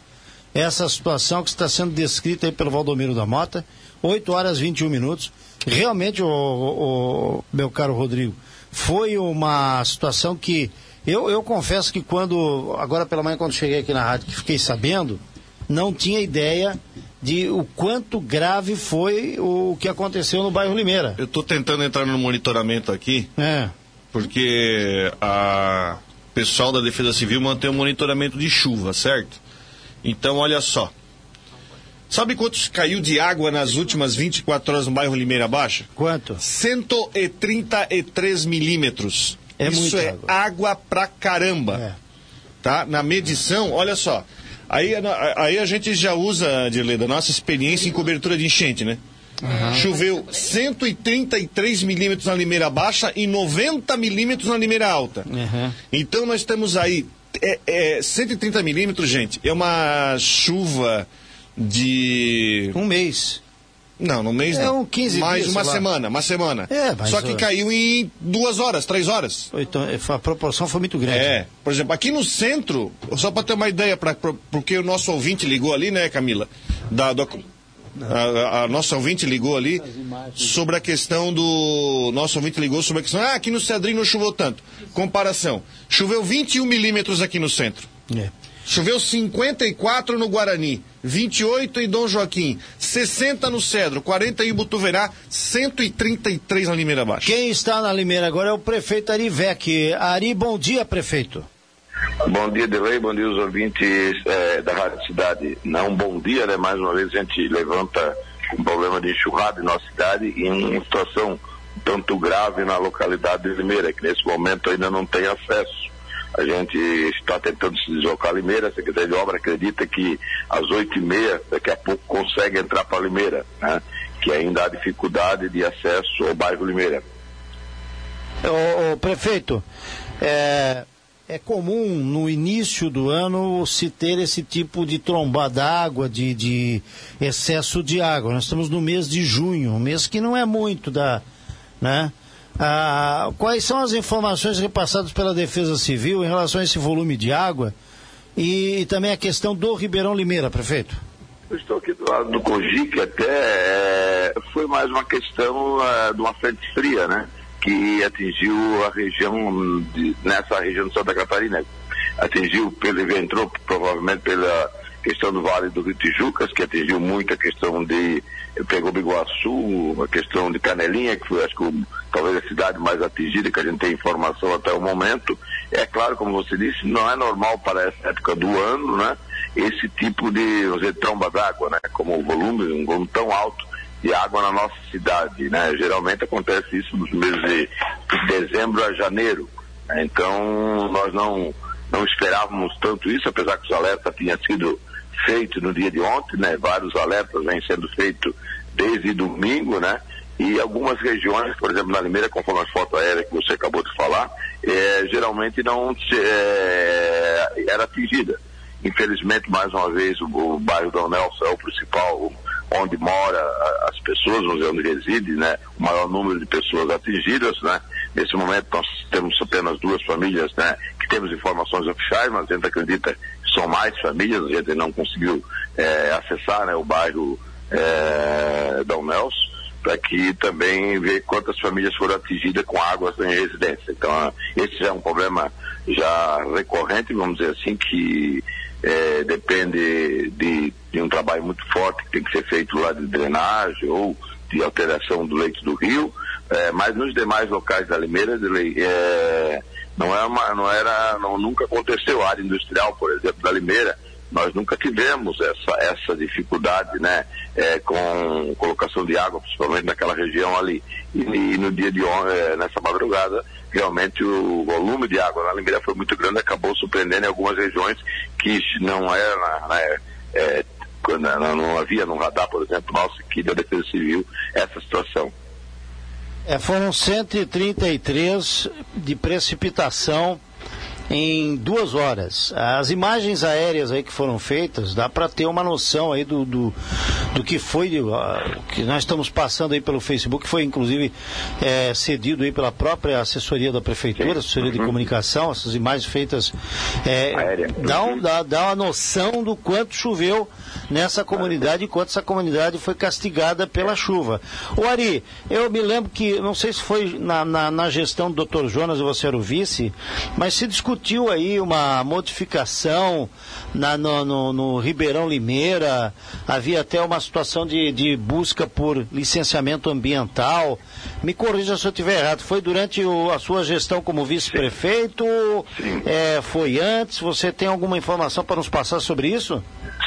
S1: Essa situação que está sendo descrita aí pelo Valdomiro da Mota, 8 horas e 21 minutos. Realmente, o, o, meu caro Rodrigo, foi uma situação que eu, eu confesso que quando, agora pela manhã, quando cheguei aqui na rádio, que fiquei sabendo, não tinha ideia de o quanto grave foi o que aconteceu no bairro Limeira.
S7: Eu estou tentando entrar no monitoramento aqui,
S1: é.
S7: Porque a pessoal da Defesa Civil mantém o monitoramento de chuva, certo? Então, olha só. Sabe quantos caiu de água nas últimas 24 horas no bairro Limeira Baixa?
S1: Quanto?
S7: 133 milímetros.
S1: É
S7: Isso é
S1: água.
S7: água pra caramba.
S1: É.
S7: Tá? Na medição, olha só. Aí, aí a gente já usa, Dirley, da nossa experiência em cobertura de enchente, né? Choveu 133 milímetros na Limeira Baixa e 90 milímetros na Limeira Alta.
S1: Uhum.
S7: Então nós temos aí é, é, 130 milímetros, gente. É uma chuva de.
S1: Um mês.
S7: Não, no mês
S1: É
S7: não.
S1: um 15
S7: Mais
S1: dias,
S7: uma semana, uma semana.
S1: É, mas
S7: Só que caiu em duas horas, três horas.
S1: Então, a proporção foi muito grande.
S7: É, por exemplo, aqui no centro, só para ter uma ideia, pra, pra- porque o nosso ouvinte ligou ali, né, Camila? Da, do- a, a nossa ouvinte ligou ali sobre a questão do. Nosso ouvinte ligou sobre a questão. Ah, aqui no Cedrinho não choveu tanto. Comparação. Choveu 21 milímetros aqui no centro.
S1: É.
S7: Choveu 54 no Guarani, 28 em Dom Joaquim, 60 no Cedro, 40 em Butuverá, 133 na Limeira Baixa.
S1: Quem está na Limeira agora é o prefeito Ari Vec. Ari, bom dia, prefeito.
S12: Bom dia, Delei, bom dia os ouvintes eh, da Rádio Cidade. Não, bom dia, né? Mais uma vez a gente levanta um problema de enxurrada em nossa cidade e uma situação tanto grave na localidade de Limeira, que nesse momento ainda não tem acesso. A gente está tentando se deslocar a Limeira, a Secretaria de Obra acredita que às oito e meia, daqui a pouco, consegue entrar para Limeira, né? Que ainda há dificuldade de acesso ao bairro Limeira.
S1: Ô, ô, prefeito, é, é comum no início do ano se ter esse tipo de tromba d'água, de, de excesso de água. Nós estamos no mês de junho, um mês que não é muito da, né? Ah, quais são as informações repassadas pela Defesa Civil em relação a esse volume de água e, e também a questão do Ribeirão Limeira, prefeito?
S12: Eu estou aqui do lado do Cogic, até é, foi mais uma questão é, de uma frente fria, né? Que atingiu a região, de, nessa região de Santa Catarina. Atingiu, pelo, entrou provavelmente pela questão do Vale do Rio Tijucas, que atingiu muito a questão de pegou Biguaçu, a questão de Canelinha, que foi acho que talvez a cidade mais atingida que a gente tem informação até o momento. É claro, como você disse, não é normal para essa época do ano, né? esse tipo de, dizer, tromba d'água, né? Como o volume, um volume tão alto de água na nossa cidade, né? Geralmente acontece isso nos meses de dezembro a janeiro. Né? Então, nós não, não esperávamos tanto isso, apesar que os alertas tinham sido feitos no dia de ontem, né? Vários alertas vêm sendo feitos desde domingo, né? E algumas regiões, por exemplo, na Limeira, conforme as fotos aéreas que você acabou de falar, é, geralmente não é, era atingida. Infelizmente, mais uma vez, o, o bairro Dom Nelson é o principal onde mora as pessoas, onde reside, né? O maior número de pessoas atingidas, né? Nesse momento nós temos apenas duas famílias, né? Que temos informações oficiais, mas a gente acredita que são mais famílias, a gente não conseguiu é, acessar né, o bairro é, Dom Nelson para que também ver quantas famílias foram atingidas com águas em residência. Então, esse é um problema já recorrente, vamos dizer assim, que é, depende de, de, um trabalho muito forte que tem que ser feito lá de drenagem ou de alteração do leito do rio, é, mas nos demais locais da Limeira é, não, é uma, não era, não, nunca aconteceu área industrial, por exemplo, da Limeira, nós nunca tivemos essa, essa dificuldade, né, é, com colocação de água, principalmente naquela região ali. E, e no dia de ontem, é, nessa madrugada, realmente o volume de água na Limeira foi muito grande, acabou surpreendendo em algumas regiões que não era, né, é, quando não, não havia no radar, por exemplo, nosso aqui da Defesa Civil, essa situação.
S1: É, foram 133 de precipitação em duas horas. As imagens aéreas aí que foram feitas, dá para ter uma noção aí do, do, do que foi, uh, que nós estamos passando aí pelo Facebook, foi inclusive é, cedido aí pela própria assessoria da prefeitura, assessoria de uhum. comunicação, essas imagens feitas é, dá, um, dá, dá uma noção do quanto choveu nessa comunidade e quanto essa comunidade foi castigada pela chuva. O Ari, eu me lembro que, não sei se foi na, na, na gestão do Dr. Jonas, você era o vice, mas se discutiu aí uma modificação na, no, no, no, Ribeirão Limeira, havia até uma situação de, de busca por licenciamento ambiental. Me corrija se eu estiver errado, foi durante o, a sua gestão como vice-prefeito? É, foi antes? Você tem alguma informação para nos passar sobre isso?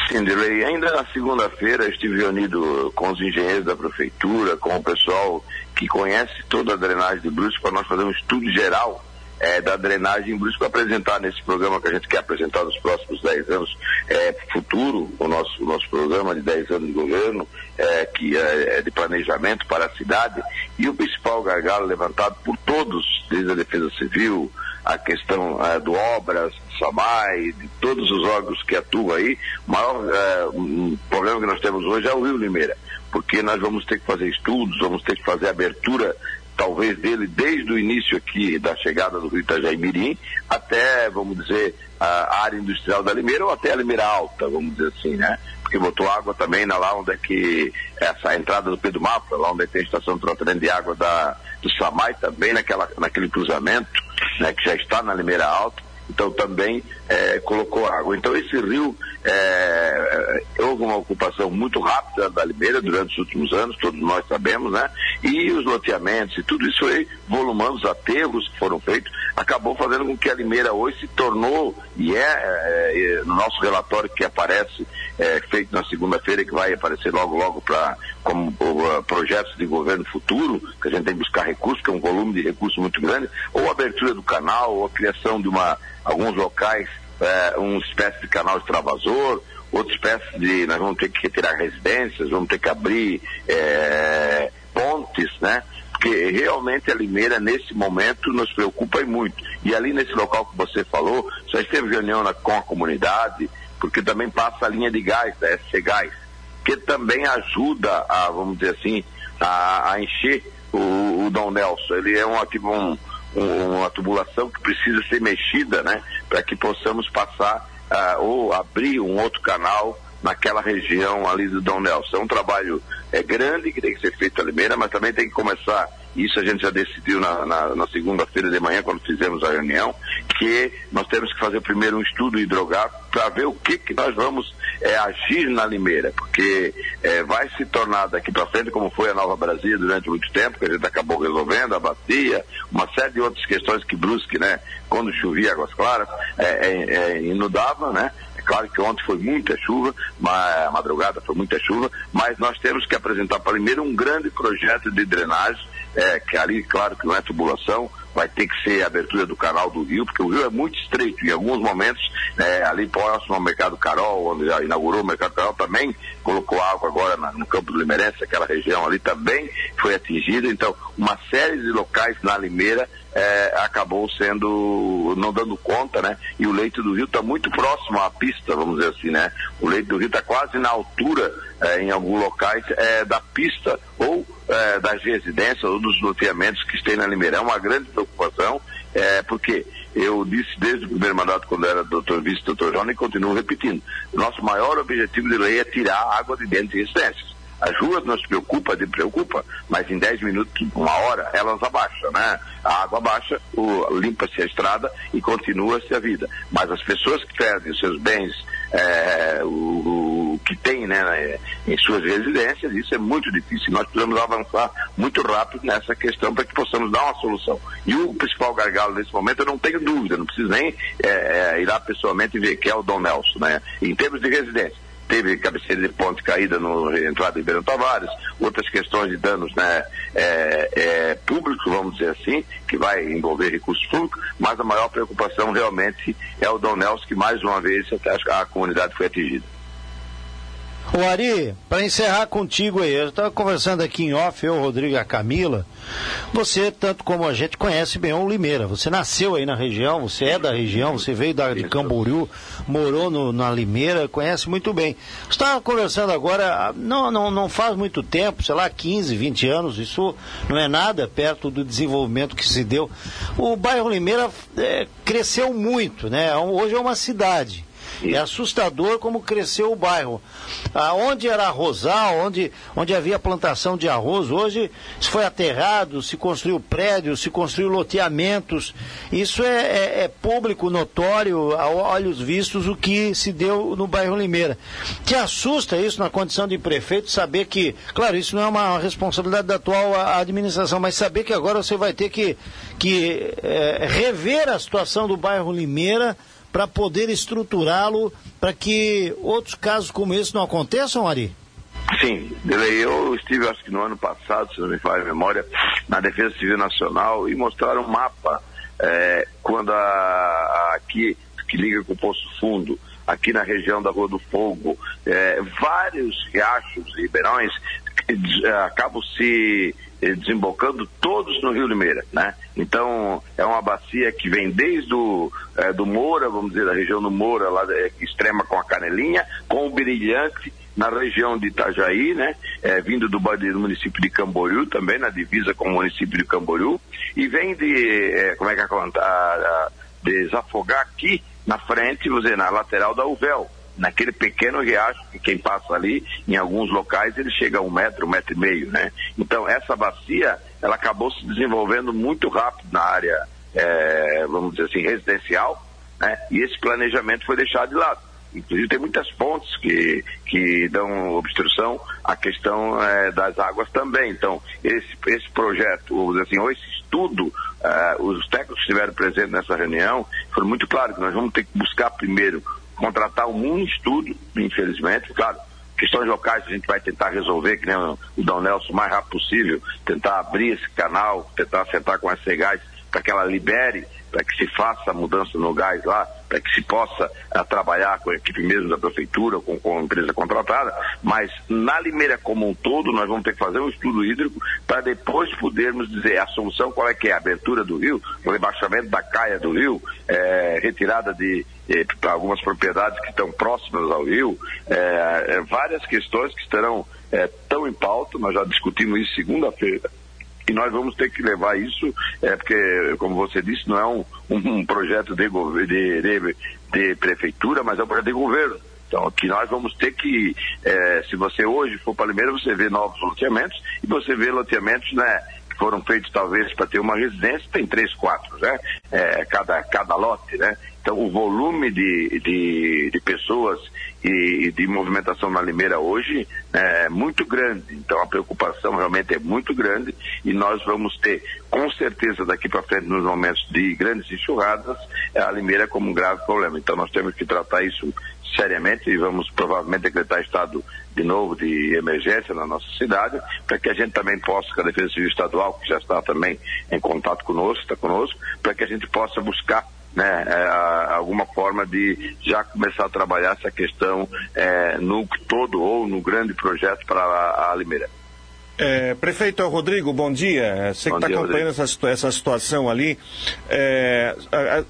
S12: Sim, Delei. Ainda na segunda-feira estive unido com os engenheiros da prefeitura, com o pessoal que conhece toda a drenagem de Brusque para nós fazer um estudo geral é, da drenagem em para apresentar nesse programa que a gente quer apresentar nos próximos 10 anos é, futuro, o nosso, o nosso programa de 10 anos de governo, é, que é, é, de planejamento para a cidade, e o principal gargalo levantado por todos, desde a Defesa Civil, a questão é, do Obras, SAMAI, de todos os órgãos que atuam aí, o maior é, um problema que nós temos hoje é o Rio Limeira, porque nós vamos ter que fazer estudos, vamos ter que fazer abertura talvez dele desde o início aqui da chegada do Rio Itajaí Mirim até, vamos dizer, a área industrial da Limeira ou até a Limeira Alta, vamos dizer assim, né? Porque botou água também na, lá onde é que essa entrada do Pedro Mapa, lá onde é tem a estação de tratamento de água da, do Samai, também naquela, naquele cruzamento, né, que já está na Limeira Alta então também é, colocou água. Então esse rio é, é, houve uma ocupação muito rápida da Limeira durante os últimos anos, todos nós sabemos, né? E os loteamentos e tudo isso aí, volumando os aterros que foram feitos, acabou fazendo com que a Limeira hoje se tornou, e é, é, é no nosso relatório que aparece, é, feito na segunda-feira, que vai aparecer logo, logo para como uh, projetos de governo futuro, que a gente tem que buscar recursos, que é um volume de recursos muito grande, ou a abertura do canal, ou a criação de uma alguns locais é, uma espécie de canal extravasor, outra espécie de. Nós vamos ter que retirar residências, vamos ter que abrir é, pontes, né? porque realmente a Limeira, nesse momento, nos preocupa muito. E ali nesse local que você falou, já esteve reunião na, com a comunidade, porque também passa a linha de gás, da SC Gás, que também ajuda a, vamos dizer assim, a, a encher o, o Dom Nelson. Ele é um, tipo, um, um, uma tubulação que precisa ser mexida, né, para que possamos passar uh, ou abrir um outro canal naquela região ali do Dom Nelson. É um trabalho é, grande que tem que ser feito a Limeira, mas também tem que começar, isso a gente já decidiu na, na, na segunda-feira de manhã, quando fizemos a reunião, que nós temos que fazer primeiro um estudo hidrográfico para ver o que, que nós vamos é, agir na Limeira, porque é, vai se tornar daqui para frente, como foi a Nova Brasília durante muito tempo, que a gente acabou resolvendo, a bacia, uma série de outras questões que Brusque, né, quando chovia águas claras, é, é, é inundava, né, é claro que ontem foi muita chuva, mas, a madrugada foi muita chuva, mas nós temos que apresentar primeiro um grande projeto de drenagem, é, que ali, claro que não é tubulação, vai ter que ser a abertura do canal do rio, porque o rio é muito estreito. Em alguns momentos, é, ali próximo ao Mercado Carol, onde já inaugurou o Mercado Carol, também colocou água agora na, no Campo do Limerense, aquela região ali também foi atingida. Então, uma série de locais na Limeira é, acabou sendo, não dando conta, né? E o leito do rio está muito próximo à pista, vamos dizer assim, né? O leito do rio está quase na altura, é, em alguns locais, é, da pista ou é, das residências ou dos loteamentos que tem na Limeira. É uma grande preocupação, é, porque eu disse desde o primeiro mandato, quando era doutor vice-doutor João, e continuo repetindo, nosso maior objetivo de lei é tirar água de dentro de residências. As ruas nos preocupa, de preocupa, mas em 10 minutos, uma hora, elas abaixam, né? A água baixa, limpa-se a estrada e continua-se a vida. Mas as pessoas que perdem os seus bens, é, o, o, que tem né, em suas residências, isso é muito difícil. Nós precisamos avançar muito rápido nessa questão para que possamos dar uma solução. E o principal gargalo nesse momento, eu não tenho dúvida, não preciso nem é, é, ir lá pessoalmente ver, que é o Dom Nelson. Né? Em termos de residência, teve cabeceira de ponte caída no entrada de Beirão Tavares, outras questões de danos né, é, é, públicos, vamos dizer assim, que vai envolver recursos públicos, mas a maior preocupação realmente é o Dom Nelson, que mais uma vez a, a comunidade foi atingida.
S1: O Ari, para encerrar contigo aí, eu estava conversando aqui em off, eu, Rodrigo e a Camila. Você, tanto como a gente, conhece bem o Limeira. Você nasceu aí na região, você é da região, você veio da, de Camboriú, morou no, na Limeira, conhece muito bem. Estava conversando agora, não, não, não faz muito tempo, sei lá, 15, 20 anos, isso não é nada perto do desenvolvimento que se deu. O bairro Limeira é, cresceu muito, né? Hoje é uma cidade. É assustador como cresceu o bairro. Onde era arrozal, onde, onde havia plantação de arroz, hoje se foi aterrado, se construiu prédios, se construiu loteamentos. Isso é, é, é público, notório, a olhos vistos, o que se deu no bairro Limeira. Te assusta isso na condição de prefeito, saber que, claro, isso não é uma responsabilidade da atual administração, mas saber que agora você vai ter que, que é, rever a situação do bairro Limeira para poder estruturá-lo para que outros casos como esse não aconteçam, Ari?
S12: Sim, eu estive, acho que no ano passado, se não me falha a memória, na Defesa Civil Nacional e mostraram um mapa é, quando a, a, aqui, que liga com o Poço Fundo, aqui na região da Rua do Fogo, é, vários riachos e ribeirões acabam se desembocando todos no Rio Limeira, né? Então é uma bacia que vem desde o é, do Moura, vamos dizer, da região do Moura, lá é, extrema com a Canelinha, com o Brilhante na região de Itajaí, né? É, vindo do, do, município de Camboriú, também na divisa com o município de Camboriú, e vem de, como é que é a, desafogar aqui na frente, vamos dizer, na lateral da Uvel, naquele pequeno riacho que quem passa ali, em alguns locais, ele chega a um metro, um metro e meio, né? Então, essa bacia, ela acabou se desenvolvendo muito rápido na área, é, vamos dizer assim, residencial, né? E esse planejamento foi deixado de lado. Inclusive tem muitas pontes que, que dão obstrução à questão é, das águas também. Então, esse, esse projeto, dizer assim, ou esse estudo, uh, os técnicos que estiveram presentes nessa reunião, foram muito claros que nós vamos ter que buscar primeiro contratar um estudo, infelizmente, claro, questões locais a gente vai tentar resolver, que nem o Dom Nelson, o mais rápido possível, tentar abrir esse canal, tentar sentar com as cegais para que ela libere, para que se faça a mudança no gás lá, para que se possa uh, trabalhar com a equipe mesmo da prefeitura, com, com a empresa contratada, mas na Limeira como um todo nós vamos ter que fazer um estudo hídrico para depois podermos dizer a solução qual é que é, a abertura do rio, o rebaixamento da caia do rio, é, retirada de eh, algumas propriedades que estão próximas ao rio, é, várias questões que estarão tão em pauta, nós já discutimos isso segunda-feira e nós vamos ter que levar isso, é, porque, como você disse, não é um, um projeto de, de, de, de, prefeitura, mas é um projeto de governo. Então, que nós vamos ter que, é, se você hoje for para Limeira, você vê novos loteamentos e você vê loteamentos, né, que foram feitos talvez para ter uma residência, tem três, quatro, né, é, cada, cada lote, né. Então, o volume de, de, de pessoas e, de movimentação na Limeira hoje é muito grande. Então a preocupação realmente é muito grande e nós vamos ter, com certeza, daqui para frente, nos momentos de grandes enxurradas, a Limeira como um grave problema. Então nós temos que tratar isso seriamente e vamos provavelmente decretar estado de novo de emergência na nossa cidade, para que a gente também possa, com a Defesa Civil Estadual, que já está também em contato conosco, está conosco, para que a gente possa buscar né, é, alguma forma de já começar a trabalhar essa questão é, no todo ou no grande projeto para a, a Limeira.
S7: É, prefeito Rodrigo, bom dia. Você que está acompanhando essa, essa, situação ali. É,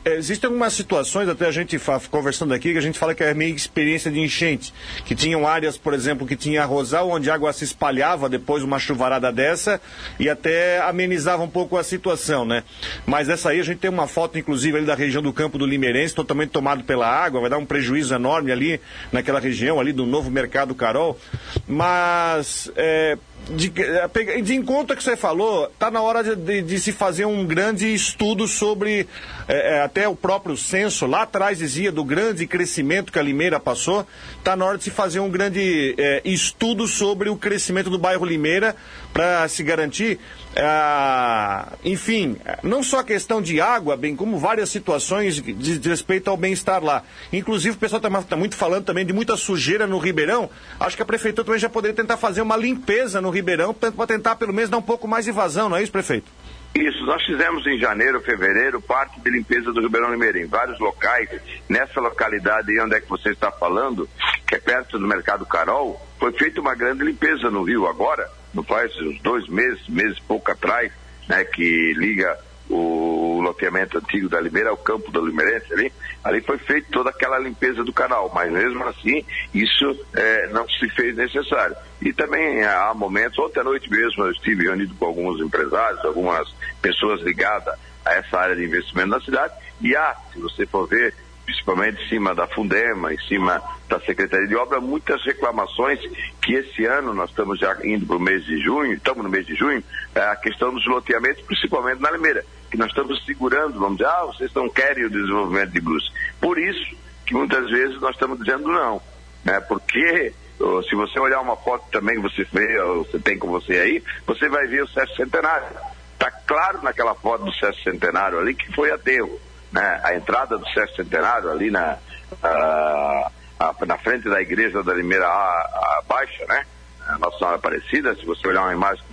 S7: existem algumas situações, até a gente conversando aqui, que a gente fala que é meio experiência de enchente. Que tinham áreas, por exemplo, que tinha arrozal, onde a água se espalhava depois de uma chuvarada dessa e até amenizava um pouco a situação, né? Mas essa aí a gente tem uma foto, inclusive, ali da região do Campo do Limeirense, totalmente tomado pela água, vai dar um prejuízo enorme ali naquela região, ali do novo mercado Carol. Mas. É, de, é, de encontro que você falou, está na hora de, de, de, se fazer um grande estudo sobre, é, é, até o próprio censo, lá atrás dizia do grande crescimento que a Limeira passou, está na hora de se fazer um grande é, estudo sobre o crescimento do bairro Limeira para se garantir, é, enfim, não só a questão de água, bem como várias situações de, de respeito ao bem-estar lá. Inclusive o pessoal está tá muito falando também de muita sujeira no Ribeirão, acho que a prefeitura também já poderia tentar fazer uma limpeza no Ribeirão para tentar pelo menos dar um pouco mais de vazão, não é isso, prefeito?
S12: Isso, nós fizemos em janeiro, fevereiro, parte de limpeza do Ribeirão Limeira, em vários locais. Nessa localidade onde é que você está falando, que é perto do Mercado Carol, foi feita uma grande limpeza no rio agora, não faz uns dois meses, meses pouco atrás, né, que liga o loteamento antigo da Limeira, ao campo da Limeirense ali, ali foi feita toda aquela limpeza do canal, mas mesmo assim isso é, não se fez necessário. E também há momentos, ontem à noite mesmo eu estive reunido com alguns empresários, algumas pessoas ligadas a essa área de investimento na cidade, e há, se você for ver, principalmente em cima da Fundema, em cima da Secretaria de Obra, muitas reclamações que esse ano nós estamos já indo para o mês de junho, estamos no mês de junho, é a questão dos loteamentos, principalmente na Limeira, que nós estamos segurando, vamos dizer, ah, vocês não querem o desenvolvimento de Brusque. Por isso que muitas vezes nós estamos dizendo não, né? porque se você olhar uma foto também que você vê, você tem com você aí, você vai ver o Sérgio Centenário. Está claro naquela foto do Sérgio Centenário ali que foi aterro né, a entrada do Sérgio Centenário ali na, a, a, na frente da igreja da Limeira a, a Baixa, né? Nossa Senhora Aparecida, se você olhar uma imagem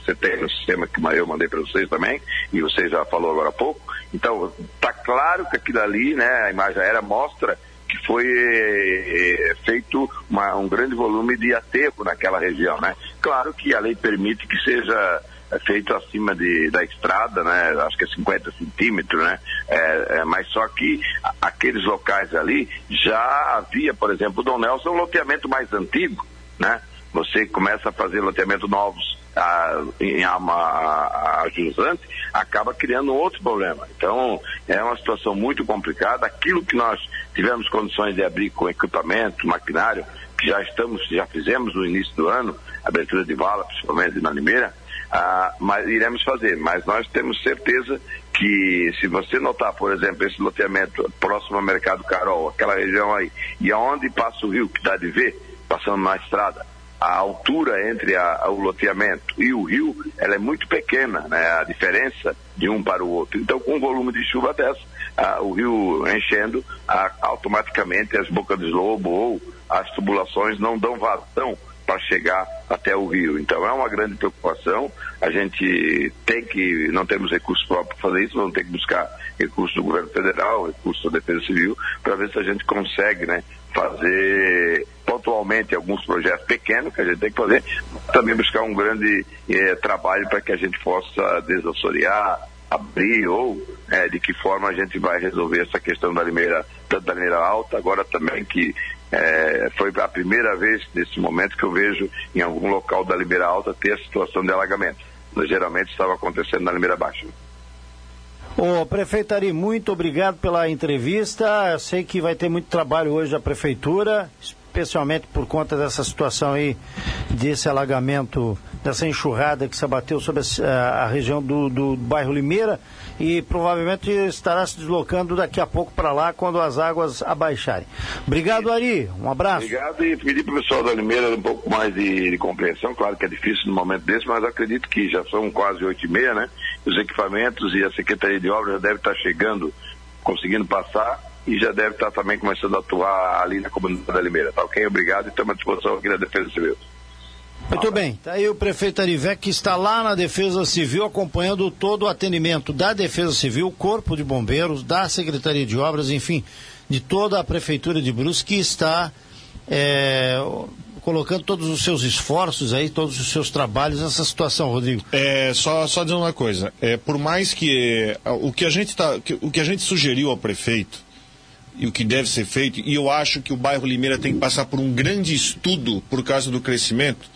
S12: você tem no sistema que eu mandei para vocês também, e você já falou agora há pouco, então está claro que aquilo ali, né, a imagem aérea mostra que foi é, feito uma, um grande volume de aterro naquela região, né? Claro que a lei permite que seja é feito acima de, da estrada, né? Acho que é 50 centímetros, né? É, é, mas só que aqueles locais ali já havia, por exemplo, o Dom Nelson, um loteamento mais antigo, né? Você começa a fazer loteamento novos a, a, a jusante, acaba criando outro problema. Então, é uma situação muito complicada. Aquilo que nós tivemos condições de abrir com equipamento, maquinário, que já estamos, já fizemos no início do ano, abertura de vala, principalmente na Limeira, ah, mas iremos fazer. Mas nós temos certeza que se você notar, por exemplo, esse loteamento próximo ao Mercado Carol, aquela região aí, e aonde passa o rio que dá de ver, passando na estrada, a altura entre a, o loteamento e o rio, ela é muito pequena, né? A diferença de um para o outro. Então, com um volume de chuva dessa, ah, o rio enchendo, automaticamente as bocas de lobo ou as tubulações não dão vazão para chegar até o rio. Então é uma grande preocupação. A gente tem que, não temos recursos próprios para fazer isso, vamos ter que buscar recursos do governo federal, recursos da Defesa Civil, para ver se a gente consegue, né, fazer pontualmente alguns projetos pequenos que a gente tem que fazer, também buscar um grande eh, trabalho para que a gente possa desassorear, abrir ou eh, de que forma a gente vai resolver essa questão da limeira, tanto da limeira alta, agora também que eh, foi a primeira vez nesse momento que eu vejo em algum local da limeira alta ter a situação de alagamento. Geralmente estava acontecendo na limeira baixa.
S1: Ô, prefeito Ari, muito obrigado pela entrevista. Eu sei que vai ter muito trabalho hoje a prefeitura, especialmente por conta dessa situação aí, desse alagamento, dessa enxurrada que se abateu sobre a, a região do, do, bairro Limeira e provavelmente estará se deslocando daqui a pouco para lá quando as águas abaixarem. Obrigado, Ari. Um abraço.
S12: Obrigado e pedir para o pessoal da Limeira um pouco mais de, de, compreensão. Claro que é difícil no momento desse, mas acredito que já são quase oito e meia, né? Os equipamentos e a Secretaria de Obras já deve estar chegando, conseguindo passar e já deve estar também começando a atuar ali na comunidade da Limeira. Tá ok? Obrigado e estamos à disposição aqui na Defesa Civil.
S1: Muito bem, está aí o prefeito Arivec que está lá na Defesa Civil acompanhando todo o atendimento da Defesa Civil, Corpo de Bombeiros, da Secretaria de Obras, enfim, de toda a Prefeitura de Brusque que está é, colocando todos os seus esforços aí, todos os seus trabalhos nessa situação, Rodrigo.
S7: É, só, só dizer uma coisa, é, por mais que é, o que a gente tá, que, o que a gente sugeriu ao prefeito e o que deve ser feito, e eu acho que o bairro Limeira tem que passar por um grande estudo por causa do crescimento,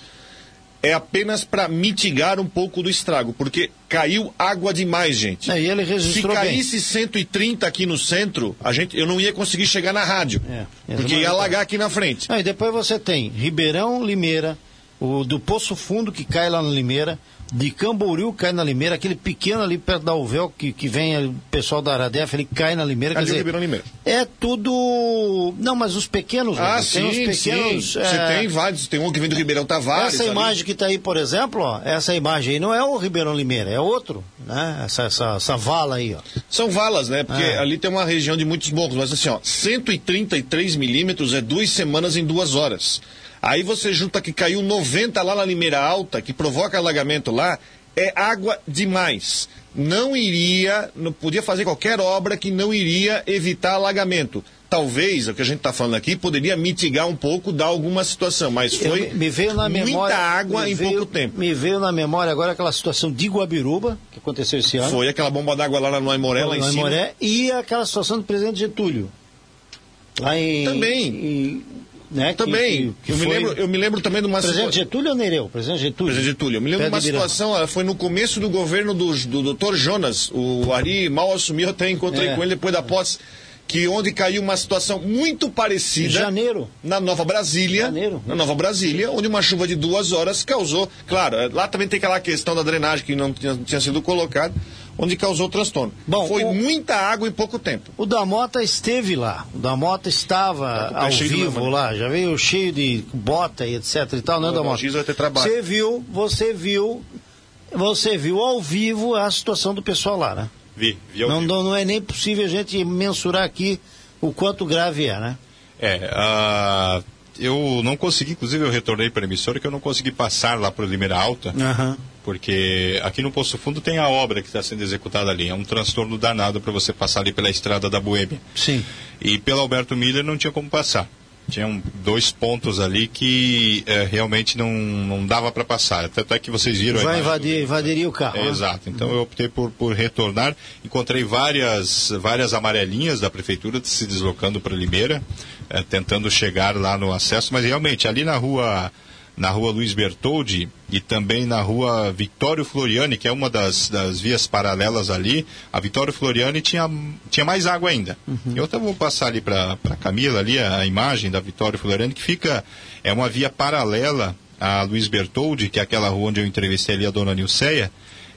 S7: é apenas para mitigar um pouco do estrago, porque caiu água demais, gente.
S1: É, e ele registrou
S7: Se caísse bem. 130 aqui no centro, a gente, eu não ia conseguir chegar na rádio, é, porque ia alagar aqui na frente.
S1: Ah, e depois você tem Ribeirão, Limeira, o do Poço Fundo que cai lá na Limeira, de Camboriú cai na Limeira, aquele pequeno ali perto da Uvel, que, que vem o pessoal da Aradef, ele cai na Limeira.
S7: Ali
S1: quer
S7: dizer, Limeira.
S1: É tudo. Não, mas os pequenos.
S7: Ah, né? sim, tem os pequenos. Sim. É... Você tem vários, tem um que vem do Ribeirão Tavares.
S1: Essa imagem que está aí, por exemplo, ó, essa imagem aí não é o Ribeirão Limeira, é outro, né? Essa, essa, essa vala aí, ó.
S7: São valas, né? Porque é. ali tem uma região de muitos morros, mas assim, ó, 133 milímetros é duas semanas em duas horas. Aí você junta que caiu 90 lá na Limeira Alta, que provoca alagamento lá, é água demais. Não iria, não podia fazer qualquer obra que não iria evitar alagamento. Talvez, o que a gente está falando aqui, poderia mitigar um pouco, dar alguma situação, mas foi
S1: Eu, me veio na
S7: muita
S1: memória,
S7: água em
S1: veio,
S7: pouco tempo.
S1: Me veio na memória agora aquela situação de Guabiruba, que aconteceu esse ano.
S7: Foi aquela bomba d'água lá no Aimoré, lá em cima. Aimoré,
S1: e aquela situação do presidente Getúlio. Lá em,
S7: Também.
S1: Em, né,
S7: também. Que, que eu, me lembro, eu me lembro também de uma
S1: situação. Presidente Getúlio ou Nereu? Presidente Getúlio.
S7: Presidente Getúlio. Eu me lembro de uma situação, foi no começo do governo do, do Dr. Jonas. O Ari mal assumiu, eu até encontrei é. com ele depois da posse. Que onde caiu uma situação muito parecida. Em
S1: janeiro.
S7: Na Nova Brasília.
S1: Janeiro.
S7: Na Nova Brasília, onde uma chuva de duas horas causou. Claro, lá também tem aquela questão da drenagem que não tinha, tinha sido colocada onde causou transtorno. Bom, Foi o, muita água em pouco tempo.
S1: O Damota esteve lá. O Damota estava é, ao vivo lá, já veio cheio de bota e etc e tal, né?
S7: Vai ter trabalho.
S1: Você viu, você viu, você viu ao vivo a situação do pessoal lá, né?
S2: Vi, vi ao
S1: não,
S2: vivo.
S1: Não é nem possível a gente mensurar aqui o quanto grave é, né?
S2: É, uh, eu não consegui, inclusive eu retornei para a emissora que eu não consegui passar lá para o Limeira Alta.
S1: Uhum
S2: porque aqui no Poço Fundo tem a obra que está sendo executada ali. É um transtorno danado para você passar ali pela estrada da Boêmia.
S1: Sim.
S2: E pelo Alberto Miller não tinha como passar. Tinham dois pontos ali que é, realmente não, não dava para passar. Até que vocês viram.
S1: Vai invadir, invadiria o carro.
S2: É,
S1: né?
S2: Exato. Então eu optei por, por retornar. Encontrei várias, várias amarelinhas da prefeitura se deslocando para Limeira, é, tentando chegar lá no acesso. Mas realmente, ali na rua na rua Luiz Bertoldi e também na rua Vitório Floriani, que é uma das, das vias paralelas ali. A Vitório Floriani tinha, tinha mais água ainda. Uhum. Eu até vou passar ali para a Camila ali a, a, imagem da Vitório Floriani, que fica, é uma via paralela a Luiz Bertoldi, que é aquela rua onde eu entrevistei ali a dona Nilceia,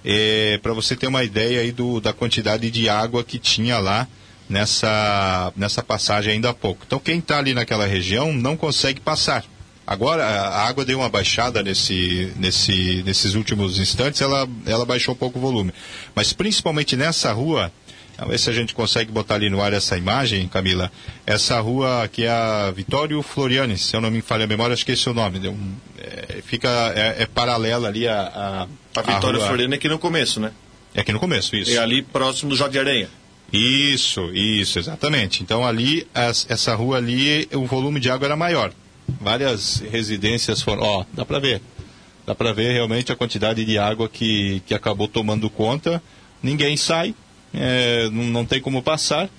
S2: é, para você ter uma ideia aí do, da quantidade de água que tinha lá nessa, nessa passagem ainda há pouco. Então quem está ali naquela região não consegue passar Agora, a água deu uma baixada nesse, nesse, nesses últimos instantes, ela, ela baixou um pouco o volume. Mas principalmente nessa rua, Vamos ver se a gente consegue botar ali no ar essa imagem, Camila. Essa rua que é a Vitório Floriani, se eu não me falha a memória, acho que esse é o nome. Deu um, é, fica, é, é, paralela ali a...
S7: A, a Vitório. Floriani é aqui no começo, né?
S2: É aqui no começo, isso.
S7: É ali próximo do Jardim Aranha.
S2: Isso, isso, exatamente. Então ali, as, essa rua ali, o volume de água era maior. Várias residências foram... Ó, dá para ver. Dá para ver realmente a quantidade de água que, que acabou tomando conta. Ninguém sai, é, não, não, tem como passar.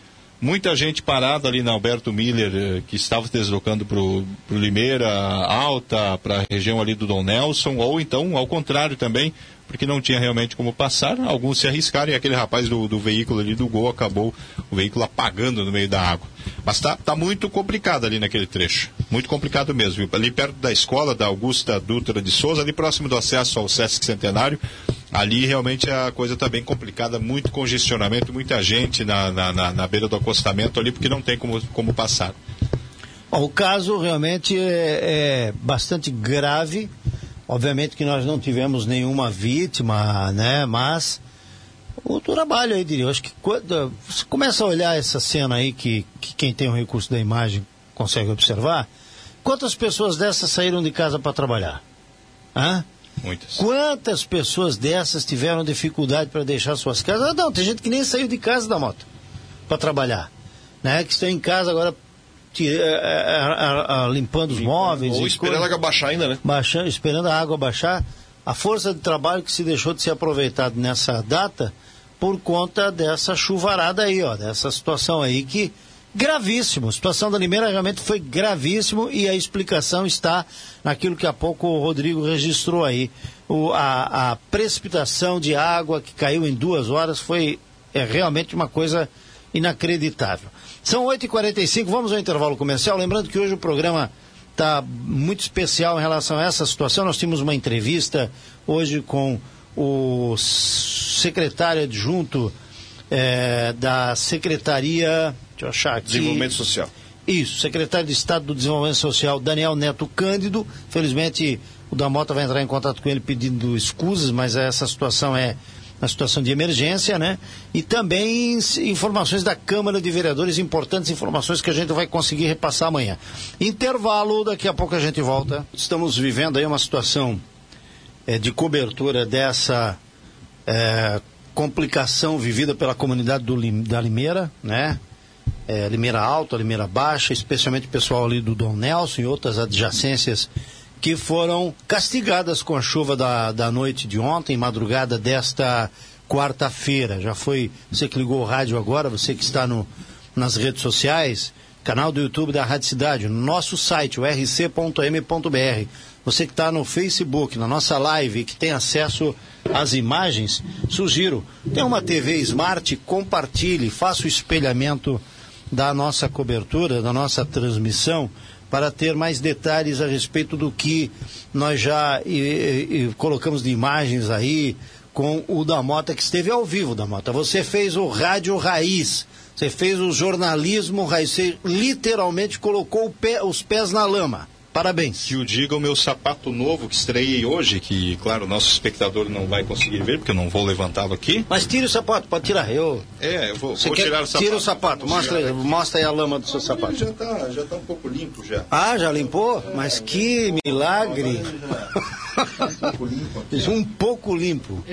S2: Muita gente parada ali na Alberto Miller, eh, que estava se deslocando para o Limeira Alta, para a região ali do Dom Nelson, ou então, ao contrário também, porque não tinha realmente como passar. Alguns se arriscaram e aquele rapaz do, do veículo ali do Gol acabou o veículo apagando no meio da água. Mas tá, tá muito complicado ali naquele trecho. Muito complicado mesmo. Viu? Ali perto da escola da Augusta Dutra de Souza, ali próximo do acesso ao Sesc Centenário, ali realmente a coisa está bem complicada, muito congestionamento, muita gente na, na, na, na, beira do acostamento ali, porque não tem como, como passar.
S1: O caso realmente é, é bastante grave Obviamente que nós não tivemos nenhuma vítima, né? Mas o trabalho aí, diria. Acho que quando você começa a olhar essa cena aí, que, que quem tem o recurso da imagem consegue observar, quantas pessoas dessas saíram de casa para trabalhar? Hã?
S2: Muitas.
S1: Quantas pessoas dessas tiveram dificuldade para deixar suas casas? Ah, não, tem gente que nem saiu de casa da moto para trabalhar. Né? Que estão em casa agora é, é, é, limpando os móveis.
S7: Ou esperando a água baixar ainda, né?
S1: Baixando, esperando a água baixar. A força de trabalho que se deixou de ser aproveitado nessa data por conta dessa chuvarada aí, ó, dessa situação aí que gravíssimo. A situação da Limeira realmente foi gravíssimo e a explicação está naquilo que há pouco o Rodrigo registrou aí. O, a, a, precipitação de água que caiu em duas horas foi é, realmente uma coisa inacreditável. São 8h45, vamos ao intervalo comercial. Lembrando que hoje o programa está muito especial em relação a essa situação. Nós tínhamos uma entrevista hoje com o secretário adjunto é, da Secretaria. Deixa eu achar aqui.
S7: Desenvolvimento Social.
S1: Isso, secretário de Estado do Desenvolvimento Social, Daniel Neto Cândido. Felizmente, o Damota vai entrar em contato com ele pedindo escusas, mas essa situação é na situação de emergência, né? E também informações da Câmara de Vereadores, importantes informações que a gente vai conseguir repassar amanhã. Intervalo, daqui a pouco a gente volta. Estamos vivendo aí uma situação é, de cobertura dessa é, complicação vivida pela comunidade do, da Limeira, né? É, Limeira Alta, Limeira Baixa, especialmente o pessoal ali do Dom Nelson e outras adjacências que foram castigadas com a chuva da, da noite de ontem, madrugada desta quarta-feira. Já foi, você que ligou o rádio agora, você que está no, nas redes sociais, canal do YouTube da Rádio Cidade, no nosso site, o rc.m.br. Você que está no Facebook, na nossa live, que tem acesso às imagens, sugiro, tem uma TV Smart, compartilhe, faça o espelhamento da nossa cobertura, da nossa transmissão para ter mais detalhes a respeito do que nós já e, e, colocamos de imagens aí com o da Mota que esteve ao vivo da Mota. Você fez o rádio raiz, você fez o jornalismo raiz, você literalmente colocou pé, os pés na lama. Parabéns.
S2: Que o diga o meu sapato novo que estreiei hoje, que, claro, o nosso espectador não vai conseguir ver, porque eu não vou levantá-lo aqui.
S1: Mas tire o sapato, pode tirar. Eu...
S2: É, eu vou, vou tirar o sapato.
S1: Tira o sapato, mostra, mostra aí a lama do seu sapato.
S2: Já está já tá um pouco limpo já.
S1: Ah, já limpou? Mas que milagre. um pouco limpo.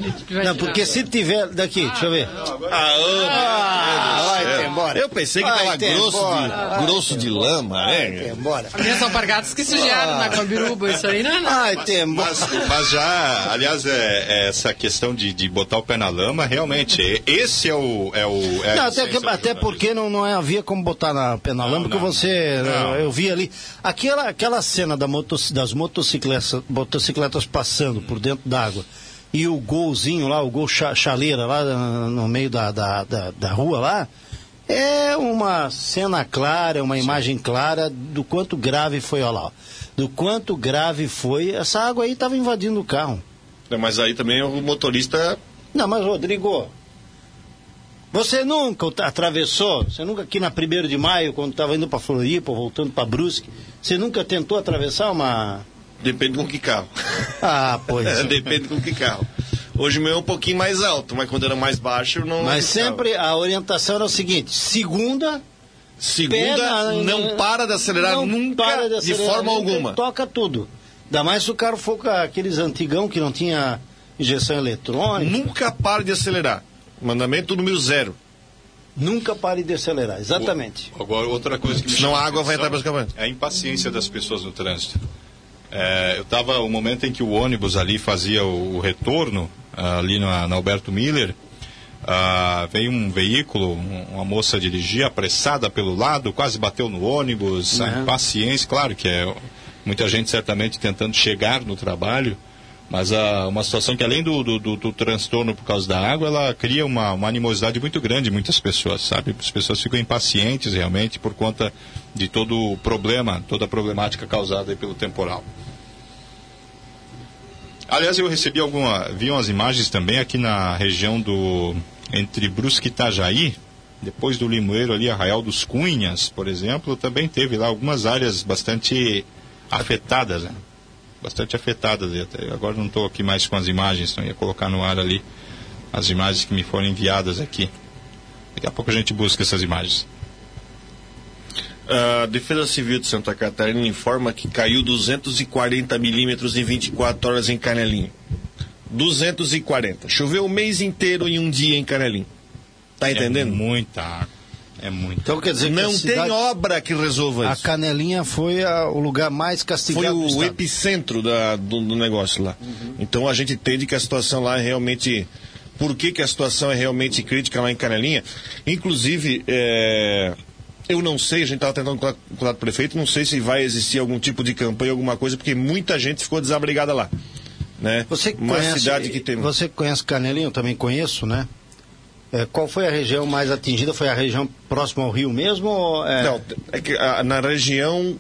S1: Não, porque se tiver. Daqui, deixa eu ver.
S7: Ah, ah, vai embora. Eu pensei que estava grosso, de, grosso de lama, né?
S3: embora. São alpargatas que sujaram na Cambiruba, isso aí não é
S1: nada. Ai, tem,
S2: mas, mas já, aliás, é, é essa questão de, de botar o pé na lama, realmente, esse é o. É o é
S1: não, até, que, até porque não, não havia como botar na pé na lama, porque você. Não. Eu vi ali. Aquela, aquela cena da motos, das motocicletas, motocicletas passando por dentro d'água e o golzinho lá, o gol chaleira lá no meio da, da, da, da rua lá, é uma cena clara, uma imagem clara do quanto grave foi, olha lá, do quanto grave foi. Essa água aí estava invadindo o carro.
S7: É, mas aí também o motorista.
S1: Não, mas Rodrigo, você nunca atravessou, você nunca aqui na 1 de maio, quando estava indo para Floripa, voltando para Brusque, você nunca tentou atravessar uma.
S7: Depende com que carro.
S1: Ah, pois.
S7: Depende com que carro. Hoje o meu é um pouquinho mais alto, mas quando era mais baixo, não.
S1: Mas
S7: ficava.
S1: sempre a orientação era o seguinte: segunda.
S7: Segunda,
S1: pé na-
S7: não para de acelerar
S1: não
S7: nunca,
S1: para
S7: de
S1: acelerar
S7: forma
S1: nunca,
S7: alguma.
S1: Toca tudo. Ainda mais se o carro for com aqueles antigão que não tinha injeção eletrônica.
S7: Nunca pare de acelerar. Mandamento número zero.
S1: Nunca pare de acelerar, exatamente.
S2: Agora, outra coisa que me
S7: Senão a água vai entrar pelos caminhões.
S2: É a impaciência das pessoas no trânsito. É, eu estava, o momento em que o ônibus ali fazia o, o retorno, ali na, na Alberto Miller, ah, veio um veículo, um- uma moça dirigia apressada pelo lado, quase bateu no ônibus, a
S1: Uhum.
S2: impaciência, claro que é muita gente certamente tentando chegar no trabalho, mas ah, uma situação que além do, do, do- do transtorno por causa da água, ela cria uma, uma animosidade muito grande em muitas pessoas, sabe? As pessoas ficam impacientes realmente por conta de todo o problema, toda a problemática causada pelo temporal. Aliás, eu recebi alguma, vi umas imagens também aqui na região do entre Brusque e Itajaí, depois do Limoeiro ali, Arraial dos Cunhas, por exemplo, também teve lá algumas áreas bastante afetadas, né? Bastante afetadas. Agora não estou aqui mais com as imagens, então ia colocar no ar ali as imagens que me foram enviadas aqui. Daqui a pouco a gente busca essas imagens.
S7: A Defesa Civil de Santa Catarina informa que caiu 240 milímetros em 24 horas em Canelinho. 240. Choveu o mês inteiro em um dia em Canelinho. Tá entendendo?
S2: É muita água. É muito.
S1: Então quer dizer que
S7: Não
S1: a cidade-
S7: tem obra que resolva
S1: A
S7: isso.
S1: Canelinha foi a- o lugar mais castigado
S7: Foi o epicentro da- do, do negócio lá. Então a gente entende que a situação lá é realmente. Por que, que a situação é realmente crítica lá em Canelinha? Inclusive, é, eu não sei, a gente estava tentando falar com o prefeito, não sei se vai existir algum tipo de campanha, alguma coisa, porque muita gente ficou desabrigada lá. Né?
S1: Você que
S7: Uma
S1: conhece,
S7: cidade que tem.
S1: Você conhece Canelinha, eu também conheço, né? É, qual foi a região mais atingida? Foi a região próxima ao rio mesmo? É...
S7: Não, é que ah, na região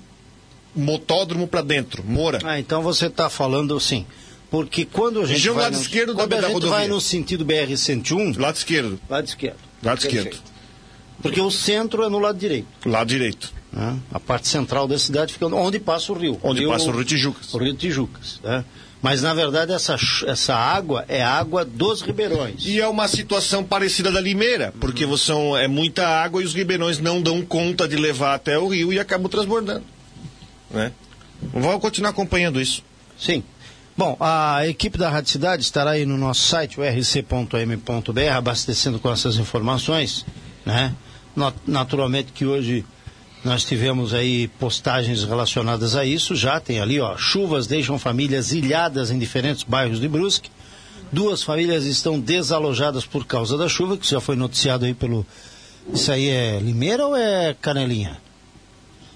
S7: motódromo para dentro, Moura.
S1: Ah, então você está falando sim. Porque quando a gente
S7: Região
S1: vai
S7: lado
S1: no,
S7: esquerdo da-
S1: quando a
S7: da
S1: gente
S7: rodovia.
S1: vai no sentido BR-101,
S7: Lado esquerdo.
S1: lado esquerdo.
S7: Lado esquerdo.
S1: Porque o centro é no lado direito.
S7: Lado direito.
S1: né? A parte central da cidade fica onde passa o rio.
S7: Onde
S1: rio,
S7: passa o Rio Tijucas.
S1: O rio Tijucas. né? Mas na verdade essa, essa água é água dos ribeirões.
S7: E é uma situação parecida da Limeira, porque
S1: Uhum.
S7: são, é muita água e os ribeirões não dão conta de levar até o rio e acabam transbordando. Né? Vamos continuar acompanhando isso.
S1: Sim. Bom, a equipe da Rádio Cidade estará aí no nosso site, o rc.m.br, abastecendo com essas informações, né? Na- Naturalmente que hoje nós tivemos aí postagens relacionadas a isso, já tem ali, ó, chuvas deixam famílias ilhadas em diferentes bairros de Brusque. Duas famílias estão desalojadas por causa da chuva, que já foi noticiado aí pelo... Isso aí é Limeira ou é Canelinha?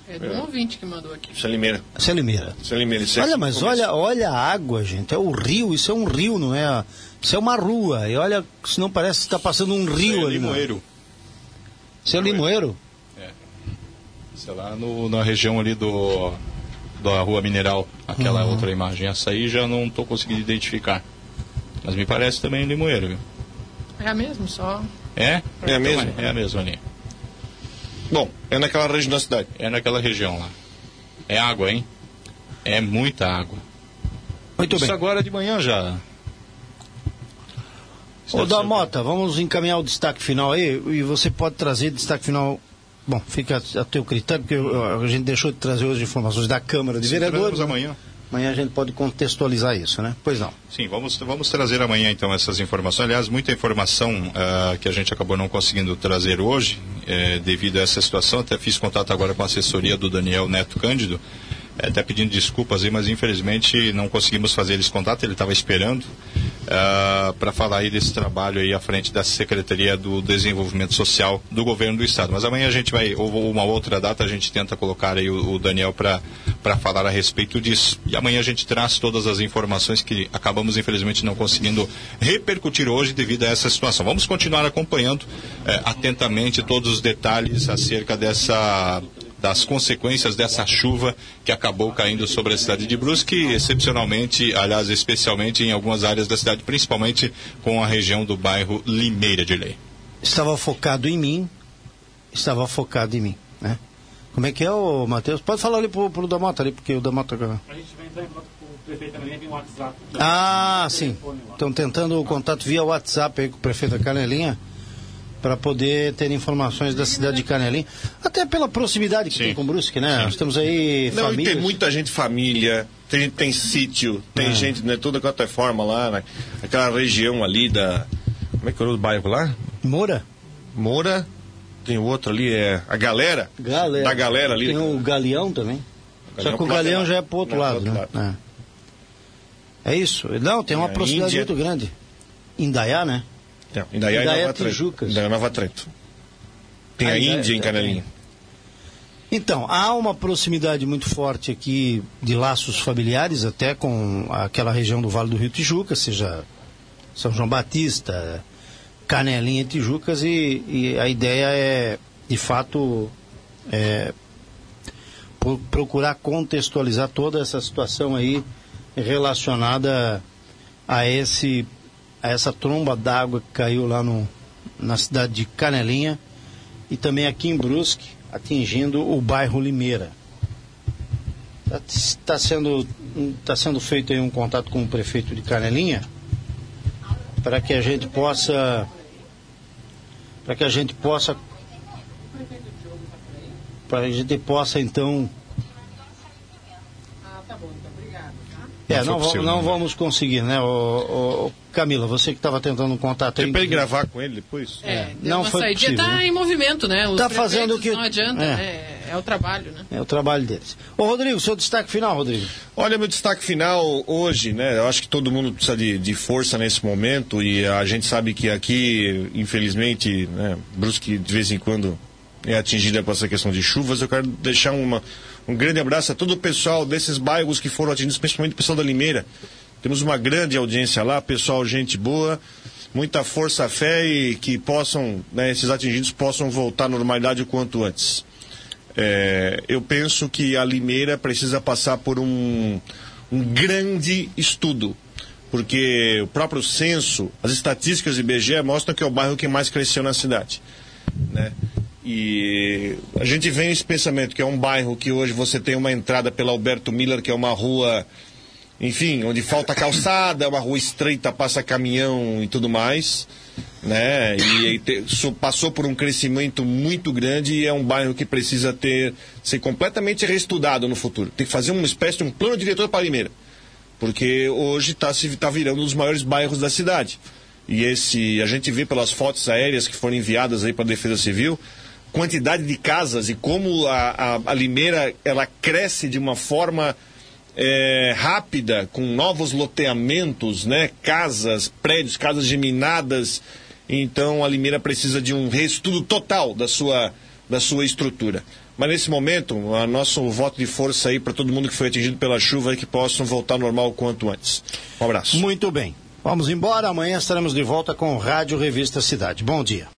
S3: É de um ouvinte que mandou aqui.
S7: Isso é Limeira.
S1: Isso é Limeira.
S7: Isso é Limeira. Isso é
S1: Olha, mas
S7: começo.
S1: olha, olha a água, gente. É o rio, isso é um rio, não é? Isso é uma rua. E olha, se não parece que está passando um rio
S2: é
S1: ali. mano.
S2: Limoeiro.
S1: Isso é Limoeiro?
S2: Sei lá, no, na região ali do da Rua Mineral, aquela
S1: Uhum.
S2: outra imagem. Essa aí já não estou conseguindo identificar. Mas me parece também Limoeiro, viu?
S3: É a mesma, só.
S2: É?
S7: É a mesma?
S2: É, é a mesma ali.
S7: Bom, é naquela região da cidade.
S2: É naquela região lá. É água, hein? É muita água.
S1: Muito
S2: Isso
S1: bem.
S2: agora de manhã já.
S1: Ô,
S2: ser-
S1: Damota, vamos encaminhar o destaque final aí. E você pode trazer destaque final. Bom, fica a teu critério, porque uh, a gente deixou de trazer hoje informações da Câmara de
S2: Sim,
S1: Vereadores.
S2: amanhã.
S1: Amanhã a gente pode contextualizar isso, né? Pois não.
S2: Sim, vamos, vamos trazer amanhã então essas informações. Aliás, muita informação ah, que a gente acabou não conseguindo trazer hoje, eh, devido a essa situação. Até fiz contato agora com a assessoria do Daniel Neto Cândido, eh, até pedindo desculpas aí, mas infelizmente não conseguimos fazer esse contato. Ele estava esperando para falar aí desse trabalho aí à frente da Secretaria do Desenvolvimento Social do Governo do Estado. Mas amanhã a gente vai, ou uma outra data, a gente tenta colocar aí o, o Daniel para falar a respeito disso. E amanhã a gente traz todas as informações que acabamos, infelizmente, não conseguindo repercutir hoje devido a essa situação. Vamos continuar acompanhando eh, atentamente todos os detalhes acerca dessa das consequências dessa chuva que acabou caindo sobre a cidade de Brusque, excepcionalmente, aliás, especialmente em algumas áreas da cidade, principalmente com a região do bairro Limeira de Lei.
S1: Estava focado em mim. Estava focado em mim, né? Como é que é, ô Matheus? Pode falar ali pro, pro Damota ali, porque o Damota...
S13: A gente vai entrar em contato com o
S1: Ah, sim. Estão tentando o contato via WhatsApp aí com o prefeito da Canelinha para poder ter informações da cidade de Canelinha, até pela proximidade que
S7: Sim.
S1: tem com Brusque, né? Nós temos aí
S7: Não,
S1: famílias.
S7: tem muita gente família, tem gente que tem sítio, tem
S1: Ah.
S7: gente, né, toda quanto é forma lá, né, aquela região ali da. Como é que é o bairro lá?
S1: Moura?
S7: Moura. Tem o outro ali, é. A galera.
S1: Galera.
S7: Da galera ali.
S1: Tem o Galeão também.
S7: Galeão
S1: Só que o
S7: lado
S1: Galeão
S7: de
S1: já
S7: lá.
S1: é pro outro
S7: Não,
S1: lado,
S7: pro
S1: né?
S7: outro
S1: É. É isso. Não, tem uma
S7: É,
S1: proximidade
S7: Índia.
S1: muito grande. Indaiá, né?
S7: Não, Indaiá,
S1: Indaiá é
S7: Nova Trento.
S1: Tijucas.
S7: Indaiá e Nova Trento. Tem
S1: Ah,
S7: a
S1: Indaiá
S7: Índia em. Canelinha.
S1: Então, há uma proximidade muito forte aqui de laços familiares, até com aquela região do Vale do Rio Tijuca, seja São João Batista, Canelinha e Tijucas, e, e a ideia é, de fato, é, pro- procurar contextualizar toda essa situação aí relacionada a esse essa tromba d'água que caiu lá no, na cidade de Canelinha e também aqui em Brusque, atingindo o bairro Limeira. Está sendo, tá sendo feito um contato com o prefeito de Canelinha para que a gente possa para que a gente possa para que a gente possa então É,
S7: Não foi
S1: não,
S7: possível,
S1: não
S7: né?
S1: vamos conseguir, né, ô, ô, Camila? Você que estava tentando um contato aí.
S7: Tem ele gravar com ele depois?
S3: É, deu
S1: não foi
S3: saidinha,
S1: possível,
S3: tá
S1: né?
S3: em movimento, né? Os
S1: Tá fazendo o que-
S3: Não adianta,
S1: é.
S3: né? É o trabalho, né?
S1: É o trabalho deles. Ô, Rodrigo, seu destaque final, Rodrigo.
S7: Olha, meu destaque final hoje, né? Eu acho que todo mundo precisa de, de força nesse momento e a gente sabe que aqui, infelizmente, né, Brusque de vez em quando é atingida por essa questão de chuvas. Eu quero deixar uma, um grande abraço a todo o pessoal desses bairros que foram atingidos, principalmente o pessoal da Limeira. Temos uma grande audiência lá, pessoal, gente boa, muita força, fé e que possam, né, esses atingidos possam voltar à normalidade o quanto antes. É, eu penso que a Limeira precisa passar por um, um grande estudo, porque o próprio censo, as estatísticas do IBGE mostram que é o bairro que mais cresceu na cidade. Né? E a gente vem esse pensamento que é um bairro que hoje você tem uma entrada pela Alberto Miller, que é uma rua, enfim, onde falta calçada, é uma rua estreita, passa caminhão e tudo mais né? E, aí te- passou por um crescimento muito grande e é um bairro que precisa ter ser completamente reestudado no futuro. Tem que fazer uma espécie de um plano diretor para Limeira, porque hoje está se tá virando um dos maiores bairros da cidade. E esse a gente vê pelas fotos aéreas que foram enviadas aí para a Defesa Civil quantidade de casas e como a, a, a Limeira ela cresce de uma forma é, rápida, com novos loteamentos, né? casas, prédios, casas geminadas. Então a Limeira precisa de um reestudo total da sua, da sua estrutura. Mas nesse momento, o nosso voto de força aí para todo mundo que foi atingido pela chuva e que possam voltar ao normal o quanto antes. Um abraço.
S1: Muito bem. Vamos embora. Amanhã estaremos de volta com o Rádio Revista Cidade. Bom dia.